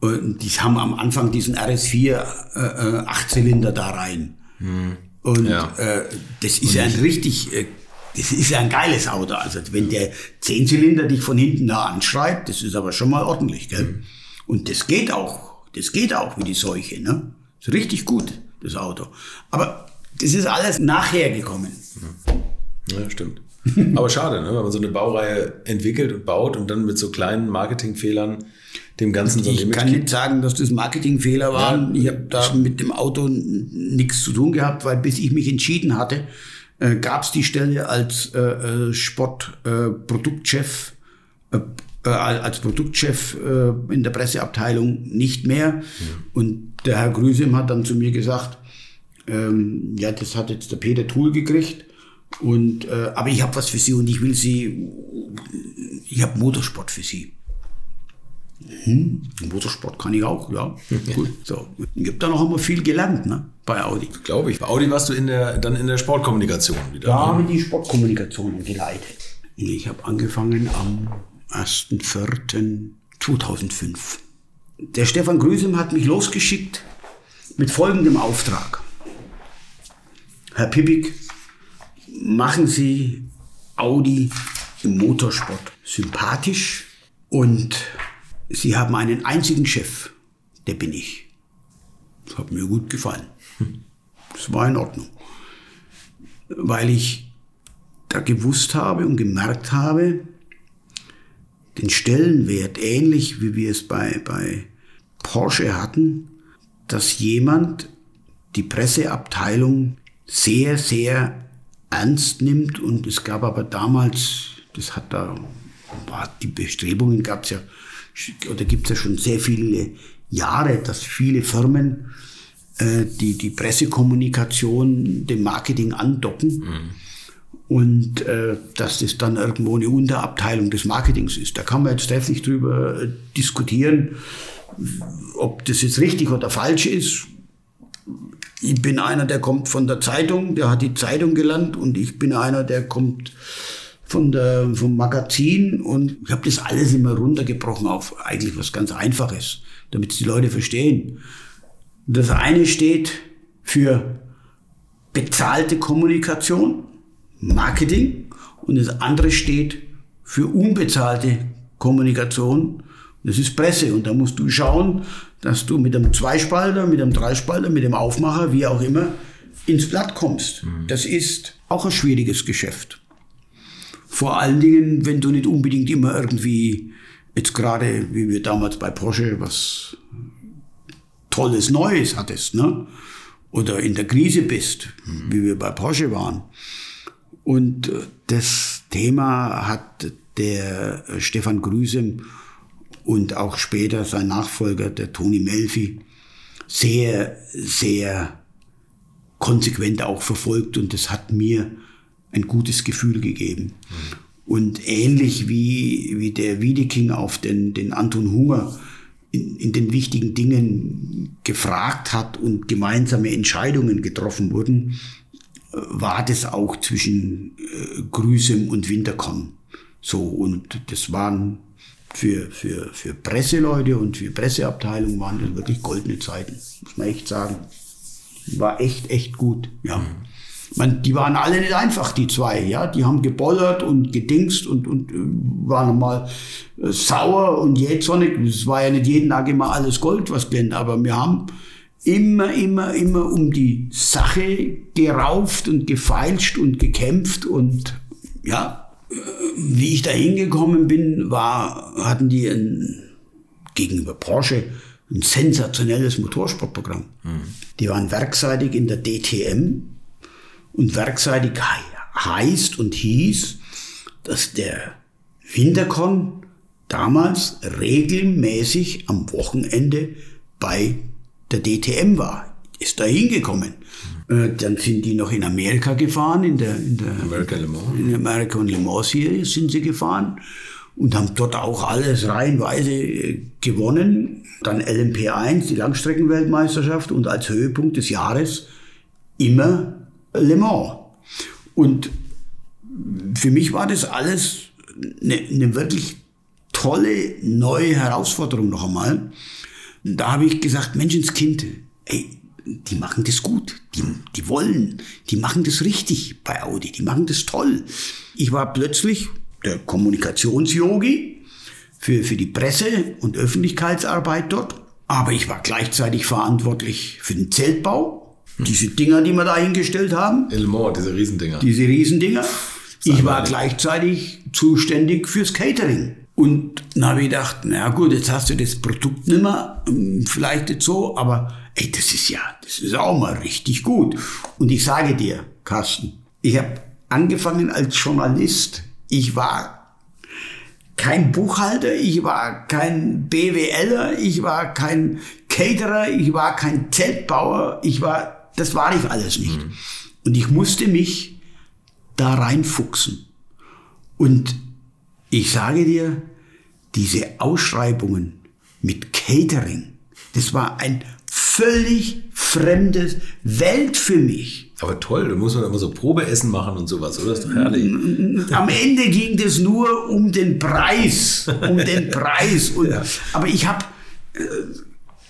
und die haben am Anfang diesen RS4 äh, äh, Achtzylinder da rein. Mhm. Und ja. äh, das ist ja ein richtig äh, das ist ja ein geiles Auto. Also wenn der Zehnzylinder dich von hinten da anschreit, das ist aber schon mal ordentlich, gell? Mhm. Und das geht auch. Das geht auch wie die Seuche, ne? Ist richtig gut, das Auto. Aber das ist alles nachher gekommen. Ja, stimmt. Aber schade, ne? wenn man so eine Baureihe entwickelt und baut und dann mit so kleinen Marketingfehlern dem Ganzen so Ich kann nicht sagen, dass das Marketingfehler waren. Ja, ich habe da mit dem Auto nichts zu tun gehabt, weil bis ich mich entschieden hatte, äh, gab es die Stelle als äh, äh Sportproduktchef äh, äh, äh, als Produktchef äh, in der Presseabteilung nicht mehr. Ja. Und der Herr Grüsem hat dann zu mir gesagt, ähm, ja, das hat jetzt der Peter Thul gekriegt. Und, äh, aber ich habe was für Sie und ich will Sie, ich habe Motorsport für Sie. Hm, Motorsport kann ich auch, ja. [laughs] Gut. So. Ich habe da noch einmal viel gelernt, ne? Bei Audi. Glaube ich. Bei Audi warst du in der, dann in der Sportkommunikation wieder. Da ne? habe ich die Sportkommunikation geleitet. Ich habe angefangen am 1.4.2005. Der Stefan Grüsem hat mich losgeschickt mit folgendem Auftrag. Herr Pibik, machen Sie Audi im Motorsport sympathisch und Sie haben einen einzigen Chef, der bin ich. Das hat mir gut gefallen. Das war in Ordnung. Weil ich da gewusst habe und gemerkt habe, den Stellenwert, ähnlich wie wir es bei, bei Porsche hatten, dass jemand die Presseabteilung sehr, sehr ernst nimmt. Und es gab aber damals, das hat da, die Bestrebungen gab es ja oder gibt es ja schon sehr viele Jahre, dass viele Firmen äh, die, die Pressekommunikation dem Marketing andocken. Mhm. Und äh, dass das dann irgendwo eine Unterabteilung des Marketings ist. Da kann man jetzt trefflich drüber äh, diskutieren, ob das jetzt richtig oder falsch ist. Ich bin einer, der kommt von der Zeitung, der hat die Zeitung gelernt und ich bin einer, der kommt von der, vom Magazin und ich habe das alles immer runtergebrochen auf eigentlich was ganz Einfaches, damit die Leute verstehen. Das eine steht für bezahlte Kommunikation, Marketing und das andere steht für unbezahlte Kommunikation. Das ist Presse und da musst du schauen, dass du mit einem Zweispalter, mit einem Dreispalter, mit dem Aufmacher, wie auch immer, ins Blatt kommst. Mhm. Das ist auch ein schwieriges Geschäft. Vor allen Dingen, wenn du nicht unbedingt immer irgendwie, jetzt gerade wie wir damals bei Porsche, was Tolles Neues hattest, ne? Oder in der Krise bist, mhm. wie wir bei Porsche waren. Und äh, das Thema hat der äh, Stefan Grüsem und auch später sein Nachfolger, der Toni Melfi, sehr, sehr konsequent auch verfolgt und das hat mir ein gutes Gefühl gegeben. Und ähnlich wie, wie der Wiedeking auf den, den Anton Hunger in, in den wichtigen Dingen gefragt hat und gemeinsame Entscheidungen getroffen wurden, war das auch zwischen äh, Grüsem und Winterkorn. So, und das waren für, für, für Presseleute und für Presseabteilung waren das wirklich goldene Zeiten, muss man echt sagen. War echt, echt gut, ja. Mhm. Man, die waren alle nicht einfach, die zwei, ja. Die haben gebollert und gedingst und, und äh, waren mal äh, sauer und jähzornig. Es war ja nicht jeden Tag immer alles Gold, was glänzt, aber wir haben immer, immer, immer um die Sache gerauft und gefeilscht und gekämpft und ja, äh, wie ich da hingekommen bin, war, hatten die ein, gegenüber Porsche ein sensationelles Motorsportprogramm. Mhm. Die waren werkseitig in der DTM und werkseitig heißt und hieß, dass der Wintercon damals regelmäßig am Wochenende bei der DTM war. Ist da hingekommen. Äh, dann sind die noch in Amerika gefahren, in der, in der America Le Mans. In der American Le Mans Serie sind sie gefahren und haben dort auch alles reihenweise äh, gewonnen. Dann LMP1, die Langstreckenweltmeisterschaft und als Höhepunkt des Jahres immer Le Mans. Und für mich war das alles eine, eine wirklich tolle neue Herausforderung noch einmal. Da habe ich gesagt, Menschenskind, ey, die machen das gut, die, die wollen, die machen das richtig bei Audi, die machen das toll. Ich war plötzlich der Kommunikationsyogi für, für die Presse- und Öffentlichkeitsarbeit dort, aber ich war gleichzeitig verantwortlich für den Zeltbau, diese Dinger, die wir da hingestellt haben. Elmore, diese Riesendinger. Diese Riesendinger. Ich war gleichzeitig zuständig fürs Catering. Und dann habe ich gedacht, na gut, jetzt hast du das Produkt nicht mehr, hm, vielleicht nicht so, aber ey, das ist ja, das ist auch mal richtig gut. Und ich sage dir, Carsten, ich habe angefangen als Journalist. Ich war kein Buchhalter, ich war kein BWLer, ich war kein Caterer, ich war kein Zeltbauer, ich war, das war ich alles nicht. Mhm. Und ich musste mich da reinfuchsen. Und ich sage dir, diese Ausschreibungen mit Catering, das war ein völlig fremdes Welt für mich. Aber toll, da muss man immer so Probeessen machen und sowas, oder? Das ist doch herrlich. Am Ende ging das nur um den Preis, um den [laughs] Preis. Und, ja. Aber ich habe äh,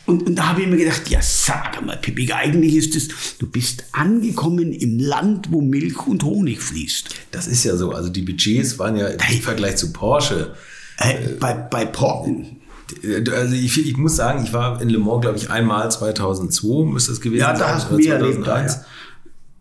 und, und, da habe ich mir gedacht, ja, sag mal, Pippi, eigentlich ist es, du bist angekommen im Land, wo Milch und Honig fließt. Das ist ja so. Also die Budgets waren ja im Vergleich zu Porsche. Äh, bei, bei Porsche. Also ich, ich, muss sagen, ich war in Le Mans, glaube ich, einmal 2002 müsste es gewesen sein. Ja, da hast du mehr erlebt. Da, ja.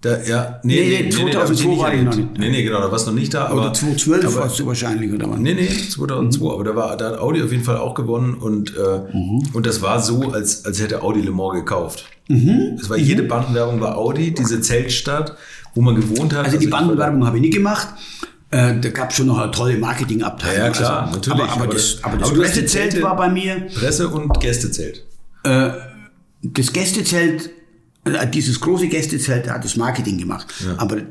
Da, ja, nee, nee, nee 2002 nee, war ich noch nicht. Nee, nee, genau, da warst du noch nicht da. Oder 2012 aber, warst du wahrscheinlich, oder was? Nee, nee, 2002, mhm. aber da, war, da hat Audi auf jeden Fall auch gewonnen und, äh, mhm. und das war so, als, als hätte Audi Le Mans gekauft. Mhm. Es war, jede mhm. Bandenwerbung war Audi, diese Zeltstadt, wo man gewohnt hat. Also die also Bandenwerbung habe ich nie gemacht. Äh, da gab es schon noch eine tolle Marketingabteilung. Ja, klar, also, natürlich. Aber, aber, aber das, aber das Pressezelt war bei mir. Presse- und Gästezelt. Äh, das Gästezelt dieses große Gästezelt hat das Marketing gemacht. Ja. Aber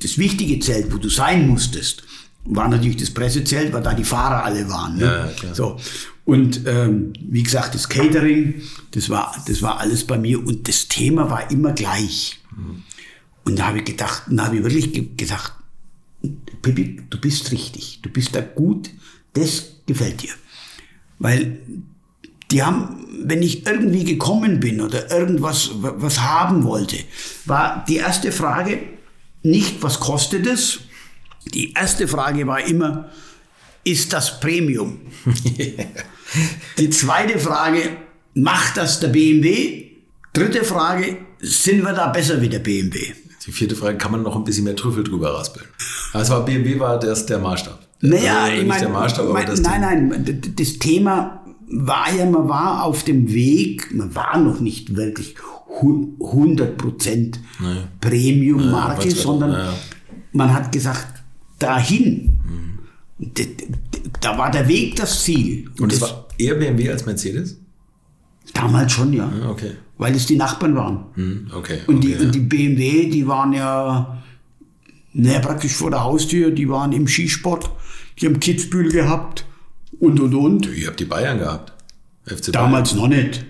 das wichtige Zelt, wo du sein musstest, war natürlich das Pressezelt, weil da die Fahrer alle waren. Ne? Ja. So. Und ähm, wie gesagt, das Catering, das war, das war alles bei mir und das Thema war immer gleich. Mhm. Und da habe ich gedacht, da habe ich wirklich gedacht, Pippi, du bist richtig, du bist da gut, das gefällt dir. Weil die haben, wenn ich irgendwie gekommen bin oder irgendwas was haben wollte, war die erste Frage nicht, was kostet es? Die erste Frage war immer, ist das Premium? [laughs] die zweite Frage, macht das der BMW? Dritte Frage, sind wir da besser wie der BMW? Die vierte Frage, kann man noch ein bisschen mehr Trüffel drüber raspeln? Also BMW war das der Maßstab. Naja, also, ich meine, mein, nein, nein, das Thema war ja, man war auf dem Weg, man war noch nicht wirklich 100 Prozent Premium-Marke, ja, sondern ja. man hat gesagt, dahin. Mhm. Da war der Weg das Ziel. Und, es war eher BMW als Mercedes? Damals schon, ja. ja okay. Weil es die Nachbarn waren. Mhm, okay. Und, die, okay, und die BMW, die waren ja naja, praktisch vor der Haustür, die waren im Skisport, die haben Kitzbühel gehabt und und und. Ihr habt die Bayern gehabt. FC Damals Bayern. noch nicht.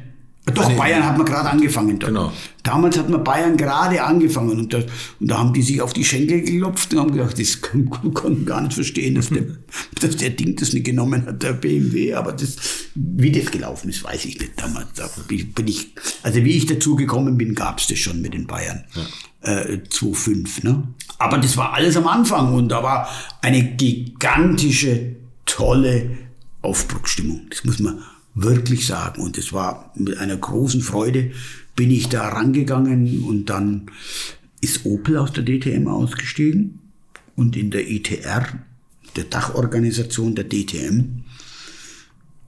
Doch, nee, Bayern hat man gerade angefangen. Genau. Damals hat man Bayern gerade angefangen und, das, und, da haben die sich auf die Schenkel geklopft und haben gedacht, das konnten [laughs] gar nicht verstehen, dass der, [laughs] dass der Ding das nicht genommen hat, der BMW. Aber das, wie das gelaufen ist, weiß ich nicht damals. Da bin ich, also wie ich dazu gekommen bin, gab es das schon mit den Bayern. Ja. äh, 2,5. Ne? Aber das war alles am Anfang und da war eine gigantische, tolle Aufbruchsstimmung. Das muss man wirklich sagen. Und es war mit einer großen Freude, bin ich da rangegangen und dann ist Opel aus der DTM ausgestiegen und in der ITR, der Dachorganisation der DTM,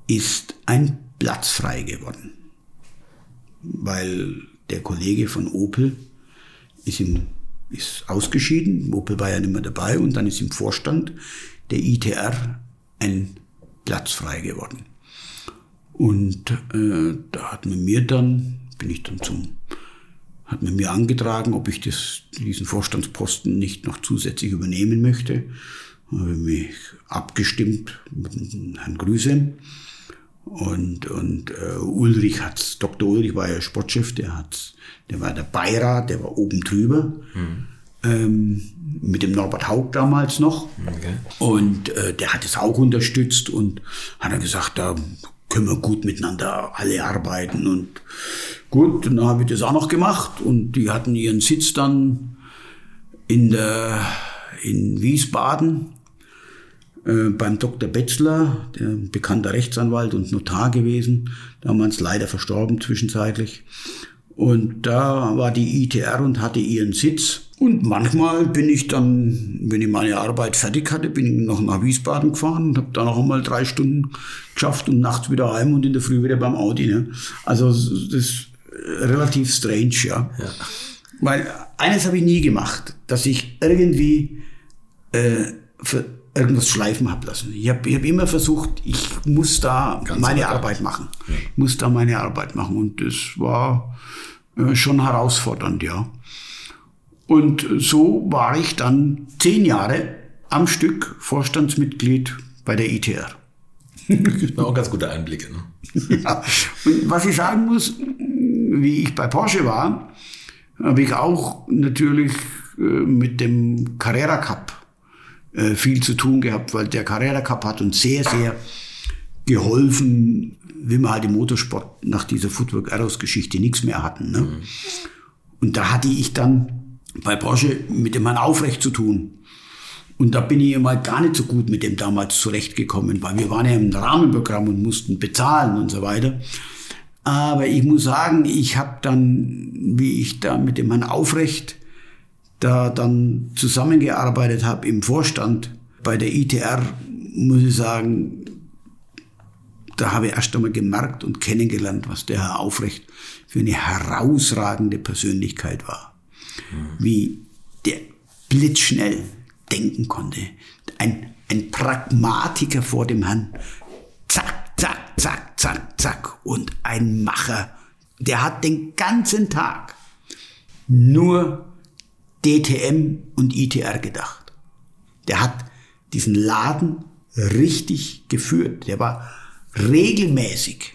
ist ein Platz frei geworden. Weil der Kollege von Opel ist, im, ist ausgeschieden, Opel war ja nicht mehr dabei und dann ist im Vorstand der ITR ein Platz frei geworden. Und äh, da hat man mir dann, bin ich dann zum, hat man mir angetragen, ob ich das, diesen Vorstandsposten nicht noch zusätzlich übernehmen möchte. Habe mich abgestimmt mit Herrn Grüse. Und, und äh, Ulrich hat's, Dr. Ulrich war ja Sportchef, der hat's, der war der Beirat, der war oben drüber. Mhm. Ähm, mit dem Norbert Haug damals noch. Okay. Und äh, der hat es auch unterstützt und hat er gesagt, da können wir gut miteinander alle arbeiten. Und gut, dann habe ich das auch noch gemacht und die hatten ihren Sitz dann in, der, in Wiesbaden äh, beim Dr. Betzler, der bekannter Rechtsanwalt und Notar gewesen, damals leider verstorben zwischenzeitlich. Und da war die ITR und hatte ihren Sitz. Und manchmal bin ich dann, wenn ich meine Arbeit fertig hatte, bin ich noch nach Wiesbaden gefahren und habe da noch einmal drei Stunden geschafft und nachts wieder heim und in der Früh wieder beim Audi. Ne? Also das ist relativ strange, ja. ja. Weil eines habe ich nie gemacht, dass ich irgendwie äh, für irgendwas schleifen habe lassen. Ich habe hab immer versucht, ich muss da Ganz meine Arbeit machen. Ja. Ich muss da meine Arbeit machen. Und das war äh, schon herausfordernd, ja. Und so war ich dann zehn Jahre am Stück Vorstandsmitglied bei der ITR. Das [laughs] war auch ganz gute Einblicke. Ne? [laughs] Ja. Und was ich sagen muss, wie ich bei Porsche war, habe ich auch natürlich äh, mit dem Carrera Cup äh, viel zu tun gehabt, weil der Carrera Cup hat uns sehr, sehr geholfen, wie wir halt im Motorsport nach dieser Footwork Arrows Geschichte nichts mehr hatten. Ne? Mhm. Und da hatte ich dann bei Porsche mit dem Herrn Aufrecht zu tun. Und da bin ich mal gar nicht so gut mit dem damals zurechtgekommen, weil wir waren ja im Rahmenprogramm und mussten bezahlen und so weiter. Aber ich muss sagen, ich habe dann, wie ich da mit dem Herrn Aufrecht da dann zusammengearbeitet habe im Vorstand bei der ITR, muss ich sagen, da habe ich erst einmal gemerkt und kennengelernt, was der Herr Aufrecht für eine herausragende Persönlichkeit war. Mhm. Wie der blitzschnell denken konnte. Ein, ein Pragmatiker vor dem Herrn. Zack, zack, zack, zack, zack. Und ein Macher. Der hat den ganzen Tag nur DTM und ITR gedacht. Der hat diesen Laden richtig geführt. Der war regelmäßig,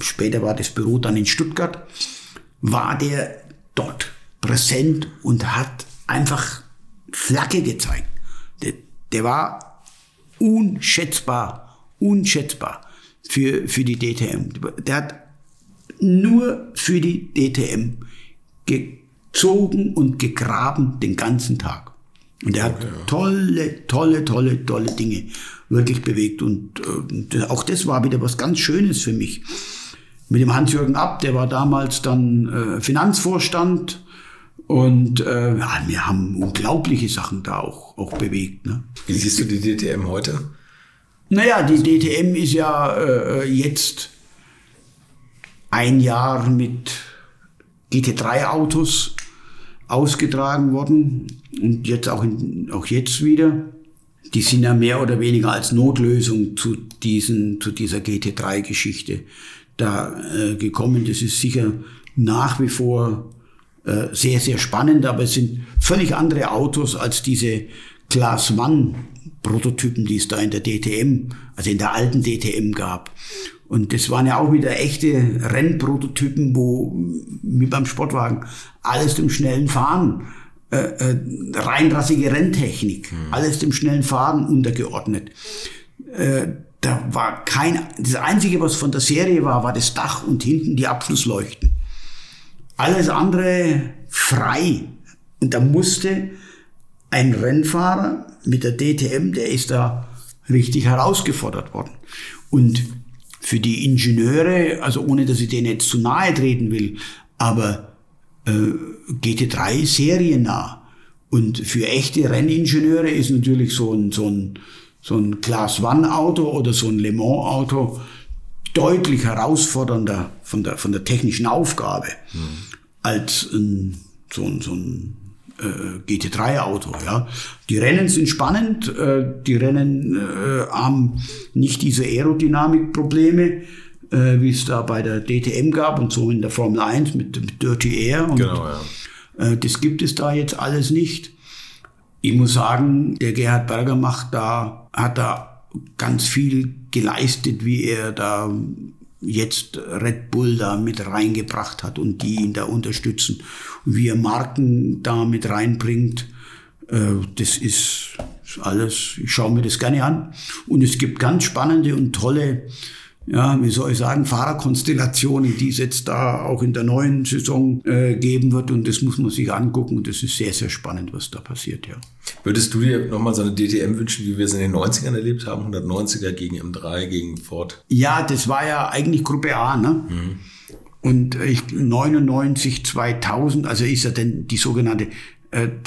später war das Büro dann in Stuttgart, war der dort präsent und hat einfach Flagge gezeigt. Der, der war unschätzbar, unschätzbar für, für die DTM. Der hat nur für die DTM gezogen und gegraben den ganzen Tag. Und er hat tolle, tolle, tolle, tolle Dinge wirklich bewegt. Und äh, auch das war wieder was ganz Schönes für mich. Mit dem Hans-Jürgen Abt, der war damals dann äh, Finanzvorstand. Und äh, ja, wir haben unglaubliche Sachen da auch, auch bewegt. Ne? Wie siehst du die DTM heute? Naja, die DTM ist ja äh, jetzt ein Jahr mit GT3-Autos ausgetragen worden und jetzt auch, in, auch jetzt wieder. Die sind ja mehr oder weniger als Notlösung zu, diesen, zu dieser GT3-Geschichte da äh, gekommen. Das ist sicher nach wie vor äh, sehr, sehr spannend, aber es sind völlig andere Autos als diese Class One Prototypen, die es da in der DTM, also in der alten DTM gab. Und das waren ja auch wieder echte Rennprototypen, wo, wie beim Sportwagen, alles dem schnellen Fahren, äh, äh, reinrassige Renntechnik, mhm. alles dem schnellen Fahren untergeordnet. Äh, da war kein, das Einzige, was von der Serie war, war das Dach und hinten die Abschlussleuchten. Alles andere frei, Und da musste ein Rennfahrer mit der DTM, der ist da richtig herausgefordert worden. Und für die Ingenieure, also ohne dass ich denen jetzt zu nahe treten will, aber äh, GT3 seriennah. Und für echte Renningenieure ist natürlich so ein, so ein, so ein Class One Auto oder so ein Le Mans Auto deutlich herausfordernder von der, von der technischen Aufgabe mhm. als ein, so ein, so ein äh, GT3-Auto. Ja. Die Rennen sind spannend, äh, die Rennen äh, haben nicht diese Aerodynamikprobleme, äh, wie es da bei der DTM gab und so in der Formel 1 mit, mit Dirty Air. Und, genau, ja. Äh, das gibt es da jetzt alles nicht. Ich muss sagen, der Gerhard Berger macht da, hat da ganz viel geleistet, wie er da jetzt Red Bull da mit reingebracht hat und die ihn da unterstützen. Und wie er Marken da mit reinbringt, äh, das ist alles, ich schaue mir das gerne an. Und es gibt ganz spannende und tolle ja, wie soll ich sagen, Fahrerkonstellationen, die es jetzt da auch in der neuen Saison äh, geben wird. Und das muss man sich angucken. Und das ist sehr, sehr spannend, was da passiert, ja. Würdest du dir nochmal so eine DTM wünschen, wie wir es in den 90ern erlebt haben? 190er gegen M3, gegen Ford? Ja, das war ja eigentlich Gruppe A, ne? Mhm. Und ich 99, 2000, also ist ja denn die sogenannte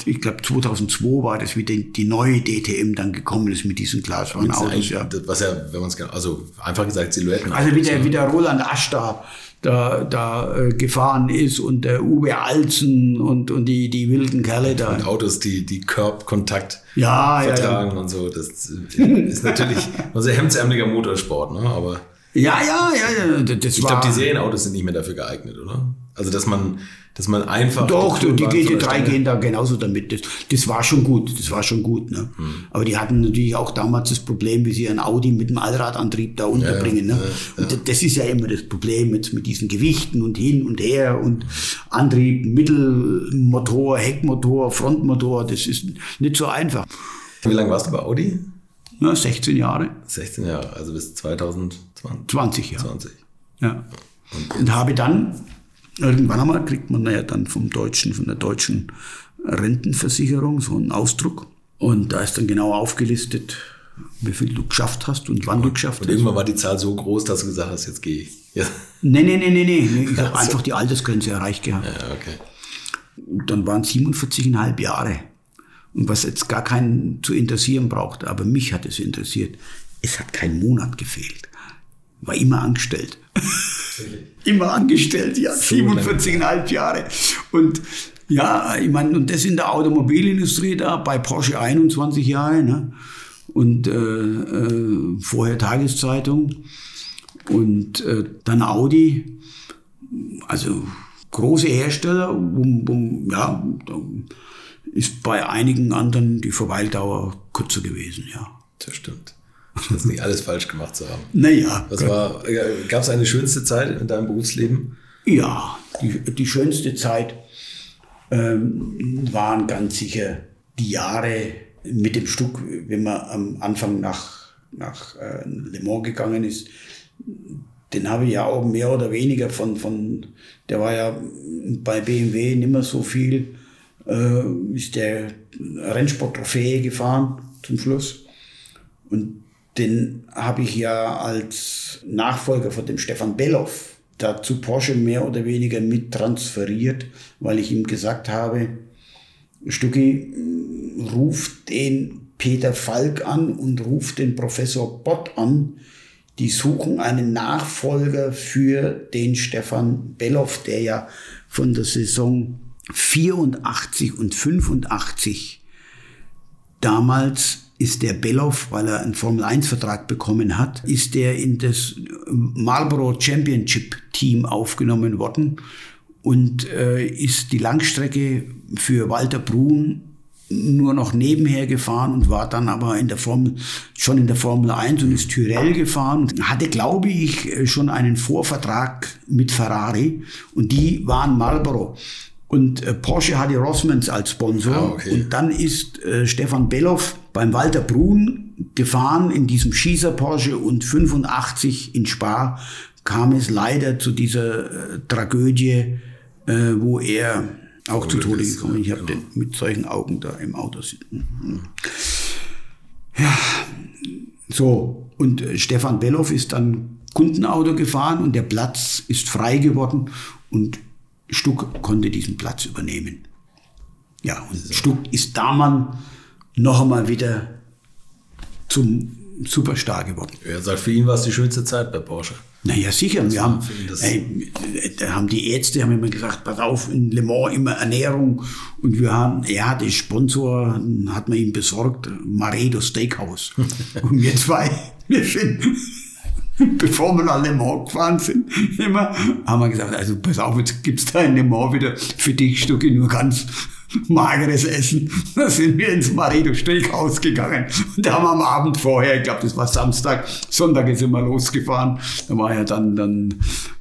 ich glaube 2002 war das, wie die, die neue DTM dann gekommen ist mit diesen Glasfahrerautos. Ja. Was ja, wenn man es also einfach gesagt Silhouetten. Also wie der, wie der Roland Asch da, da, da äh, gefahren ist und der Uwe Alzen und, und die, die wilden Kerle da. Und Autos, die, die Körbkontakt ja, vertragen ja, ja. und so. Das ist natürlich ein sehr hemdsärmeliger Motorsport, ne? aber ja, ja, ja, das Ich glaube, die Serienautos sind nicht mehr dafür geeignet, oder? Also, dass man, dass man einfach. Doch, die, die GT3 gehen da genauso damit. Das, das war schon gut, das war schon gut. Ne? Hm. Aber die hatten natürlich auch damals das Problem, wie sie ein Audi mit einem Allradantrieb da unterbringen. Ja, ne? Ja, ja. Und das ist ja immer das Problem mit, mit diesen Gewichten und hin und her und Antrieb, Mittelmotor, Heckmotor, Frontmotor, das ist nicht so einfach. Wie lange warst du bei Audi? Ja, 16 Jahre. 16 Jahre, also bis 2020. 20 Jahre. 20. Ja. Und, und habe dann, irgendwann einmal kriegt man ja dann vom deutschen, von der deutschen Rentenversicherung so einen Ausdruck. Und da ist dann genau aufgelistet, wie viel du geschafft hast und wann du geschafft und hast. Und irgendwann war die Zahl so groß, dass du gesagt hast, jetzt gehe ich. Ja. Nee, nee, nee, nee, nee. [laughs] Ich habe einfach die Altersgrenze erreicht gehabt. Ja, okay. Und dann waren es 47,5 Jahre. Und was jetzt gar keinen zu interessieren braucht, aber mich hat es interessiert. Es hat kein Monat gefehlt. War immer angestellt. [laughs] immer angestellt, ja, 47,5 Jahre. Und ja, ich meine, und das in der Automobilindustrie da, bei Porsche 21 Jahre, ne? Und äh, äh, vorher Tageszeitung und äh, dann Audi. Also große Hersteller, wo, wo, ja, ist bei einigen anderen die Verweildauer kürzer gewesen, ja. Das stimmt. Das nicht alles falsch gemacht zu haben. Naja. Was war, gab es eine schönste Zeit in deinem Berufsleben? Ja, die, die schönste Zeit ähm, waren ganz sicher die Jahre mit dem Stück, wenn man am Anfang nach, nach äh, Le Mans gegangen ist. Den habe ich ja auch mehr oder weniger von, von der war ja bei BMW nicht mehr so viel äh, ist der Rennsport-Trophäe gefahren zum Schluss. Und den habe ich ja als Nachfolger von dem Stefan Belloff dazu Porsche mehr oder weniger mit transferiert, weil ich ihm gesagt habe, Stucki, ruft den Peter Falk an und ruft den Professor Bott an. Die suchen einen Nachfolger für den Stefan Belloff, der ja von der Saison 84 und 85 damals ist der Belloff, weil er einen Formel-1-Vertrag bekommen hat, ist der in das Marlboro Championship Team aufgenommen worden und äh, ist die Langstrecke für Walter Brun nur noch nebenher gefahren und war dann aber in der Formel, schon in der Formel 1 und ist Tyrell gefahren. Hatte, glaube ich, schon einen Vorvertrag mit Ferrari und die waren Marlboro. Und äh, Porsche hatte Rossmans als Sponsor. Ah, okay. Und dann ist äh, Stefan Belloff beim Walter Brun gefahren in diesem Schießer Porsche und 85 in Spa kam es leider zu dieser äh, Tragödie, äh, wo er auch zu Tode gekommen. Ich habe genau. den mit solchen Augen da im Auto sitzen. Ja, so. Und äh, Stefan Belloff ist dann Kundenauto gefahren und der Platz ist frei geworden und Stuck konnte diesen Platz übernehmen. Ja, und Stuck ist damals noch einmal wieder zum Superstar geworden. Er sagt, für ihn war es die schönste Zeit bei Porsche. Naja, sicher. Wir haben, ey, da haben die Ärzte haben immer gesagt, pass auf, in Le Mans immer Ernährung. Und wir haben, ja, der Sponsor hat man ihm besorgt, Maredo Steakhouse. [laughs] und wir zwei, wir sind, [laughs] bevor wir nach Le gefahren sind, [laughs] immer, haben wir gesagt, also pass auf, jetzt gibt's da in Le Mans wieder für dich Stücke nur ganz [laughs] mageres Essen. Da sind wir ins Maredo Steakhouse gegangen. Und da haben wir am Abend vorher, ich glaube, das war Samstag, Sonntag ist immer losgefahren. Da war ja dann, dann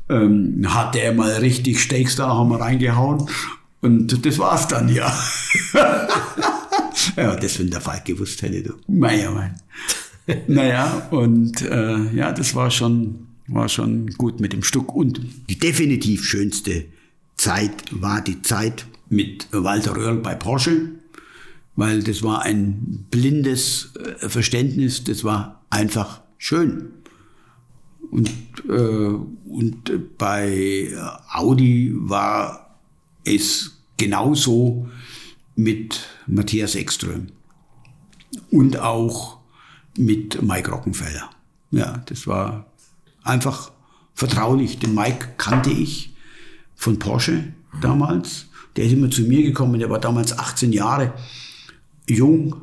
ähm, hatte er mal richtig Steaks da, haben wir reingehauen. Und das war's dann, ja. ja, das, wenn der Falk gewusst hätte, du. Naja, mein. [laughs] Naja, und äh, ja, das war schon, war schon gut mit dem Stück. Und die definitiv schönste Zeit war die Zeit, mit Walter Röhrl bei Porsche, weil das war ein blindes äh, Verständnis, das war einfach schön. Und, äh, und bei Audi war es genauso mit Matthias Ekström und auch mit Mike Rockenfeller. Ja, das war einfach vertraulich. Den Mike kannte ich von Porsche damals der ist immer zu mir gekommen, der war damals 18 Jahre jung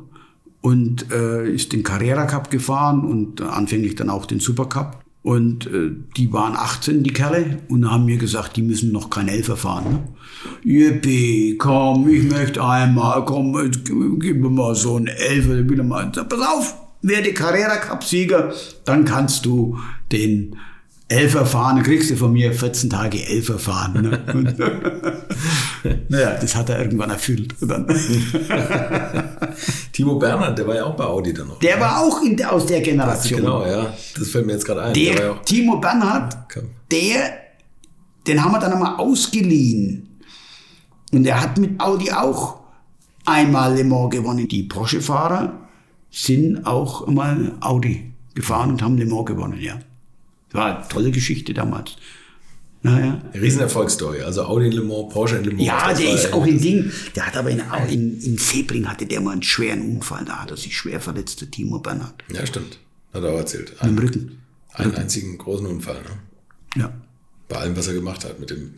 und äh, ist den Carrera Cup gefahren und anfänglich dann auch den Super Cup. Und äh, die waren 18, die Kerle, und haben mir gesagt, die müssen noch kein Elfer fahren. Ne? Yippie, komm, ich möchte einmal, komm, gib mir mal so ein Elfer. Pass auf, werde Carrera Cup Sieger, dann kannst du den Elfer fahren, dann kriegst du von mir 14 Tage Elfer fahren. Ne? [laughs] naja, das hat er irgendwann erfüllt. [laughs] Timo Bernhard, der war ja auch bei Audi dann noch. Der war auch in, aus der Generation. genau, ja. Das fällt mir jetzt gerade ein. Der, der Timo Bernhard, der, den haben wir dann einmal ausgeliehen. Und er hat mit Audi auch einmal Le Mans gewonnen. Die Porsche-Fahrer sind auch einmal Audi gefahren und haben Le Mans gewonnen, ja. War eine tolle Geschichte damals. Naja. Riesenerfolgsstory. Also Audi in Le Mans, Porsche in Le Mans. Ja, der ist auch in Ding. Der hat aber in, in, in Sebring hatte der mal einen schweren Unfall. Da hat er sich schwer verletzt, der Timo Bernhard. Ja, stimmt. Hat er auch erzählt. Ein, Mit dem Rücken. Einen Rücken. einzigen großen Unfall, ne? Ja. Bei allem, was er gemacht hat, mit dem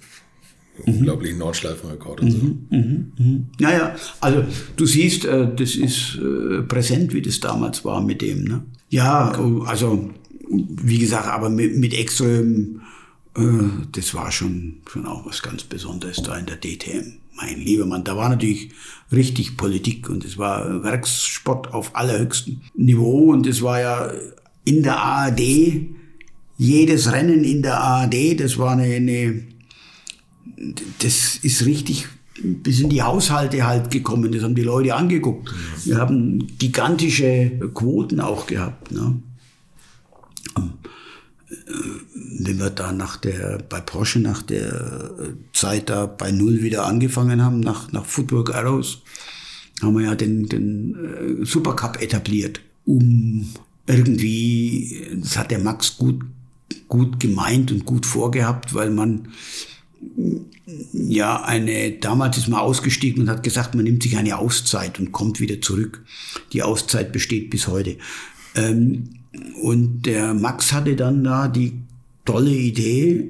mhm. unglaublichen Nordschleifenrekord und mhm, so. Mhm, mhm. Naja, also du siehst, äh, das ist äh, präsent, wie das damals war mit dem. Ne? Ja, also wie gesagt, aber mit, mit Extrem, äh, das war schon, schon auch was ganz Besonderes da in der DTM. Mein lieber Mann, da war natürlich richtig Politik und es war Werkssport auf allerhöchstem Niveau und es war ja in der ARD, jedes Rennen in der ARD, das war eine, eine das ist richtig bis in die Haushalte halt gekommen. Das haben die Leute angeguckt. Wir haben gigantische Quoten auch gehabt. Ne? wenn wir da nach der, bei Porsche nach der Zeit da bei Null wieder angefangen haben, nach, nach Footwork Arrows, haben wir ja den, den äh, Supercup etabliert, um irgendwie, das hat der Max gut, gut gemeint und gut vorgehabt, weil man ja eine, damals ist man ausgestiegen und hat gesagt, man nimmt sich eine Auszeit und kommt wieder zurück. Die Auszeit besteht bis heute. Ähm, und der Max hatte dann da die tolle Idee,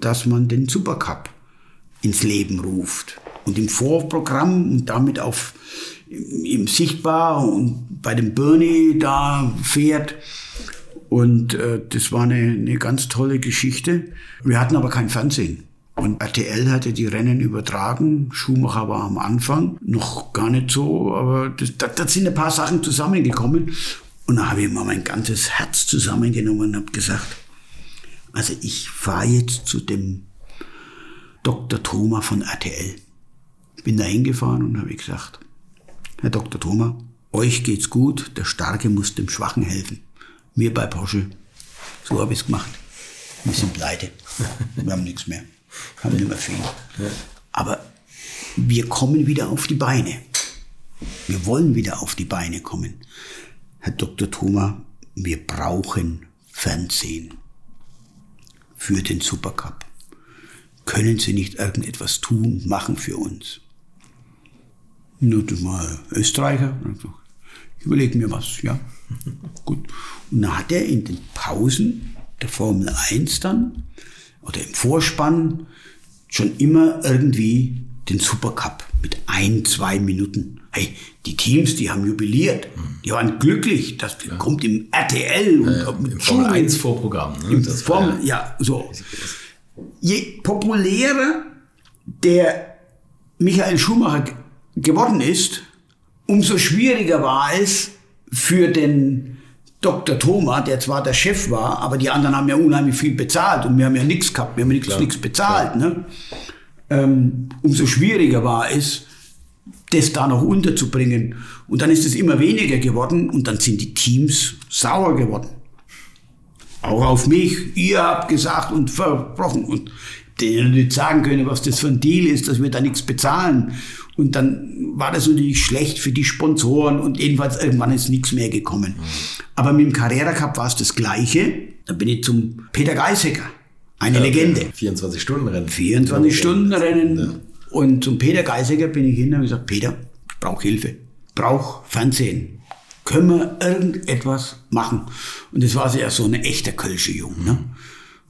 dass man den Supercup ins Leben ruft und im Vorprogramm und damit auf im sichtbar und bei dem Bernie da fährt. Und äh, das war eine, eine ganz tolle Geschichte. Wir hatten aber kein Fernsehen. Und RTL hatte die Rennen übertragen. Schumacher war am Anfang noch gar nicht so, aber da, da sind ein paar Sachen zusammengekommen. Und da habe ich mal mein ganzes Herz zusammengenommen und habe gesagt, also ich fahre jetzt zu dem Dr. Thoma von RTL. Bin da hingefahren und habe gesagt, Herr Dr. Thoma, euch geht's gut, der Starke muss dem Schwachen helfen. Wir bei Porsche, so habe ich es gemacht. Wir sind pleite. Wir haben nichts mehr. Haben nicht mehr viel. Aber wir kommen wieder auf die Beine. Wir wollen wieder auf die Beine kommen. Herr Dr. Thoma, wir brauchen Fernsehen für den Supercup. Können Sie nicht irgendetwas tun, machen für uns? Nur mal Österreicher. Ich überlege mir was, ja. Gut. Und dann hat er in den Pausen der Formel 1 dann oder im Vorspann schon immer irgendwie den Supercup mit ein, zwei Minuten. Hey, die Teams, die haben jubiliert. Die waren glücklich. Das ja. kommt im RTL und ja, im Formel 1 Vorprogramm. Ne? Im Formel, ja, so. Je populärer der Michael Schumacher geworden ist, umso schwieriger war es für den Dr. Thoma, der zwar der Chef war, aber die anderen haben ja unheimlich viel bezahlt und wir haben ja nichts gehabt, wir haben nichts bezahlt. Ne? Ähm, umso schwieriger war es, das da noch unterzubringen. Und dann ist es immer weniger geworden und dann sind die Teams sauer geworden. Auch auf mich. Ihr habt gesagt und versprochen und denen nicht sagen können, was das für ein Deal ist, dass wir da nichts bezahlen. Und dann war das natürlich schlecht für die Sponsoren und jedenfalls irgendwann ist nichts mehr gekommen. Aber mit dem Carrera Cup war es das Gleiche. Da bin ich zum Peter Geisecker, eine ja, Legende. 24-Stunden-Rennen. 24-Stunden-Rennen. Ja. Und zum Peter Geisecker bin ich hin und habe gesagt, Peter, ich brauche Hilfe, brauche Fernsehen. Können wir irgendetwas machen? Und das war ja so ein echter Kölsche Jung. Ne?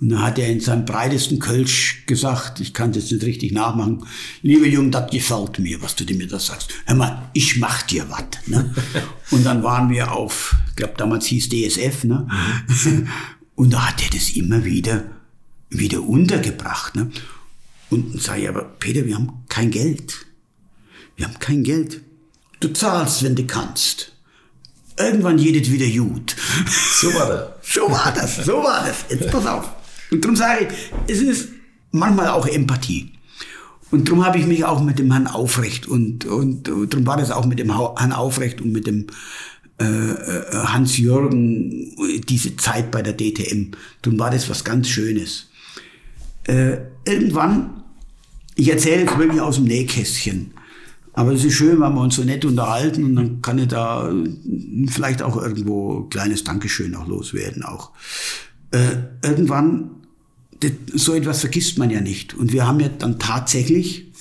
Und dann hat er in seinem breitesten Kölsch gesagt, ich kann das nicht richtig nachmachen, liebe Jung, das gefällt mir, was du mir das sagst. Hör mal, ich mach dir was. Ne? [laughs] Und dann waren wir auf, ich glaube damals hieß DSF, ne? [laughs] Und da hat er das immer wieder, wieder untergebracht. Ne? Und dann sage ich, aber Peter, wir haben kein Geld. Wir haben kein Geld. Du zahlst, wenn du kannst. Irgendwann jedet wieder gut. So war das. [laughs] so war das, so war das. Jetzt pass auf. Und darum sage ich, es ist manchmal auch Empathie. Und darum habe ich mich auch mit dem Herrn Aufrecht und, und, und darum war das auch mit dem Herrn Aufrecht und mit dem äh, äh Hans-Jürgen diese Zeit bei der DTM. Darum war das was ganz Schönes. Äh, irgendwann, ich erzähle jetzt wirklich aus dem Nähkästchen, aber es ist schön, wenn wir uns so nett unterhalten und dann kann ich da vielleicht auch irgendwo ein kleines Dankeschön auch loswerden auch. Äh, irgendwann das, so etwas vergisst man ja nicht. Und wir haben ja dann tatsächlich,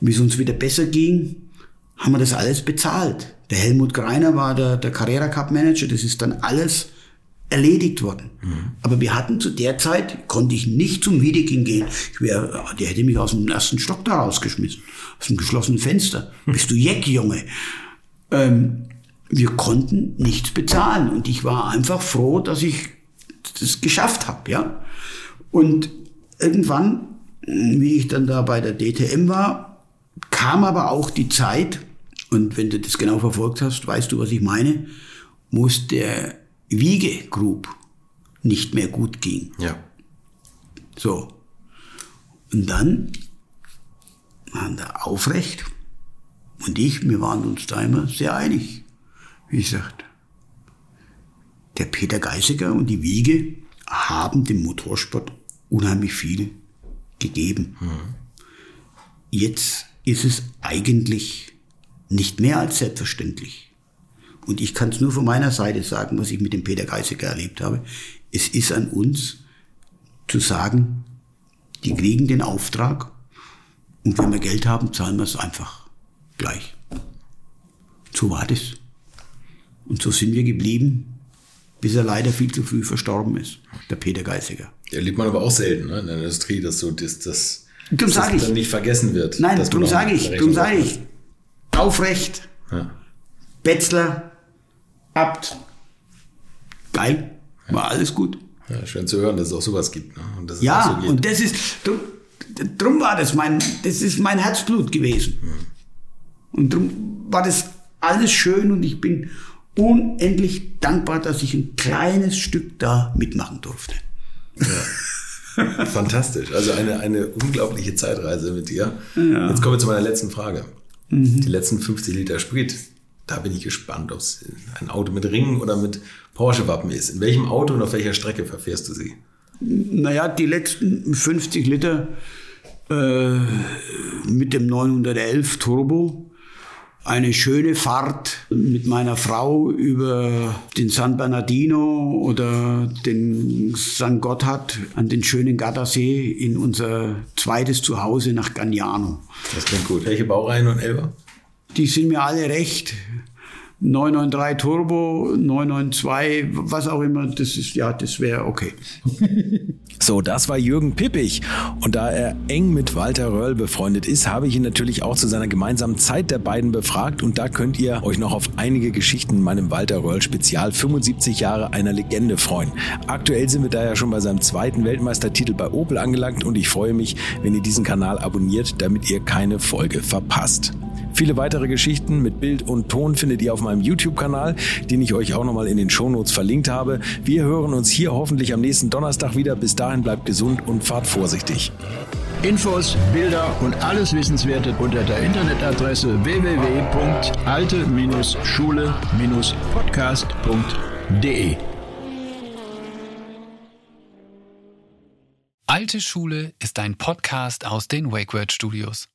wie es uns wieder besser ging, haben wir das alles bezahlt. Der Helmut Greiner war der, der Carrera Cup Manager, das ist dann alles erledigt worden. Mhm. Aber wir hatten zu der Zeit, konnte ich nicht zum Wiedeking gehen. Ich wär, der hätte mich aus dem ersten Stock da rausgeschmissen, aus dem geschlossenen Fenster. Bist du Jeck, Junge? Ähm, wir konnten nichts bezahlen und ich war einfach froh, dass ich das geschafft habe, ja. Und irgendwann, wie ich dann da bei der DTM war, kam aber auch die Zeit, und wenn du das genau verfolgt hast, weißt du, was ich meine, muss der Wiege Group nicht mehr gut ging. Ja. So. Und dann waren da Aufrecht und ich, wir waren uns da immer sehr einig. Wie gesagt, der Peter Geisiger und die Wiege haben dem Motorsport unheimlich viel gegeben. Mhm. Jetzt ist es eigentlich nicht mehr als selbstverständlich. Und ich kann es nur von meiner Seite sagen, was ich mit dem Peter Geisiger erlebt habe. Es ist an uns zu sagen, die kriegen den Auftrag und wenn wir Geld haben, zahlen wir es einfach gleich. So war das. Und so sind wir geblieben bis er leider viel zu früh verstorben ist, der Peter Geisiger. Ja, liebt man aber auch selten ne, in der Industrie, dass so das, das, das dann nicht vergessen wird. Nein, darum sage ich, darum sage ich, aufrecht, ja. Betzler, Abt, geil, war alles gut. Ja, schön zu hören, dass es auch sowas gibt. Ne? Und ja, so und das ist, drum war das mein, das ist mein Herzblut gewesen. Mhm. Und drum war das alles schön und ich bin unendlich dankbar, dass ich ein kleines Stück da mitmachen durfte. Ja. [laughs] Fantastisch. Also eine, eine unglaubliche Zeitreise mit dir. Ja. Jetzt kommen wir zu meiner letzten Frage. Mhm. Die letzten 50 Liter Sprit. Da bin ich gespannt, ob es ein Auto mit Ringen oder mit Porsche-Wappen ist. In welchem Auto und auf welcher Strecke verfährst du sie? Naja, die letzten 50 Liter äh, mit dem 911 Turbo eine schöne Fahrt mit meiner Frau über den San Bernardino oder den San Gotthard an den schönen Gardasee in unser zweites Zuhause nach Gagnano. Das klingt gut. Welche Baureihen und Elber? Die sind mir alle recht. 993 Turbo, 992, was auch immer, das ist, ja, das wäre okay. [laughs] So, das war Jürgen Pippich. Und da er eng mit Walter Röll befreundet ist, habe ich ihn natürlich auch zu seiner gemeinsamen Zeit der beiden befragt. Und da könnt ihr euch noch auf einige Geschichten in meinem Walter Röll Spezial 75 Jahre einer Legende freuen. Aktuell sind wir da ja schon bei seinem zweiten Weltmeistertitel bei Opel angelangt und ich freue mich, wenn ihr diesen Kanal abonniert, damit ihr keine Folge verpasst. Viele weitere Geschichten mit Bild und Ton findet ihr auf meinem YouTube-Kanal, den ich euch auch nochmal in den Shownotes verlinkt habe. Wir hören uns hier hoffentlich am nächsten Donnerstag wieder. Bis dahin bleibt gesund und fahrt vorsichtig. Infos, Bilder und alles Wissenswerte unter der Internetadresse www.alte-schule-podcast.de. Alte Schule ist ein Podcast aus den WakeWord Studios.